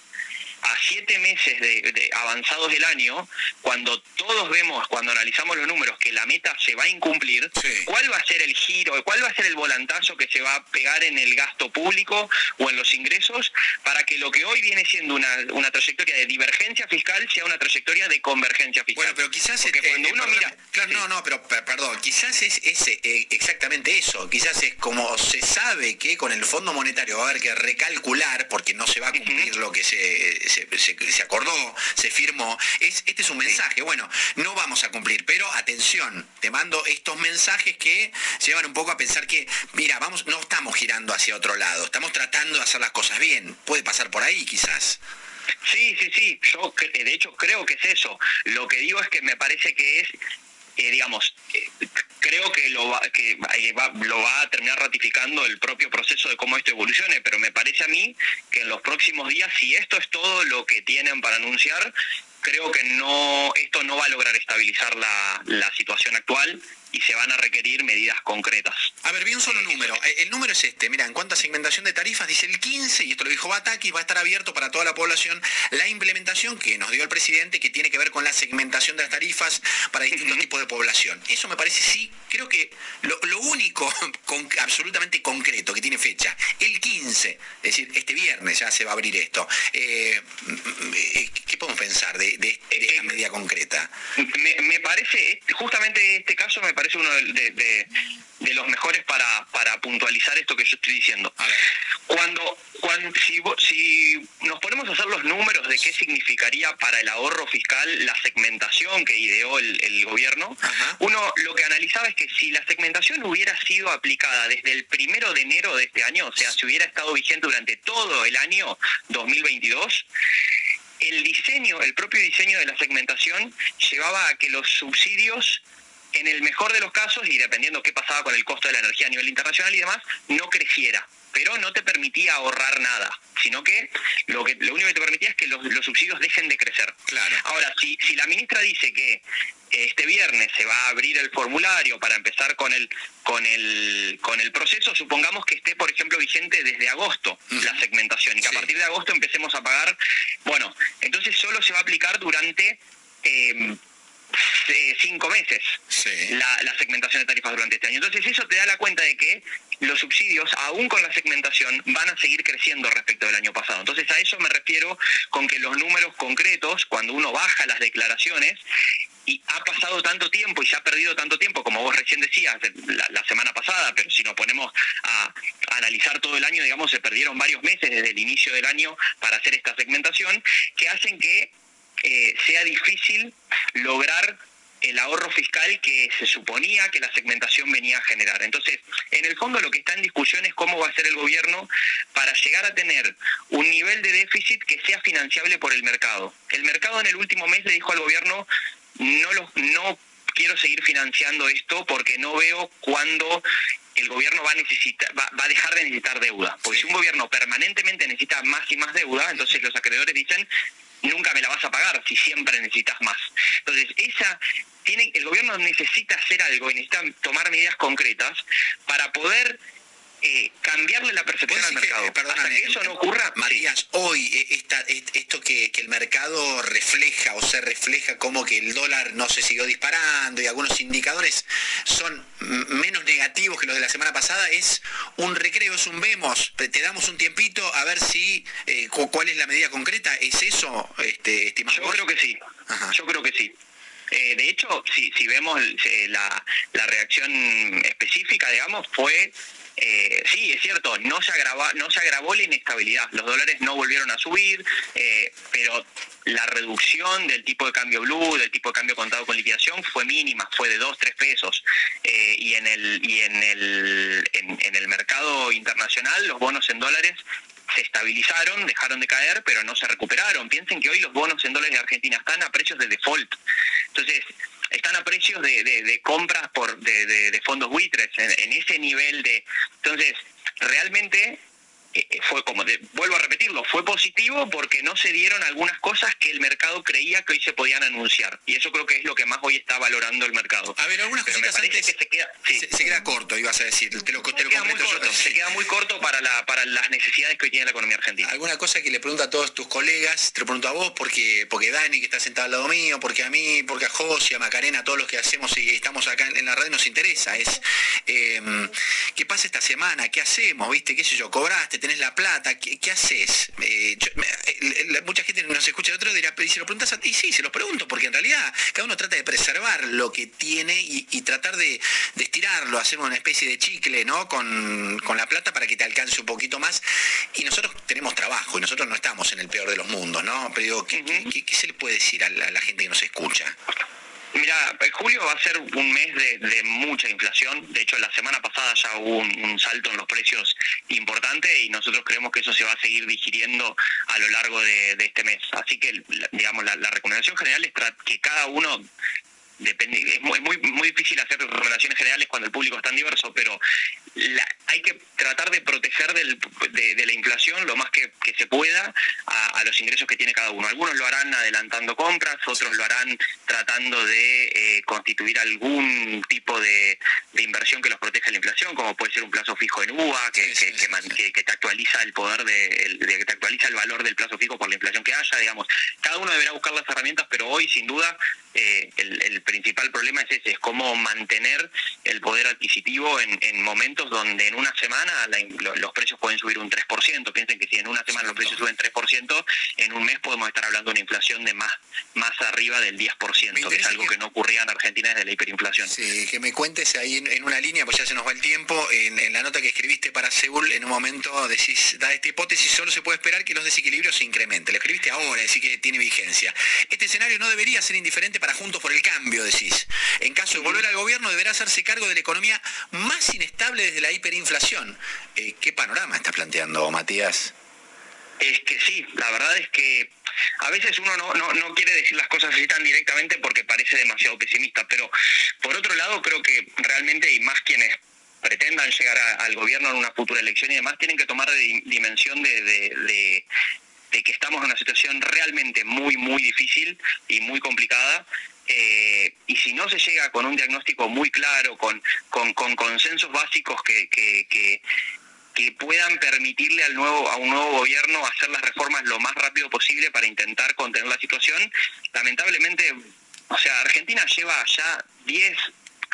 S25: a siete meses de, avanzados del año, cuando todos vemos, cuando analizamos los números, que la meta se va a incumplir, ¿cuál va a ser el giro, cuál va a ser el volantazo que se va a pegar en el gasto público o en los ingresos para que lo que hoy viene siendo una, una trayectoria de divergencia fiscal sea una trayectoria de convergencia fiscal?
S21: Bueno, pero quizás Porque cuando uno mira... Claro, no, no, pero perdón, quizás es, ese eh, exactamente eso, quizás es como se sabe que con el Fondo Monetario va a haber que recalcular, porque no se va a cumplir lo que se se, acordó, se firmó. Es, este es un mensaje. Bueno, no vamos a cumplir, pero atención, te mando estos mensajes que llevan un poco a pensar que, mira, vamos, no estamos girando hacia otro lado, estamos tratando de hacer las cosas bien. Puede pasar por ahí quizás.
S25: Sí, sí, sí, yo de hecho creo que es eso. Lo que digo es que me parece que es eh, digamos, eh, creo que lo va, que eh, lo va a terminar ratificando el propio proceso de cómo esto evolucione, pero me parece a mí que en los próximos días, si esto es todo lo que tienen para anunciar, creo que no esto no va a lograr estabilizar la, la situación actual y se van a requerir medidas concretas.
S21: A ver, vi un solo número. Eh, el número es este. Mira, en cuanto a segmentación de tarifas, dice el 15, y esto lo dijo Bataki, va a estar abierto para toda la población la implementación que nos dio el presidente que tiene que ver con la segmentación de las tarifas para distintos tipos de población. Eso me parece sí creo que lo, lo único con- absolutamente concreto que tiene fecha, el 15, es decir, este viernes ya se va a abrir esto. Eh, mm, eh, ¿Qué podemos pensar de, de- de esta medida concreta?
S25: me, me parece, justamente este caso me parece uno de, de- de- de los mejores para, para puntualizar esto que yo estoy diciendo. Cuando, cuando si, si nos ponemos a hacer los números de qué significaría para el ahorro fiscal la segmentación que ideó el, el gobierno, uno lo que analizaba es que si la segmentación hubiera sido aplicada desde el primero de enero de este año, o sea, si hubiera estado vigente durante todo el año 2022, el diseño, el propio diseño de la segmentación llevaba a que los subsidios, en el mejor de los casos, y dependiendo qué pasaba con el costo de la energía a nivel internacional y demás, no creciera. Pero no te permitía ahorrar nada, sino que lo, que, lo único que te permitía es que los, los subsidios dejen de crecer.
S21: Claro.
S25: Ahora, si, si la ministra dice que este viernes se va a abrir el formulario para empezar con el con el con el proceso, supongamos que esté, por ejemplo, vigente desde agosto la segmentación y que a partir de agosto empecemos a pagar, bueno, entonces solo se va a aplicar durante eh, eh, cinco meses la, la segmentación de tarifas durante este año. Entonces eso te da la cuenta de que los subsidios, aún con la segmentación, van a seguir creciendo respecto del año pasado. Entonces a eso me refiero con que los números concretos, cuando uno baja las declaraciones, y ha pasado tanto tiempo y se ha perdido tanto tiempo, como vos recién decías la, la semana pasada, pero si nos ponemos a, a analizar todo el año, digamos, se perdieron varios meses desde el inicio del año para hacer esta segmentación, que hacen que eh, sea difícil lograr el ahorro fiscal que se suponía que la segmentación venía a generar. Entonces, en el fondo lo que está en discusión es cómo va a ser el gobierno para llegar a tener un nivel de déficit que sea financiable por el mercado. El mercado en el último mes le dijo al gobierno, no, lo, no quiero seguir financiando esto porque no veo cuándo el gobierno va a necesitar, va, va a dejar de necesitar deuda. Porque si un gobierno permanentemente necesita más y más deuda, entonces los acreedores dicen, nunca me la vas a pagar si siempre necesitas más. Entonces, esa tiene, el gobierno necesita hacer algo y necesita tomar medidas concretas para poder eh, cambiarle la percepción al mercado. Hasta que eso no ocurra,
S21: Matías, hoy eh, esta- esto que, que el mercado refleja o se refleja como que el dólar no se siguió disparando y algunos indicadores son menos negativos que los de la semana pasada, es un recreo, es un vemos, te damos un tiempito a ver si eh, cu- cuál es la medida concreta, ¿es eso, este, estimado?
S25: Yo creo que sí, yo creo que sí. Eh, de hecho, si, si vemos eh, la, la reacción específica, digamos, fue, eh, sí, es cierto, no se, agrava, no se agravó la inestabilidad, los dólares no volvieron a subir, eh, pero la reducción del tipo de cambio blue, del tipo de cambio contado con liquidación, fue mínima, fue de 2, 3 pesos. Eh, y en el, y en el, en- en el mercado internacional, los bonos en dólares se estabilizaron, dejaron de caer, pero no se recuperaron. Piensen que hoy los bonos en dólares de Argentina están a precios de default. Entonces, están a precios de, de- compras por de, de- fondos buitres, en, ese nivel de... Entonces, realmente fue como, de- vuelvo a repetirlo, fue positivo porque no se dieron algunas cosas que el mercado creía que hoy se podían anunciar. Y eso creo que es lo que más hoy está valorando el mercado.
S21: A ver, algunas
S25: Pero me
S21: cositas
S25: parece
S21: antes-
S25: que se queda, sí.
S21: Se, se queda corto, ibas a decir, te lo, te lo
S25: queda muy
S21: yo.
S25: corto, se queda muy corto para, la, para las necesidades que hoy tiene la economía argentina.
S21: Alguna cosa que le pregunto a todos tus colegas, te lo pregunto a vos, porque, porque Dani, que está sentado al lado mío, porque a mí, porque a José, a Macarena, a todos los que hacemos y estamos acá en, en la red nos interesa, es eh, qué pasa esta semana, qué hacemos, viste, qué sé yo, cobraste, tenés la plata, qué, qué haces. Eh, yo- me- eh, mucha gente nos escucha de otro dirá, "Pero, ¿y si lo preguntas a ti, sí, se los pregunto, porque en realidad cada uno trata de preservar lo que tiene y, y tratar de, de estirarlo, hacer una especie de chicle, ¿no? Con, con la plata para que te alcance un poquito más. Y nosotros tenemos trabajo y nosotros no estamos en el peor de los mundos, ¿no? Pero digo, ¿qué, qué- qué- qué se le puede decir a la, a la gente que nos escucha?
S25: Mira, eh, julio va a ser un mes de, de mucha inflación. De hecho, la semana pasada ya hubo un, salto en los precios importante y nosotros creemos que eso se va a seguir digiriendo a lo largo de, de este mes. Así que, digamos, la, recomendación general es que cada uno depende es muy, muy muy difícil hacer recomendaciones generales cuando el público es tan diverso pero la- hay que tratar de proteger del- de, de la inflación lo más que, que se pueda a, a, los ingresos que tiene cada uno. Algunos lo harán adelantando compras, otros lo harán tratando de eh, constituir algún tipo de, inversión que los proteja de la inflación, como puede ser un plazo fijo en UVA, que, que, te actualiza el poder de, que te actualiza el valor del plazo fijo por la inflación que haya, digamos. Cada uno deberá buscar las herramientas, pero hoy sin duda eh, el, principal problema es ese, es cómo mantener el poder adquisitivo en, momentos donde en una semana los precios pueden subir un 3%. Piensen que si en una semana los precios suben 3%, en un mes podemos estar hablando de una inflación de más, más arriba del 10%, que es algo que... no ocurría en Argentina desde la hiperinflación.
S21: Sí, que me cuentes ahí en, una línea, pues ya se nos va el tiempo, en, la nota que escribiste para Seúl, en un momento decís, da esta hipótesis, solo se puede esperar que los desequilibrios se incrementen. Lo escribiste ahora, decís que tiene vigencia. Este escenario no debería ser indiferente para Juntos por el Cambio, decís. En caso de volver al gobierno, deberá hacerse cargo de la economía más inestable desde la hiperinflación. Eh, ¿Qué panorama estás planteando, Matías?
S25: Es que sí, la verdad es que a veces uno no, no, quiere decir las cosas así tan directamente porque parece demasiado pesimista, pero por otro lado creo que realmente hay más quienes pretendan llegar al gobierno en una futura elección y demás tienen que tomar dimensión de, que estamos en una situación realmente muy, muy difícil y muy complicada. Eh, y si no se llega con un diagnóstico muy claro, con, con, consensos básicos que, que, que puedan permitirle al nuevo, a un nuevo gobierno hacer las reformas lo más rápido posible para intentar contener la situación, lamentablemente, o sea, Argentina lleva ya 10,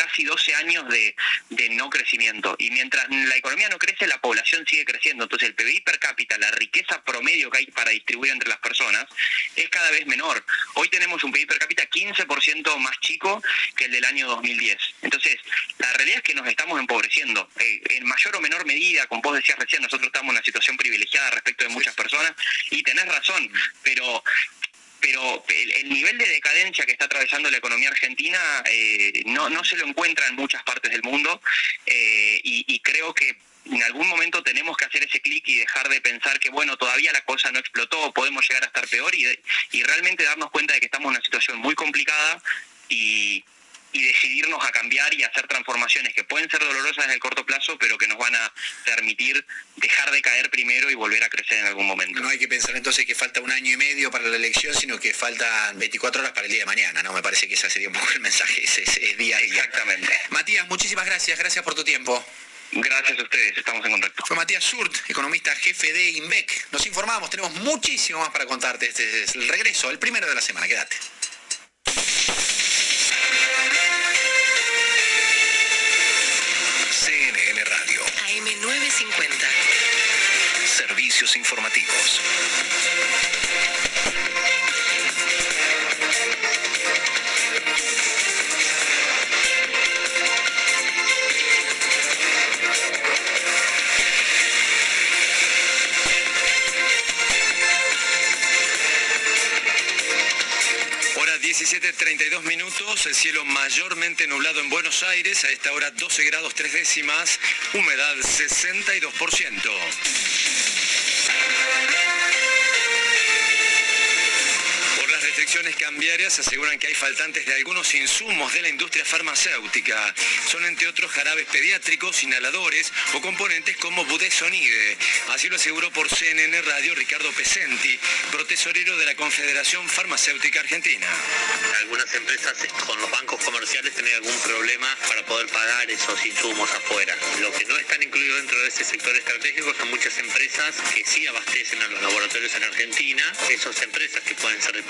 S25: casi 12 años de, no crecimiento. Y mientras la economía no crece, la población sigue creciendo. Entonces el PBI per cápita, la riqueza promedio que hay para distribuir entre las personas, es cada vez menor. Hoy tenemos un PBI per cápita 15% más chico que el del año 2010. Entonces, la realidad es que nos estamos empobreciendo. Eh, en mayor o menor medida, como vos decías recién, nosotros estamos en una situación privilegiada respecto de muchas personas, y tenés razón, pero pero el, nivel de decadencia que está atravesando la economía argentina eh, no, no se lo encuentra en muchas partes del mundo eh, y, creo que en algún momento tenemos que hacer ese clic y dejar de pensar que, bueno, todavía la cosa no explotó, podemos llegar a estar peor y, y realmente darnos cuenta de que estamos en una situación muy complicada y, y decidirnos a cambiar y hacer transformaciones que pueden ser dolorosas en el corto plazo, pero que nos van a permitir dejar de caer primero y volver a crecer en algún momento.
S21: No hay que pensar entonces que falta un año y medio para la elección, sino que faltan 24 horas para el día de mañana, ¿no? Me parece que ese sería un poco el mensaje, es, es, día a día.
S25: Exactamente.
S21: Matías, muchísimas gracias, gracias por tu tiempo.
S25: Gracias a ustedes, estamos en contacto.
S21: Fue Matías Surt, economista jefe de INVEC. Nos informamos, tenemos muchísimo más para contarte. Este es el regreso, el primero de la semana. Quédate.
S16: Servicios informativos.
S18: 17.32 minutos, el cielo mayormente nublado en Buenos Aires, a esta hora 12 grados 3 décimas, humedad 62%. Restricciones cambiarias aseguran que hay faltantes de algunos insumos de la industria farmacéutica. Son entre otros jarabes pediátricos, inhaladores o componentes como budesonide. Así lo aseguró por CNN Radio Ricardo Pesenti, protesorero de la Confederación Farmacéutica Argentina.
S26: Algunas empresas con los bancos comerciales tienen algún problema para poder pagar esos insumos afuera. Lo que no están incluidos dentro de ese sector estratégico son muchas empresas que sí abastecen a los laboratorios en Argentina. Esas empresas que pueden ser de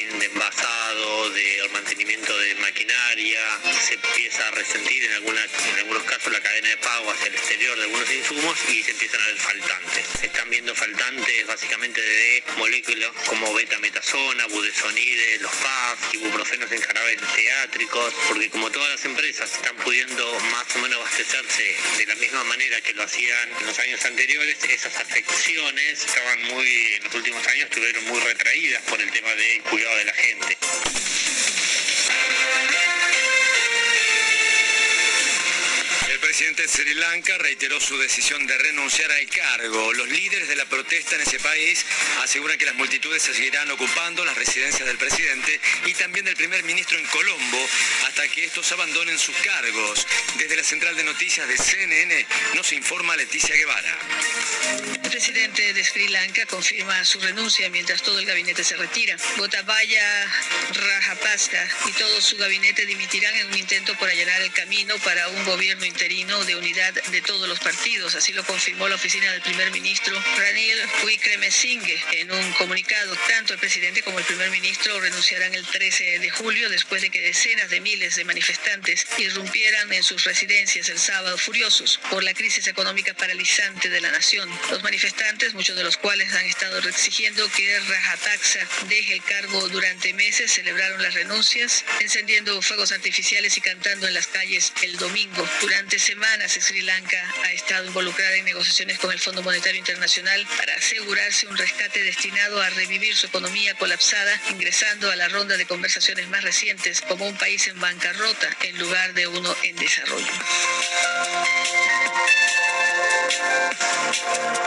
S26: De envasado, de mantenimiento de maquinaria, se empieza a resentir en, alguna, en algunos casos la cadena de pago hacia el exterior de algunos insumos y se empiezan a ver faltantes. Se están viendo faltantes básicamente de moléculas como betametasona, budesonide, los PAF, ibuprofenos en jarabes teátricos, porque como todas las empresas están pudiendo más o menos abastecerse de la misma manera que lo hacían en los años anteriores, esas afecciones estaban muy, en los últimos años estuvieron muy retraídas por el tema de cuidado de la gente.
S18: Presidente de Sri Lanka reiteró su decisión de renunciar al cargo. Los líderes de la protesta en ese país aseguran que las multitudes seguirán ocupando las residencias del presidente y también del primer ministro en Colombo hasta que estos abandonen sus cargos. Desde la central de noticias de CNN nos informa Leticia Guevara.
S27: El presidente de Sri Lanka confirma su renuncia mientras todo el gabinete se retira. Gotabaya Rajapaksa y todo su gabinete dimitirán en un intento por allanar el camino para un gobierno interino de unidad de todos los partidos. Así lo confirmó la oficina del primer ministro Ranil Wickremesinghe en un comunicado. Tanto el presidente como el primer ministro renunciarán el 13 de julio después de que decenas de miles de manifestantes irrumpieran en sus residencias el sábado furiosos por la crisis económica paralizante de la nación. Los manifestantes, muchos de los cuales han estado exigiendo que Rajapaksa deje el cargo durante meses, celebraron las renuncias, encendiendo fuegos artificiales y cantando en las calles el domingo. Durante semanas Sri Lanka ha estado involucrada en negociaciones con el Fondo Monetario Internacional para asegurarse un rescate destinado a revivir su economía colapsada, ingresando a la ronda de conversaciones más recientes como un país en bancarrota en lugar de uno en desarrollo.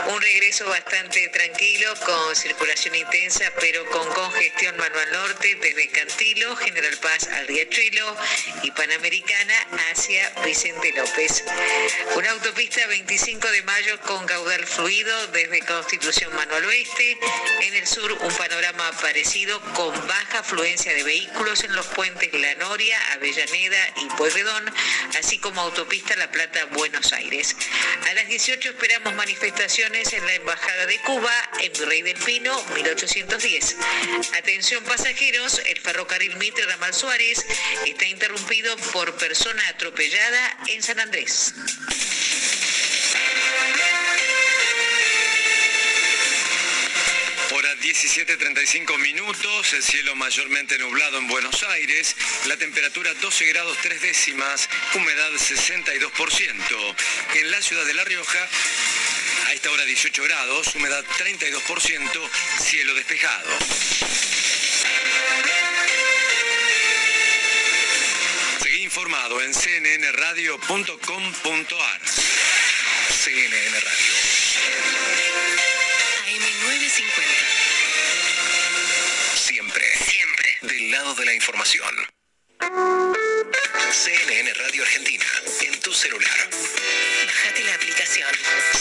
S22: Un regreso bastante tranquilo, con circulación intensa, pero con congestión manual norte desde Cantilo, General Paz al Riachuelo y Panamericana hacia Vicente López. Una autopista 25 de mayo con caudal fluido desde Constitución Manual Oeste. En el sur un panorama parecido con baja afluencia de vehículos en los puentes La Noria, Avellaneda y Pueyrredón, así como autopista La Plata Buenos Aires. A las 18 esperamos manifestaciones en la Embajada de Cuba, en Virrey del Pino, 1810. Atención pasajeros, el ferrocarril Mitre Ramal Suárez está interrumpido por persona atropellada en San Andrés.
S18: Hora 17.35 minutos, el cielo mayormente nublado en Buenos Aires, la temperatura 12 grados 3 décimas, humedad 62%. En la ciudad de La Rioja, a esta hora 18 grados, humedad 32%, cielo despejado. Informado en cnnradio.com.ar. CNN Radio.
S14: AM950.
S16: Siempre. Siempre. Del lado de la información. CNN Radio Argentina. En tu celular.
S14: Bájate la aplicación.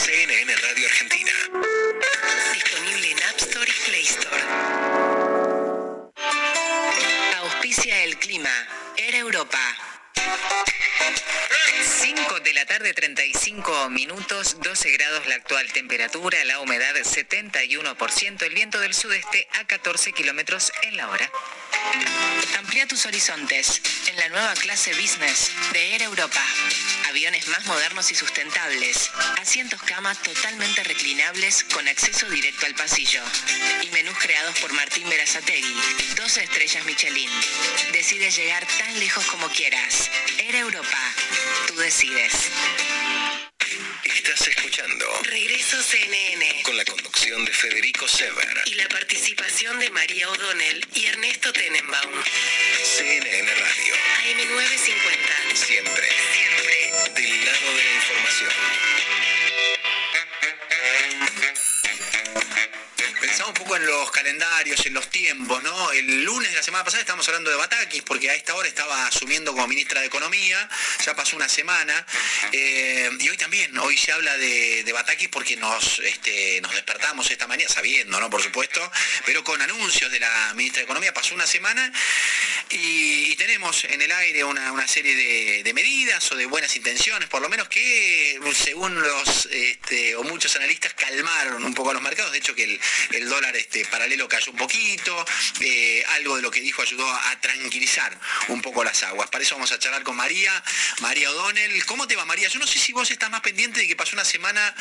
S16: CNN Radio Argentina.
S14: Disponible en App Store y Play Store. Auspicia el clima. Era Europa.
S22: 5 de la tarde, 35 minutos, 12 grados la actual temperatura, la humedad 71%, el viento del sudeste a 14 kilómetros en la hora.
S14: Amplía tus horizontes en la nueva clase Business de Air Europa. Aviones más modernos y sustentables. Asientos cama totalmente reclinables con acceso directo al pasillo. Y menús creados por Martín Berazategui. 12 estrellas Michelin. Decides llegar tan lejos como quieras. Air Europa. Tú decides.
S16: Estás escuchando
S14: Regreso CNN.
S16: con la conducción de Federico Sever.
S14: Y la participación de María O'Donnell y Ernesto Tenenbaum.
S16: CNN Radio.
S14: AM950.
S16: Siempre. Siempre. Del lado de la información.
S21: Un poco en los calendarios, en los tiempos, ¿no? El lunes de la semana pasada estábamos hablando de Batakis, porque a esta hora estaba asumiendo como ministra de Economía, ya pasó una semana, eh, y hoy también, hoy se habla de, de Batakis porque nos, este, nos despertamos esta mañana, sabiendo, ¿no? Por supuesto, pero con anuncios de la ministra de Economía, pasó una semana, y, tenemos en el aire una, una serie de, de medidas o de buenas intenciones, por lo menos que, según los, este, o muchos analistas, calmaron un poco a los mercados, de hecho que el, el dólar este, paralelo cayó un poquito, eh, algo de lo que dijo ayudó a, a tranquilizar un poco las aguas. Para eso vamos a charlar con María, María O'Donnell. ¿Cómo te va María? Yo no sé si vos estás más pendiente de que pasó una semana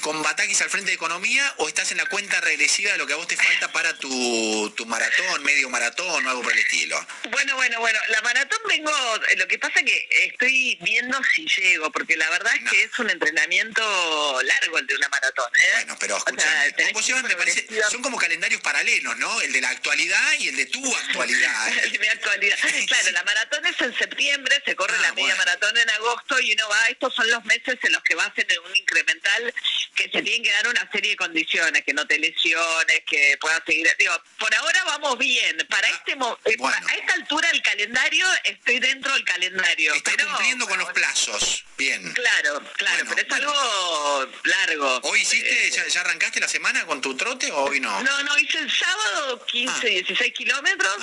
S21: con Batakis al frente de Economía o estás en la cuenta regresiva de lo que a vos te falta para tu, tu maratón, medio maratón o algo por el estilo.
S25: Bueno, bueno, bueno, la maratón vengo, lo que pasa que estoy viendo si llego, porque la verdad es que es un entrenamiento largo el de una maratón, ¿eh?
S21: Bueno, pero escúchame, vos llevas, me parece, son como calendarios paralelos, ¿no? El de la actualidad y el de tu actualidad.
S28: el de mi actualidad. Claro, la maratón es en septiembre, se corre
S21: Ah,
S28: la media maratón en agosto y uno va, estos son los meses en los que vas en un incremental que se tienen que dar una serie de condiciones, que no te lesiones, que puedas seguir. Digo, por ahora vamos bien. Para este mo- eh,
S21: bueno.
S28: a esta altura del calendario estoy dentro del calendario.
S21: Estás
S28: pero,
S21: cumpliendo con los plazos. Bien.
S28: Claro, claro, pero es algo largo.
S21: ¿Hoy hiciste, ya, ya arrancaste la semana con tu trote o hoy no?
S28: No, no, hice el sábado 15, 16 kilómetros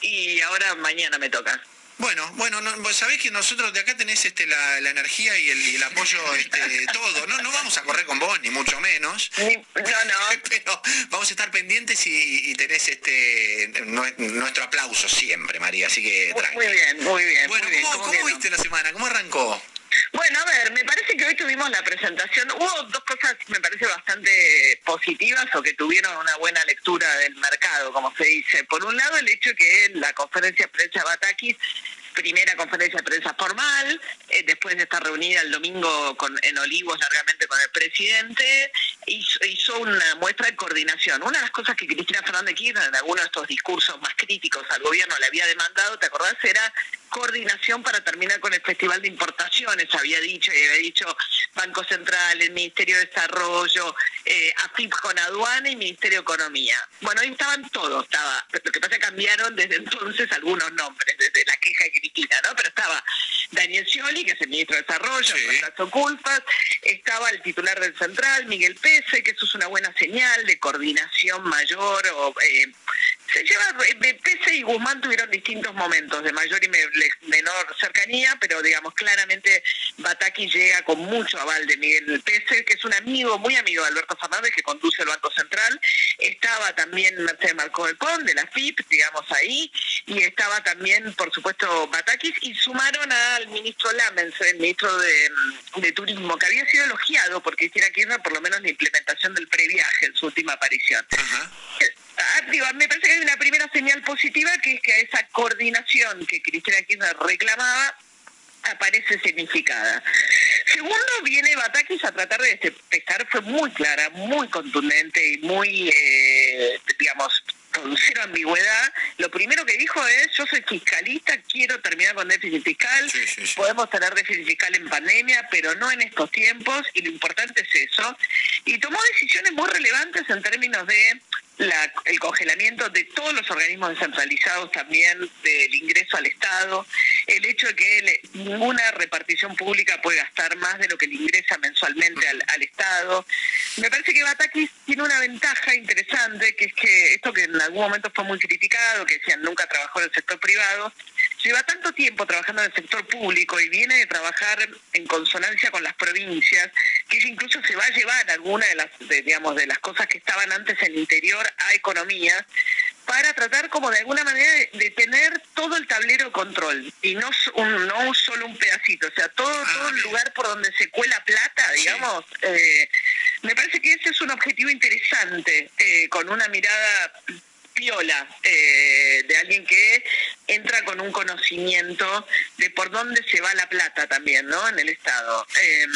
S28: y ahora mañana me toca.
S21: Bueno, bueno, no, vos sabés que nosotros de acá tenés este, la, la energía y el, y el apoyo, este, todo. No, no vamos a correr con vos, ni mucho menos.
S28: no, no.
S21: Pero vamos a estar pendientes y, y tenés este nue- nuestro aplauso siempre, María. Así que tranqui.
S28: Muy bien, muy bien.
S21: Bueno,
S28: muy bien,
S21: ¿cómo,
S28: ¿cómo
S21: cómo viste la semana? ¿Cómo arrancó?
S28: Bueno, a ver, me parece que hoy tuvimos la presentación. Hubo dos cosas, me parece, bastante positivas o que tuvieron una buena lectura del mercado, como se dice. Por un lado, el hecho que la conferencia de prensa Batakis, primera conferencia de prensa formal, eh, después de estar reunida el domingo con, en Olivos largamente con el presidente, hizo, hizo una muestra de coordinación. Una de las cosas que Cristina Fernández Kirchner en algunos de estos discursos más críticos al gobierno le había demandado, ¿te acordás? Era coordinación para terminar con el Festival de Importaciones, había dicho, y había dicho Banco Central, el Ministerio de Desarrollo, eh, AFIP con aduana y Ministerio de Economía. Bueno, ahí estaban todos, estaba, lo que pasa es que cambiaron desde entonces algunos nombres, desde la queja de Cristina, ¿no? Pero estaba Daniel Scioli, que es el ministro de Desarrollo, Plazo Culpas, estaba el titular del Central, Miguel Pese, que eso es una buena señal de coordinación mayor o eh, se lleva eh, Pese y Guzmán tuvieron distintos momentos de mayor y me- menor cercanía, pero digamos claramente Bataki llega con mucho aval de Miguel Pese, que es un amigo, muy amigo de Alberto Fernández, que conduce el Banco Central. Estaba también Mercedes Marcó del Pon, de la FIP, digamos ahí, y estaba también, por supuesto, Batakis, y sumaron al ministro Lamens, el ministro de, de Turismo, que había sido elogiado por Cristina Kirchner, por lo menos la implementación del previaje en su última aparición. Ah, digo, me parece que hay una primera señal positiva que es que esa coordinación que Cristina Kirchner reclamaba aparece significada. Segundo, viene Batakis a tratar de despejar, fue muy clara, muy contundente y muy, eh, digamos, con cero ambigüedad. Lo primero que dijo es, yo soy fiscalista, quiero terminar con déficit fiscal, podemos tener déficit fiscal en pandemia, pero no en estos tiempos, y lo importante es eso. Y tomó decisiones muy relevantes en términos de la- el congelamiento de todos los organismos descentralizados también del ingreso al Estado, el hecho de que ninguna repartición pública puede gastar más de lo que le ingresa mensualmente al, al Estado. Me parece que Batakis tiene una ventaja interesante, que es que esto que en algún momento fue muy criticado, que decían nunca trabajó en el sector privado, lleva tanto tiempo trabajando en el sector público y viene de trabajar en consonancia con las provincias, que ella incluso se va a llevar alguna de las, de, digamos, de las cosas que estaban antes en el interior a economía, para tratar como de alguna manera de, tener todo el tablero de control y no, un- no solo un pedacito, o sea, todo, todo el lugar por donde se cuela plata, digamos. eh, me parece que ese es un objetivo interesante, eh, con una mirada piola eh, de alguien que entra con un conocimiento de por dónde se va la plata también, ¿no? En el Estado. Eh,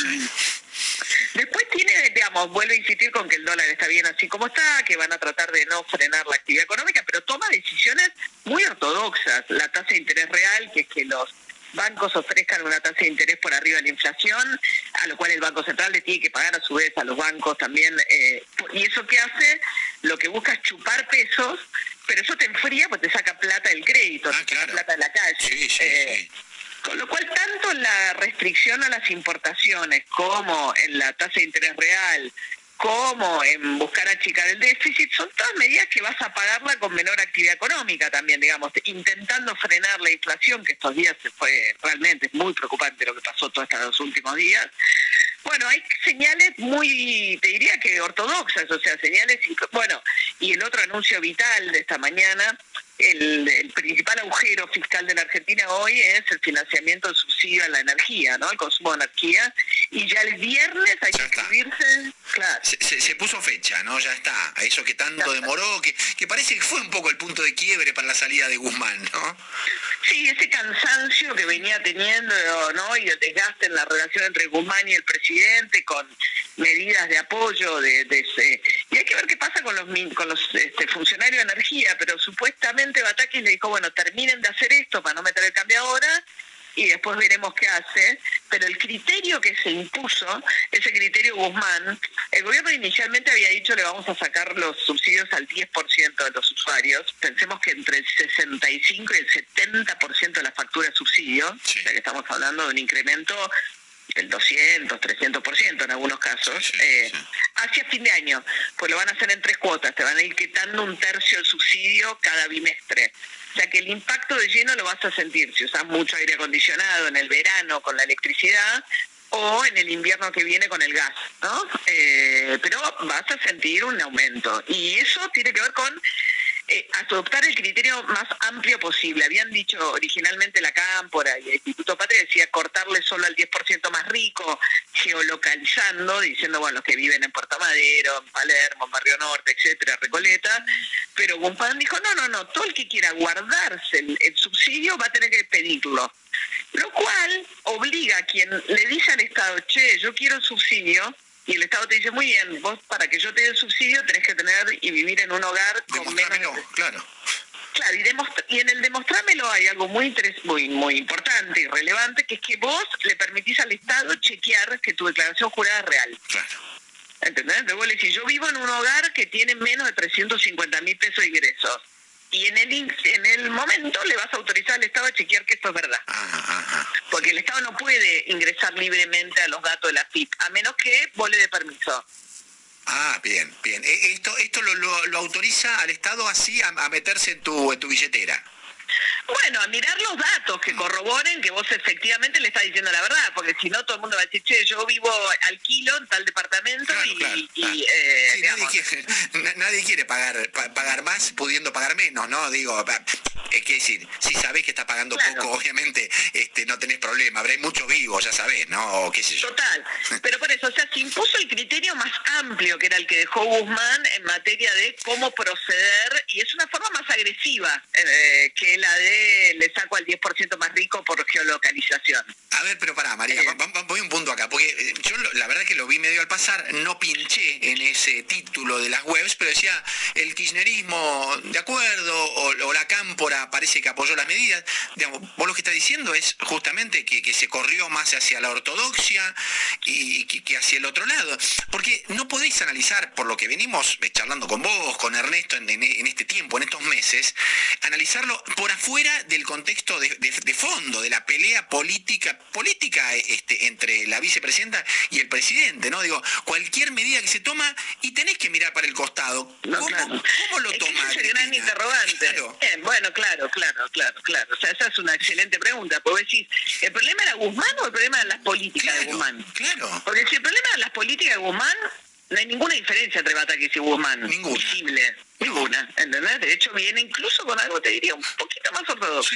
S28: Después tiene, digamos, vuelve a insistir con que el dólar está bien así como está, que van a tratar de no frenar la actividad económica, pero toma decisiones muy ortodoxas. La tasa de interés real, que es que los bancos ofrezcan una tasa de interés por arriba de la inflación, a lo cual el Banco Central le tiene que pagar a su vez a los bancos también. eh, y eso que hace, lo que busca es chupar pesos, pero eso te enfría, pues te saca plata del crédito, te saca plata de la calle. Eh, con lo cual, tanto en la restricción a las importaciones como en la tasa de interés real, como en buscar achicar el déficit, son todas medidas que vas a pagarla con menor actividad económica también, digamos, intentando frenar la inflación, que estos días se fue realmente muy preocupante lo que pasó todos estos últimos días. Bueno, hay señales muy, te diría que ortodoxas, o sea, señales, bueno, y el otro anuncio vital de esta mañana, el, el principal agujero fiscal de la Argentina hoy es el financiamiento del subsidio a la energía, ¿no? El consumo de energía, y ya el viernes hay que inscribirse. Claro.
S21: Se, se, puso fecha, ¿no? Ya está. A eso que tanto demoró, que, que parece que fue un poco el punto de quiebre para la salida de Guzmán, ¿no?
S28: Sí, ese cansancio que venía teniendo, ¿no? Y el desgaste en la relación entre Guzmán y el presidente con medidas de apoyo de, de ese. Y hay que ver qué pasa con los con los este, funcionarios de energía pero supuestamente Batakis le dijo bueno terminen de hacer esto para no meter el cambio ahora y después veremos qué hace, pero el criterio que se impuso, ese criterio Guzmán, el gobierno inicialmente había dicho le vamos a sacar los subsidios al 10% de los usuarios, pensemos que entre el 65 y el 70% de la factura de subsidio, o sea que estamos hablando de un incremento del 200, 300% en algunos casos, eh, hacia fin de año, pues lo van a hacer en tres cuotas, te van a ir quitando un tercio del subsidio cada bimestre. O sea que el impacto de lleno lo vas a sentir si usas mucho aire acondicionado en el verano con la electricidad o en el invierno que viene con el gas, ¿no? Eh, pero vas a sentir un aumento. Y eso tiene que ver con eh, adoptar el criterio más amplio posible. Habían dicho originalmente la Cámpora y el Instituto Patria decía cortarle solo al 10% más rico, geolocalizando, diciendo, bueno, los que viven en Puerto Madero, en Palermo, en Barrio Norte, etcétera, Recoleta, pero Guzmán dijo, no, no, no, todo el que quiera guardarse el, el subsidio va a tener que pedirlo. Lo cual obliga a quien le dice al Estado, che, yo quiero subsidio, y el Estado te dice, muy bien, vos para que yo te dé el subsidio tenés que tener y vivir en un hogar con menos...
S21: claro.
S28: Claro, y, y en el demostrámelo hay algo muy, muy, muy importante y relevante, que es que vos le permitís al Estado chequear que tu declaración jurada es real.
S21: Claro.
S28: ¿Entendés? Entonces vos le decís, yo vivo en un hogar que tiene menos de 350 mil pesos de ingresos y en el, en el momento le vas a autorizar al Estado a chequear que esto es verdad. Porque el Estado no puede ingresar libremente a los datos de la FIP, a menos que vos le dé permiso.
S21: Ah, bien, bien. E, esto esto lo, lo, autoriza al Estado así a, a meterse en tu, en tu billetera.
S28: Bueno, a mirar los datos que corroboren que vos efectivamente le estás diciendo la verdad, porque si no todo el mundo va a decir, che, yo vivo al kilo en tal departamento y...
S21: Eh, nadie, quiere, pagar pagar más pudiendo pagar menos, ¿no? Digo, es que decir, si sabés que estás pagando poco, obviamente este, no tenés problema, habrá muchos vivos, ya sabés, ¿no? qué sé yo.
S28: Total, pero por eso, o sea, se impuso el criterio más amplio que era el que dejó Guzmán en materia de cómo proceder, y es una forma más agresiva eh, que la de le saco al 10% más rico por geolocalización.
S21: A ver, pero pará, María, voy un punto acá, porque eh, yo la verdad que lo vi medio al pasar, no pinché en ese título de las webs, pero decía el kirchnerismo de acuerdo, o, la cámpora parece que apoyó las medidas. Digamos, vos lo que estás diciendo es justamente que, se corrió más hacia la ortodoxia y que, hacia el otro lado. Porque no podéis analizar, por lo que venimos eh, charlando con vos, con Ernesto en, en este tiempo, en estos meses, analizarlo por afuera del contexto de, fondo, de la pelea política, política este, entre la vicepresidenta y el presidente, ¿no? Digo, cualquier medida que se toma y tenés que mirar para el costado. ¿Cómo, lo tomas?
S28: Es gran interrogante. bueno, claro, claro, claro, claro. O sea, esa es una excelente pregunta. Porque decís, ¿el problema era Guzmán o el problema de las políticas de Guzmán?
S21: Claro.
S28: Porque si el problema de las políticas de Guzmán, no hay ninguna diferencia entre Batakis y Guzmán.
S21: Ninguna.
S28: Visible. Ninguna, ¿entendés? De hecho viene incluso con algo, te diría, un poquito más ortodoxo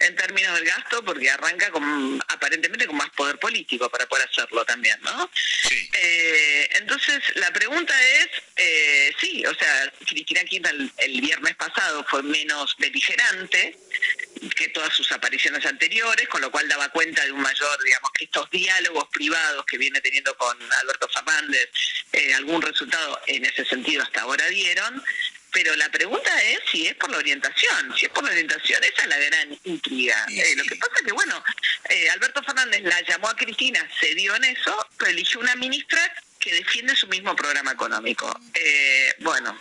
S28: en términos del gasto, porque arranca con aparentemente con más poder político para poder hacerlo también, ¿no? Eh, entonces, la pregunta es, eh, sí, o sea, Cristina Kirchner el, viernes pasado fue menos beligerante que todas sus apariciones anteriores, con lo cual daba cuenta de un mayor, digamos, que estos diálogos privados que viene teniendo con Alberto Fernández, eh, algún resultado en ese sentido hasta ahora dieron, pero la pregunta es si es por la orientación. Si es por la orientación, esa es la gran intriga. Eh, lo que pasa es que, bueno, eh, Alberto Fernández la llamó a Cristina, se dio en eso, pero eligió una ministra que defiende su mismo programa económico. Eh, bueno,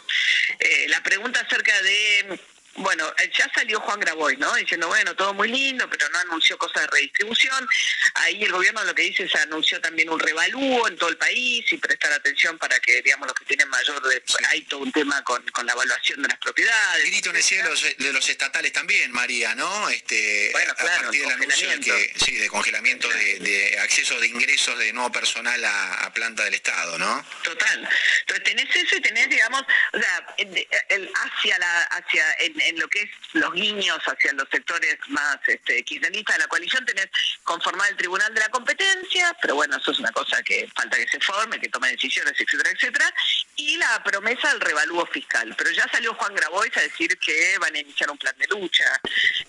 S28: la pregunta acerca de bueno, eh, ya salió Juan Graboy, ¿no? Diciendo, bueno, todo muy lindo, pero no anunció cosas de redistribución. Ahí el gobierno lo que dice es anunció también un revalúo en todo el país y prestar atención para que, digamos, los que tienen mayor... De, Hay todo un tema con, la evaluación de las propiedades.
S21: Grito en el cielo de los estatales también, María, ¿no? Este,
S28: bueno, claro, a partir del anuncio
S21: que, sí, de congelamiento de, acceso de ingresos de nuevo personal a, planta del Estado, ¿no?
S28: Total. Entonces tenés eso y tenés, digamos, o sea, el, hacia la... hacia en lo que es los guiños hacia los sectores más este, kirchneristas de la coalición, tenés conformar el Tribunal de la Competencia, pero bueno, eso es una cosa que falta que se forme, que tome decisiones, etcétera, etcétera, y la promesa del revalúo fiscal. Pero ya salió Juan Grabois a decir que van a iniciar un plan de lucha,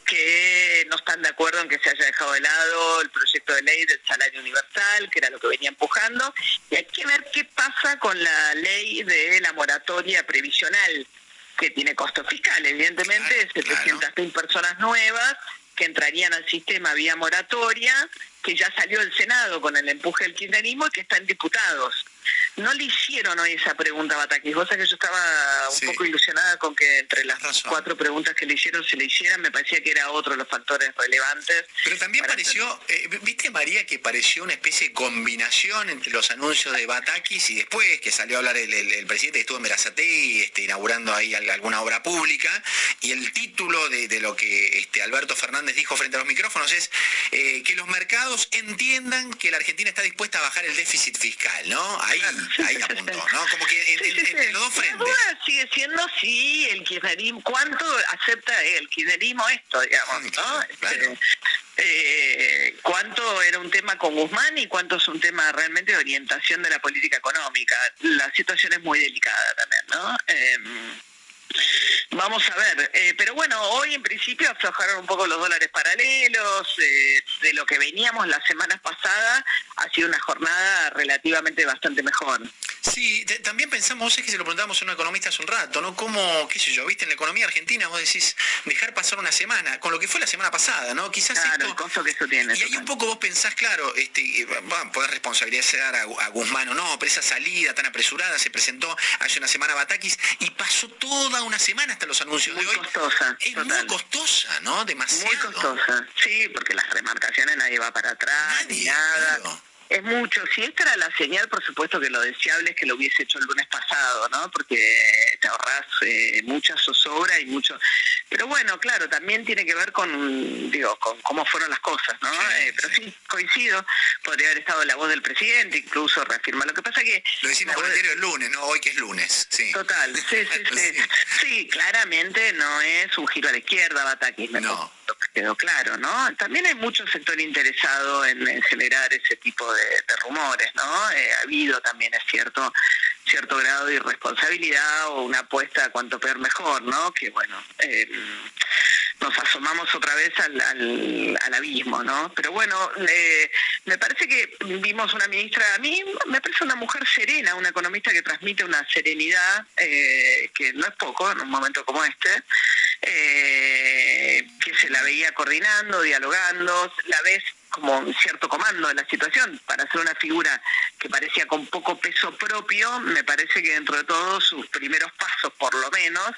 S28: que no están de acuerdo en que se haya dejado de lado el proyecto de ley del salario universal, que era lo que venía empujando, y hay que ver qué pasa con la ley de la moratoria previsional, que tiene costos fiscales, evidentemente, 700.000 personas nuevas que entrarían al sistema vía moratoria, que ya salió del Senado con el empuje del kirchnerismo y que están diputados. No le hicieron hoy esa pregunta a Batakis. Vos sabés que yo estaba un poco ilusionada con que entre las cuatro preguntas que le hicieron se le hicieran. Me parecía que era otro de los factores relevantes.
S21: Pero también pareció, eh, viste María, que pareció una especie de combinación entre los anuncios de Batakis y después que salió a hablar el, presidente que estuvo en Verazate este, inaugurando ahí alguna obra pública. Y el título de, lo que este, Alberto Fernández dijo frente a los micrófonos es eh, que los mercados entiendan que la Argentina está dispuesta a bajar el déficit fiscal, ¿no? Ahí, ahí apuntó, ¿no? Como que en, los dos frentes. La
S28: duda sigue siendo si el kirchnerismo, cuánto acepta el kirchnerismo esto, digamos, ¿no? Este, eh, cuánto era un tema con Guzmán y cuánto es un tema realmente de orientación de la política económica. La situación es muy delicada también, ¿no? Em, Vamos a ver, eh, pero bueno, hoy en principio aflojaron un poco los dólares paralelos, eh, de lo que veníamos la semana pasada, ha sido una jornada relativamente bastante mejor.
S21: Sí, también pensamos, es que se lo preguntamos a un economista hace un rato, ¿no? ¿Cómo, qué sé yo, viste, en la economía argentina vos decís dejar pasar una semana, con lo que fue la semana pasada, ¿no? Quizás
S28: claro, el costo que eso tiene.
S21: Y ahí un poco vos pensás, claro, este, bueno, podés responsabilizar a, a, Guzmán o no, pero esa salida tan apresurada se presentó hace una semana Batakis y pasó toda una semana hasta los anuncios
S28: de
S21: hoy.
S28: Costosa,
S21: es muy costosa, ¿no? Demasiado.
S28: Muy costosa, sí, porque las remarcaciones nadie va para atrás, ni nada es mucho. Si esta era la señal, por supuesto que lo deseable es que lo hubiese hecho el lunes pasado, ¿no? Porque te ahorras eh, mucha zozobra y mucho... Pero bueno, claro, también tiene que ver con, digo, con cómo fueron las cosas, ¿no? Eh, pero sí, coincido, podría haber estado la voz del presidente, incluso reafirma. Lo que pasa que...
S21: Lo decimos con el diario el lunes, ¿no? Hoy que es lunes, sí.
S28: Total, sí, sí, sí. sí, claramente no es un giro a la izquierda, Batakis. No. Quedó claro, ¿no? También hay mucho sector interesado en, generar ese tipo de, rumores, ¿no? Eh, ha habido también, es cierto, cierto grado de irresponsabilidad o una apuesta a cuanto peor mejor, ¿no? Que bueno, eh, nos asomamos otra vez al, al, abismo, ¿no? Pero bueno, eh, me parece que vimos una ministra, a mí me parece una mujer serena, una economista que transmite una serenidad eh, que no es poco en un momento como este, que se la veía coordinando, dialogando, la ves como un cierto comando de la situación para ser una figura que parecía con poco peso propio, me parece que dentro de todo sus primeros pasos, por lo menos,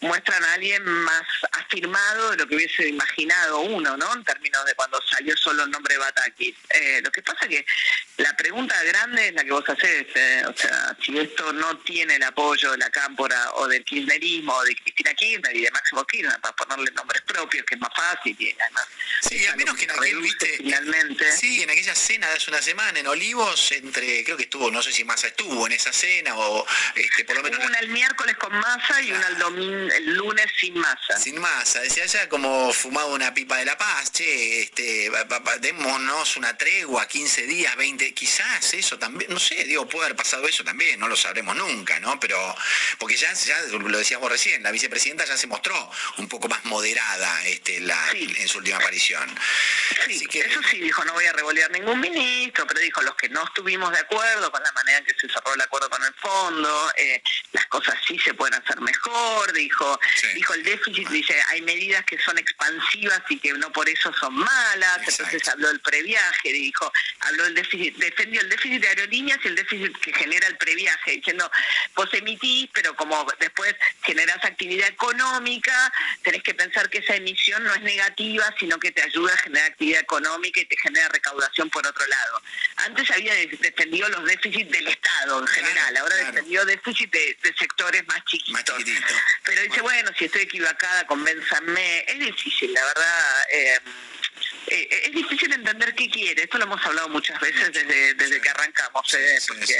S28: muestran a alguien más afirmado de lo que hubiese imaginado uno, ¿no? En términos de cuando salió solo el nombre de Batakis. Eh, lo que pasa que la pregunta grande es la que vos hacés, eh, o sea, si esto no tiene el apoyo de la Cámpora o del kirchnerismo o de Cristina Kirchner y de Máximo Kirchner para ponerle nombres propios, que es más fácil y además...
S21: Sí, a menos que, en aquel, viste,
S28: finalmente.
S21: Sí, en aquella cena de hace una semana en Olivos, entre, creo que estuvo, no sé si Massa estuvo en esa cena o este, por lo menos...
S28: una el miércoles con Massa y una el, el lunes sin Massa.
S21: Sin Massa, decía ya como fumado una pipa de la paz, che, este, démonos una tregua, 15 días, 20 quizás eso también, no sé, digo, puede haber pasado eso también, no lo sabremos nunca, ¿no? Pero, porque ya, ya lo decíamos recién, la vicepresidenta ya se mostró un poco más moderada este, la, en su última aparición.
S28: Sí, eso sí, dijo, no voy a revolear ningún ministro, pero dijo, los que no estuvimos de acuerdo con la manera en que se cerró el acuerdo con el fondo, eh, las cosas sí se pueden hacer mejor, dijo, dijo el déficit, dice, hay medidas que son expansivas y que no por eso son malas, entonces habló del previaje, dijo, habló del déficit defendió el déficit de aerolíneas y el déficit que genera el previaje, diciendo, vos emitís, pero como después generás actividad económica, tenés que pensar que esa emisión no es negativa, sino que te ayuda a generar actividad económica y te genera recaudación por otro lado. Antes había defendido los déficits del Estado en general, ahora defendió déficit de, sectores más chiquitos. pero dice, bueno. si estoy equivocada, convénzanme. Es difícil, la verdad. Eh, eh, es difícil entender qué quiere. Esto lo hemos hablado muchas veces desde, desde que arrancamos. ¿eh? porque,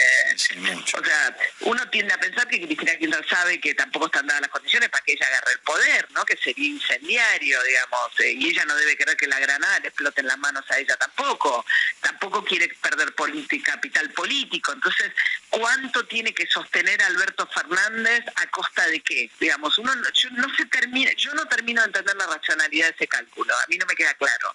S28: o sea, uno tiende a pensar que Cristina Kirchner sabe que tampoco están dadas las condiciones para que ella agarre el poder, ¿no? Que sería incendiario, digamos, eh, y ella no debe querer que la granada le explote en las manos a ella tampoco, tampoco quiere perder política, capital político, entonces, ¿cuánto tiene que sostener Alberto Fernández a costa de qué? Digamos, uno no- yo no se termina, yo no termino de entender la racionalidad de ese cálculo, a mí no me queda claro.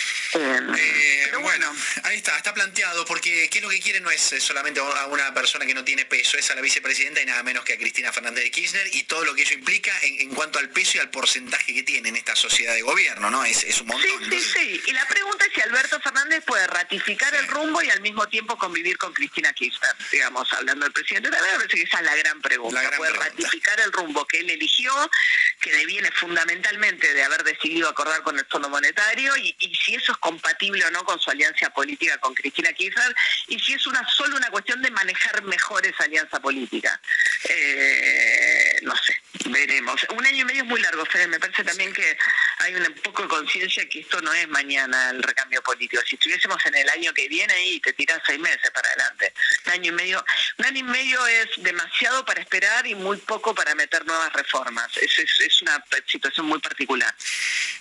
S21: Eh, bueno, ahí está, está planteado, porque ¿qué es lo que quiere? No es solamente a una persona que no tiene peso, es a la vicepresidenta y nada menos que a Cristina Fernández de Kirchner y todo lo que ello implica en, en cuanto al peso y al porcentaje que tiene en esta sociedad de gobierno, ¿no? Es, es un montón.
S28: Sí,
S21: entonces-
S28: sí, y la pregunta es si Alberto Fernández puede ratificar el rumbo y al mismo tiempo convivir con Cristina Kirchner, digamos, hablando del presidente. La verdad parece que esa es la gran pregunta. puede ratificar el rumbo que él eligió, que deviene fundamentalmente de haber decidido acordar con el Fondo Monetario y, y si eso es compatible o no con su alianza política con Cristina Kirchner y si es una solo una cuestión de manejar mejor esa alianza política. Eh, no sé, veremos. Un año y medio es muy largo, Fede. Me parece también que hay un poco de conciencia que esto no es mañana el recambio político. Si estuviésemos en el año que viene ahí, te tiras seis meses para adelante. Un año y medio, un año y medio es demasiado para esperar y muy poco para meter nuevas reformas. Es, es, es una situación muy particular.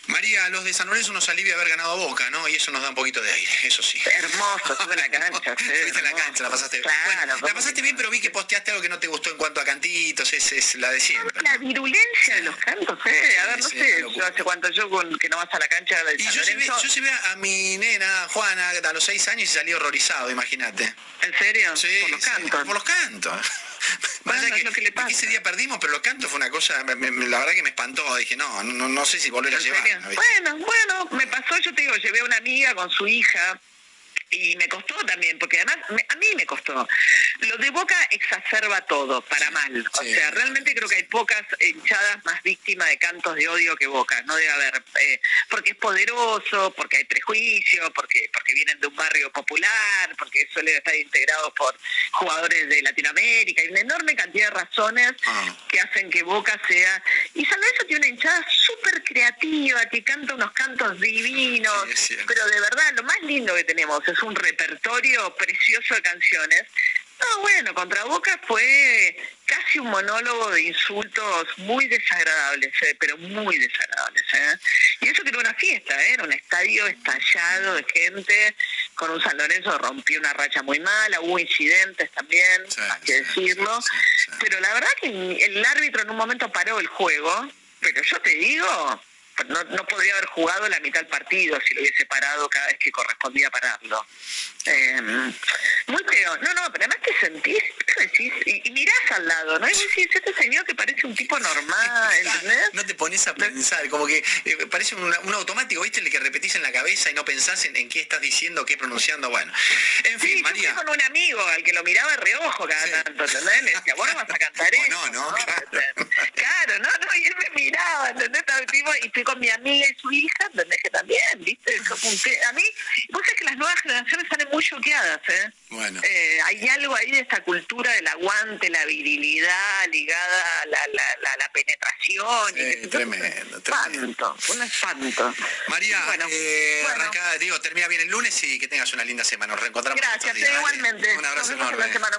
S21: María, a los de San Lorenzo nos alivia haber ganado a Boca, ¿no? Y eso nos da un poquito de aire, eso sí.
S28: Hermoso, estuve en la cancha.
S21: Estuviste en la cancha, la pasaste bien. Bueno, la pasaste bien, pero vi que posteaste algo que no te gustó en cuanto a cantitos, es, es la de siempre.
S28: Virulencia de los cantos, eh. A ver, no
S21: Sí,
S28: sé, yo hace cuánto yo con, que no vas a la cancha
S21: Y
S28: San
S21: yo llevé, yo llevé a mi nena, Juana, a los seis años y salí horrorizado, imagínate.
S28: ¿En serio?
S21: Sí, por los cantos. Por los cantos. Más allá que, que ese día perdimos, pero los cantos fue una cosa, me- me- la verdad que me espantó. Dije, no, no, no sé si volver a
S28: ¿En
S21: llevar.
S28: Bueno, bueno, me pasó, yo te digo, llevé a una amiga con su hija y me costó también, porque además me- a mí me costó. Lo de Boca exacerba todo, para mal. O sea, realmente creo que hay pocas hinchadas más víctimas de cantos de odio que Boca, no debe haber, eh, porque es poderoso, porque hay prejuicio, porque porque vienen de un barrio popular, porque suelen estar integrados por jugadores de Latinoamérica, hay una enorme cantidad de razones que hacen que Boca sea... Y San Lorenzo tiene una hinchada súper creativa, que canta unos cantos divinos, pero de verdad lo más lindo que tenemos es un repertorio precioso de canciones. No, bueno, contra Boca fue casi un monólogo de insultos muy desagradables, eh, pero muy desagradables. ¿eh? Y eso que era una fiesta, ¿eh? era un estadio estallado de gente, con un San Lorenzo rompió una racha muy mala, hubo incidentes también, hay que decirlo, pero la verdad que el árbitro en un momento paró el juego, pero yo te digo, no, no podría haber jugado la mitad del partido si lo hubiese parado cada vez que correspondía pararlo. Eh, muy feo. No, no, pero además te sentís. Y, y mirás al lado, ¿no? Y decís, este señor que parece un tipo normal, ¿entendés?
S21: No te pones a pensar, como que eh, parece un, un automático, ¿viste? El que repetís en la cabeza y no pensás en, en qué estás diciendo, qué pronunciando. Bueno, en fin,
S28: Sí, yo fui
S21: María.
S28: con un amigo al que lo miraba reojo cada tanto, ¿entendés? Le decía, vos no vas a cantar eso.
S21: No, no,
S28: Claro, no, no, y él me miraba, ¿entendés? Y estoy con mi amiga y su hija, ¿entendés? Que también, ¿viste? A mí, vos sabés que las nuevas generaciones salen muy choqueadas, ¿eh?
S21: Bueno.
S28: Eh, hay algo ahí de esta cultura del aguante, la virilidad ligada a la, la, la, la penetración. y qué sé yo.
S21: tremendo,
S28: Espanto, un espanto.
S21: María,
S28: Bueno,
S21: eh,
S28: bueno.
S21: arranca, digo, termina bien el lunes y que tengas una linda semana. Nos reencontramos.
S28: Gracias, igualmente.
S21: Un abrazo enorme.
S28: semana.